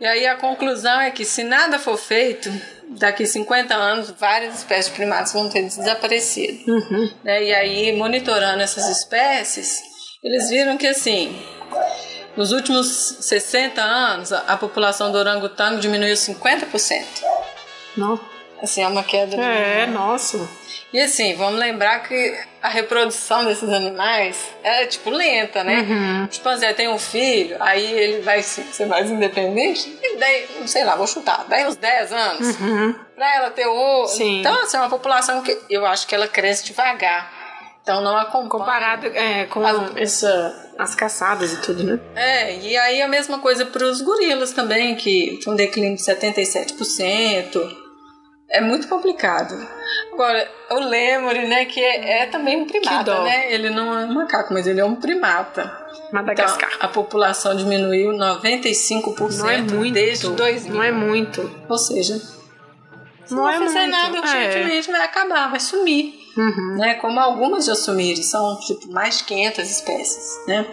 Speaker 2: E aí a conclusão é que se nada for feito, daqui 50 anos várias espécies de primatas vão ter desaparecido.
Speaker 1: Uhum.
Speaker 2: Né? E aí, monitorando essas espécies, eles viram que assim, nos últimos 60 anos, a população do orangotango diminuiu 50%.
Speaker 1: Não.
Speaker 2: Assim, é uma queda.
Speaker 1: É, de... nossa.
Speaker 2: E assim, vamos lembrar que a reprodução desses animais é, tipo, lenta, né?
Speaker 1: Uhum.
Speaker 2: O chimpanzé tem um filho, aí ele vai ser mais independente, e daí, não sei lá, vou chutar, daí uns 10 anos,
Speaker 1: uhum.
Speaker 2: pra ela ter o...
Speaker 1: Sim.
Speaker 2: Então, assim, é uma população que eu acho que ela cresce devagar. Então não acompanha.
Speaker 1: Comparado é, com as, essa, as caçadas e tudo, né?
Speaker 2: É, e aí a mesma coisa para os gorilas também, que tem um declínio de 77%. É muito complicado. Agora, o lêmure, né, que é, é também um primata, né? Ele não é um macaco, mas ele é um primata.
Speaker 1: Madagascar.
Speaker 2: Então, a população diminuiu 95%
Speaker 1: não é muito,
Speaker 2: desde 2000.
Speaker 1: Não é muito.
Speaker 2: Ou seja, se
Speaker 1: não,
Speaker 2: não
Speaker 1: é
Speaker 2: fizer
Speaker 1: muito.
Speaker 2: nada, urgentemente é. vai acabar, vai sumir.
Speaker 1: Uhum.
Speaker 2: Né? Como algumas já sumiram, são tipo, mais de 500 espécies. Né?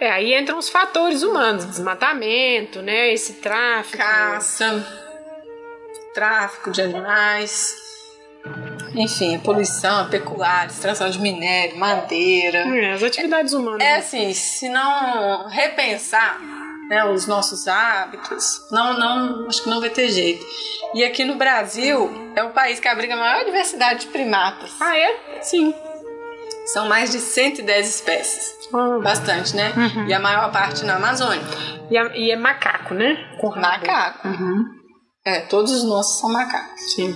Speaker 1: É, aí entram os fatores humanos, desmatamento, né? Esse tráfico.
Speaker 2: Caça, tráfico de animais, enfim, poluição, pecuária, extração de minério, madeira.
Speaker 1: É, as atividades humanas.
Speaker 2: É assim, se não repensar né, os nossos hábitos, não, não, acho que não vai ter jeito. E aqui no Brasil é o país que abriga a maior diversidade de primatas.
Speaker 1: Ah, é?
Speaker 2: Sim. São mais de 110 espécies. Bastante, né?
Speaker 1: Uhum.
Speaker 2: E a maior parte na Amazônia.
Speaker 1: E, a, e é macaco, né?
Speaker 2: Com macaco.
Speaker 1: Uhum.
Speaker 2: É, todos os nossos são macacos.
Speaker 1: Sim.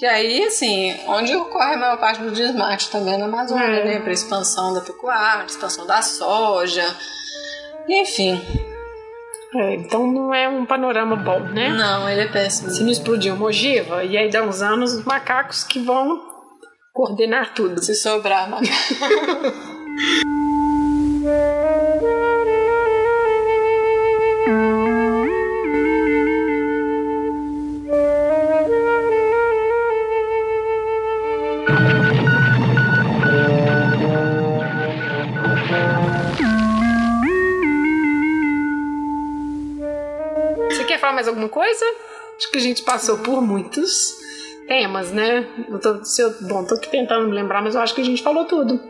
Speaker 2: E aí, assim, onde ocorre a maior parte do desmate também na Amazônia, é. né? Para expansão da pecuária, expansão da soja, enfim.
Speaker 1: É, então não é um panorama bom, né?
Speaker 2: Não, ele é péssimo.
Speaker 1: Se não explodir uma ogiva, e aí dá uns anos os macacos que vão coordenar tudo.
Speaker 2: Se sobrar, macaco.
Speaker 1: alguma coisa? Acho que a gente passou por muitos temas, né? Eu tô, se eu, bom, tô tentando me lembrar, mas eu acho que a gente falou tudo.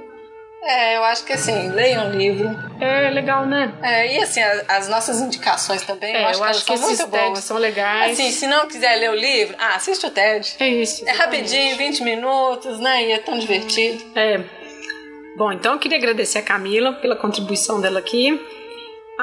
Speaker 2: É, eu acho que assim, leiam o livro.
Speaker 1: É legal, né?
Speaker 2: É, e assim, as, as nossas indicações também, é, eu acho eu que, acho que são muito boas.
Speaker 1: são legais.
Speaker 2: Assim, se não quiser ler o livro, ah, assiste o TED.
Speaker 1: É isso.
Speaker 2: É rapidinho, 20 minutos, né? E é tão divertido.
Speaker 1: É. Bom, então eu queria agradecer a Camila pela contribuição dela aqui.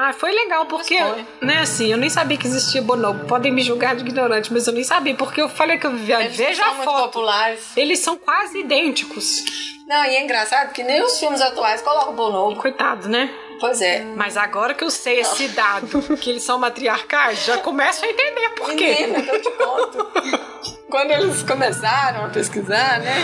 Speaker 1: Ah, foi legal, porque, né, assim, eu nem sabia que existia bonobo. Podem me julgar de ignorante, mas eu nem sabia, porque eu falei que eu via.
Speaker 2: Eles
Speaker 1: veja
Speaker 2: são
Speaker 1: a
Speaker 2: muito
Speaker 1: foto.
Speaker 2: populares.
Speaker 1: Eles são quase idênticos.
Speaker 2: Não, e é engraçado que nem os filmes atuais colocam bonobo.
Speaker 1: Coitado, né?
Speaker 2: Pois é.
Speaker 1: Mas agora que eu sei esse dado, que eles são matriarcais, já começo a entender por quê.
Speaker 2: Menina, eu te conto. Quando eles começaram a pesquisar, né?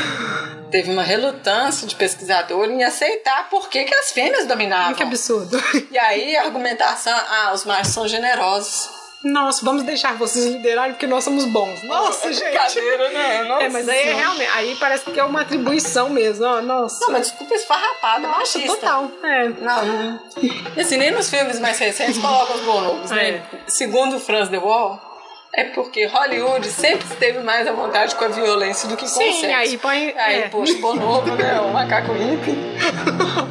Speaker 2: Teve uma relutância de pesquisador em aceitar por que, que as fêmeas dominavam.
Speaker 1: Que absurdo.
Speaker 2: E aí a argumentação, ah, os machos são generosos.
Speaker 1: Nossa, vamos deixar vocês liderarem porque nós somos bons. Nossa,
Speaker 2: é
Speaker 1: gente.
Speaker 2: Né? Nossa
Speaker 1: É, mas aí é realmente. Aí parece que é uma atribuição mesmo. ó, Nossa.
Speaker 2: Não, mas desculpa esfarrapada,
Speaker 1: Nossa,
Speaker 2: machista.
Speaker 1: total. É.
Speaker 2: Não, não. E assim, nem nos filmes mais recentes colocam os bonobos, né?
Speaker 1: É.
Speaker 2: Segundo o Franz de Waal, é porque Hollywood sempre esteve mais à vontade com a violência do que com o
Speaker 1: Sim,
Speaker 2: sexo.
Speaker 1: aí põe.
Speaker 2: Aí,
Speaker 1: é.
Speaker 2: poxa, bonobo, né? O macaco hippie.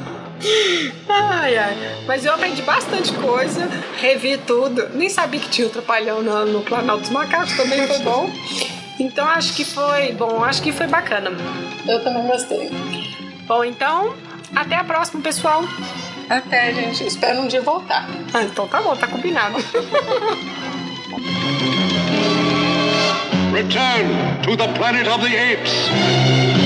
Speaker 1: Ai, ai. Mas eu aprendi bastante coisa, revi tudo. Nem sabia que tinha o Trapalhão no, no Planalto dos Macacos, também foi bom. Então acho que foi bom, acho que foi bacana.
Speaker 2: Eu também gostei.
Speaker 1: Bom, então, até a próxima, pessoal.
Speaker 2: Até, gente. Espero um dia voltar.
Speaker 1: Ah, então tá bom, tá combinado.
Speaker 4: Return to the planet of the apes.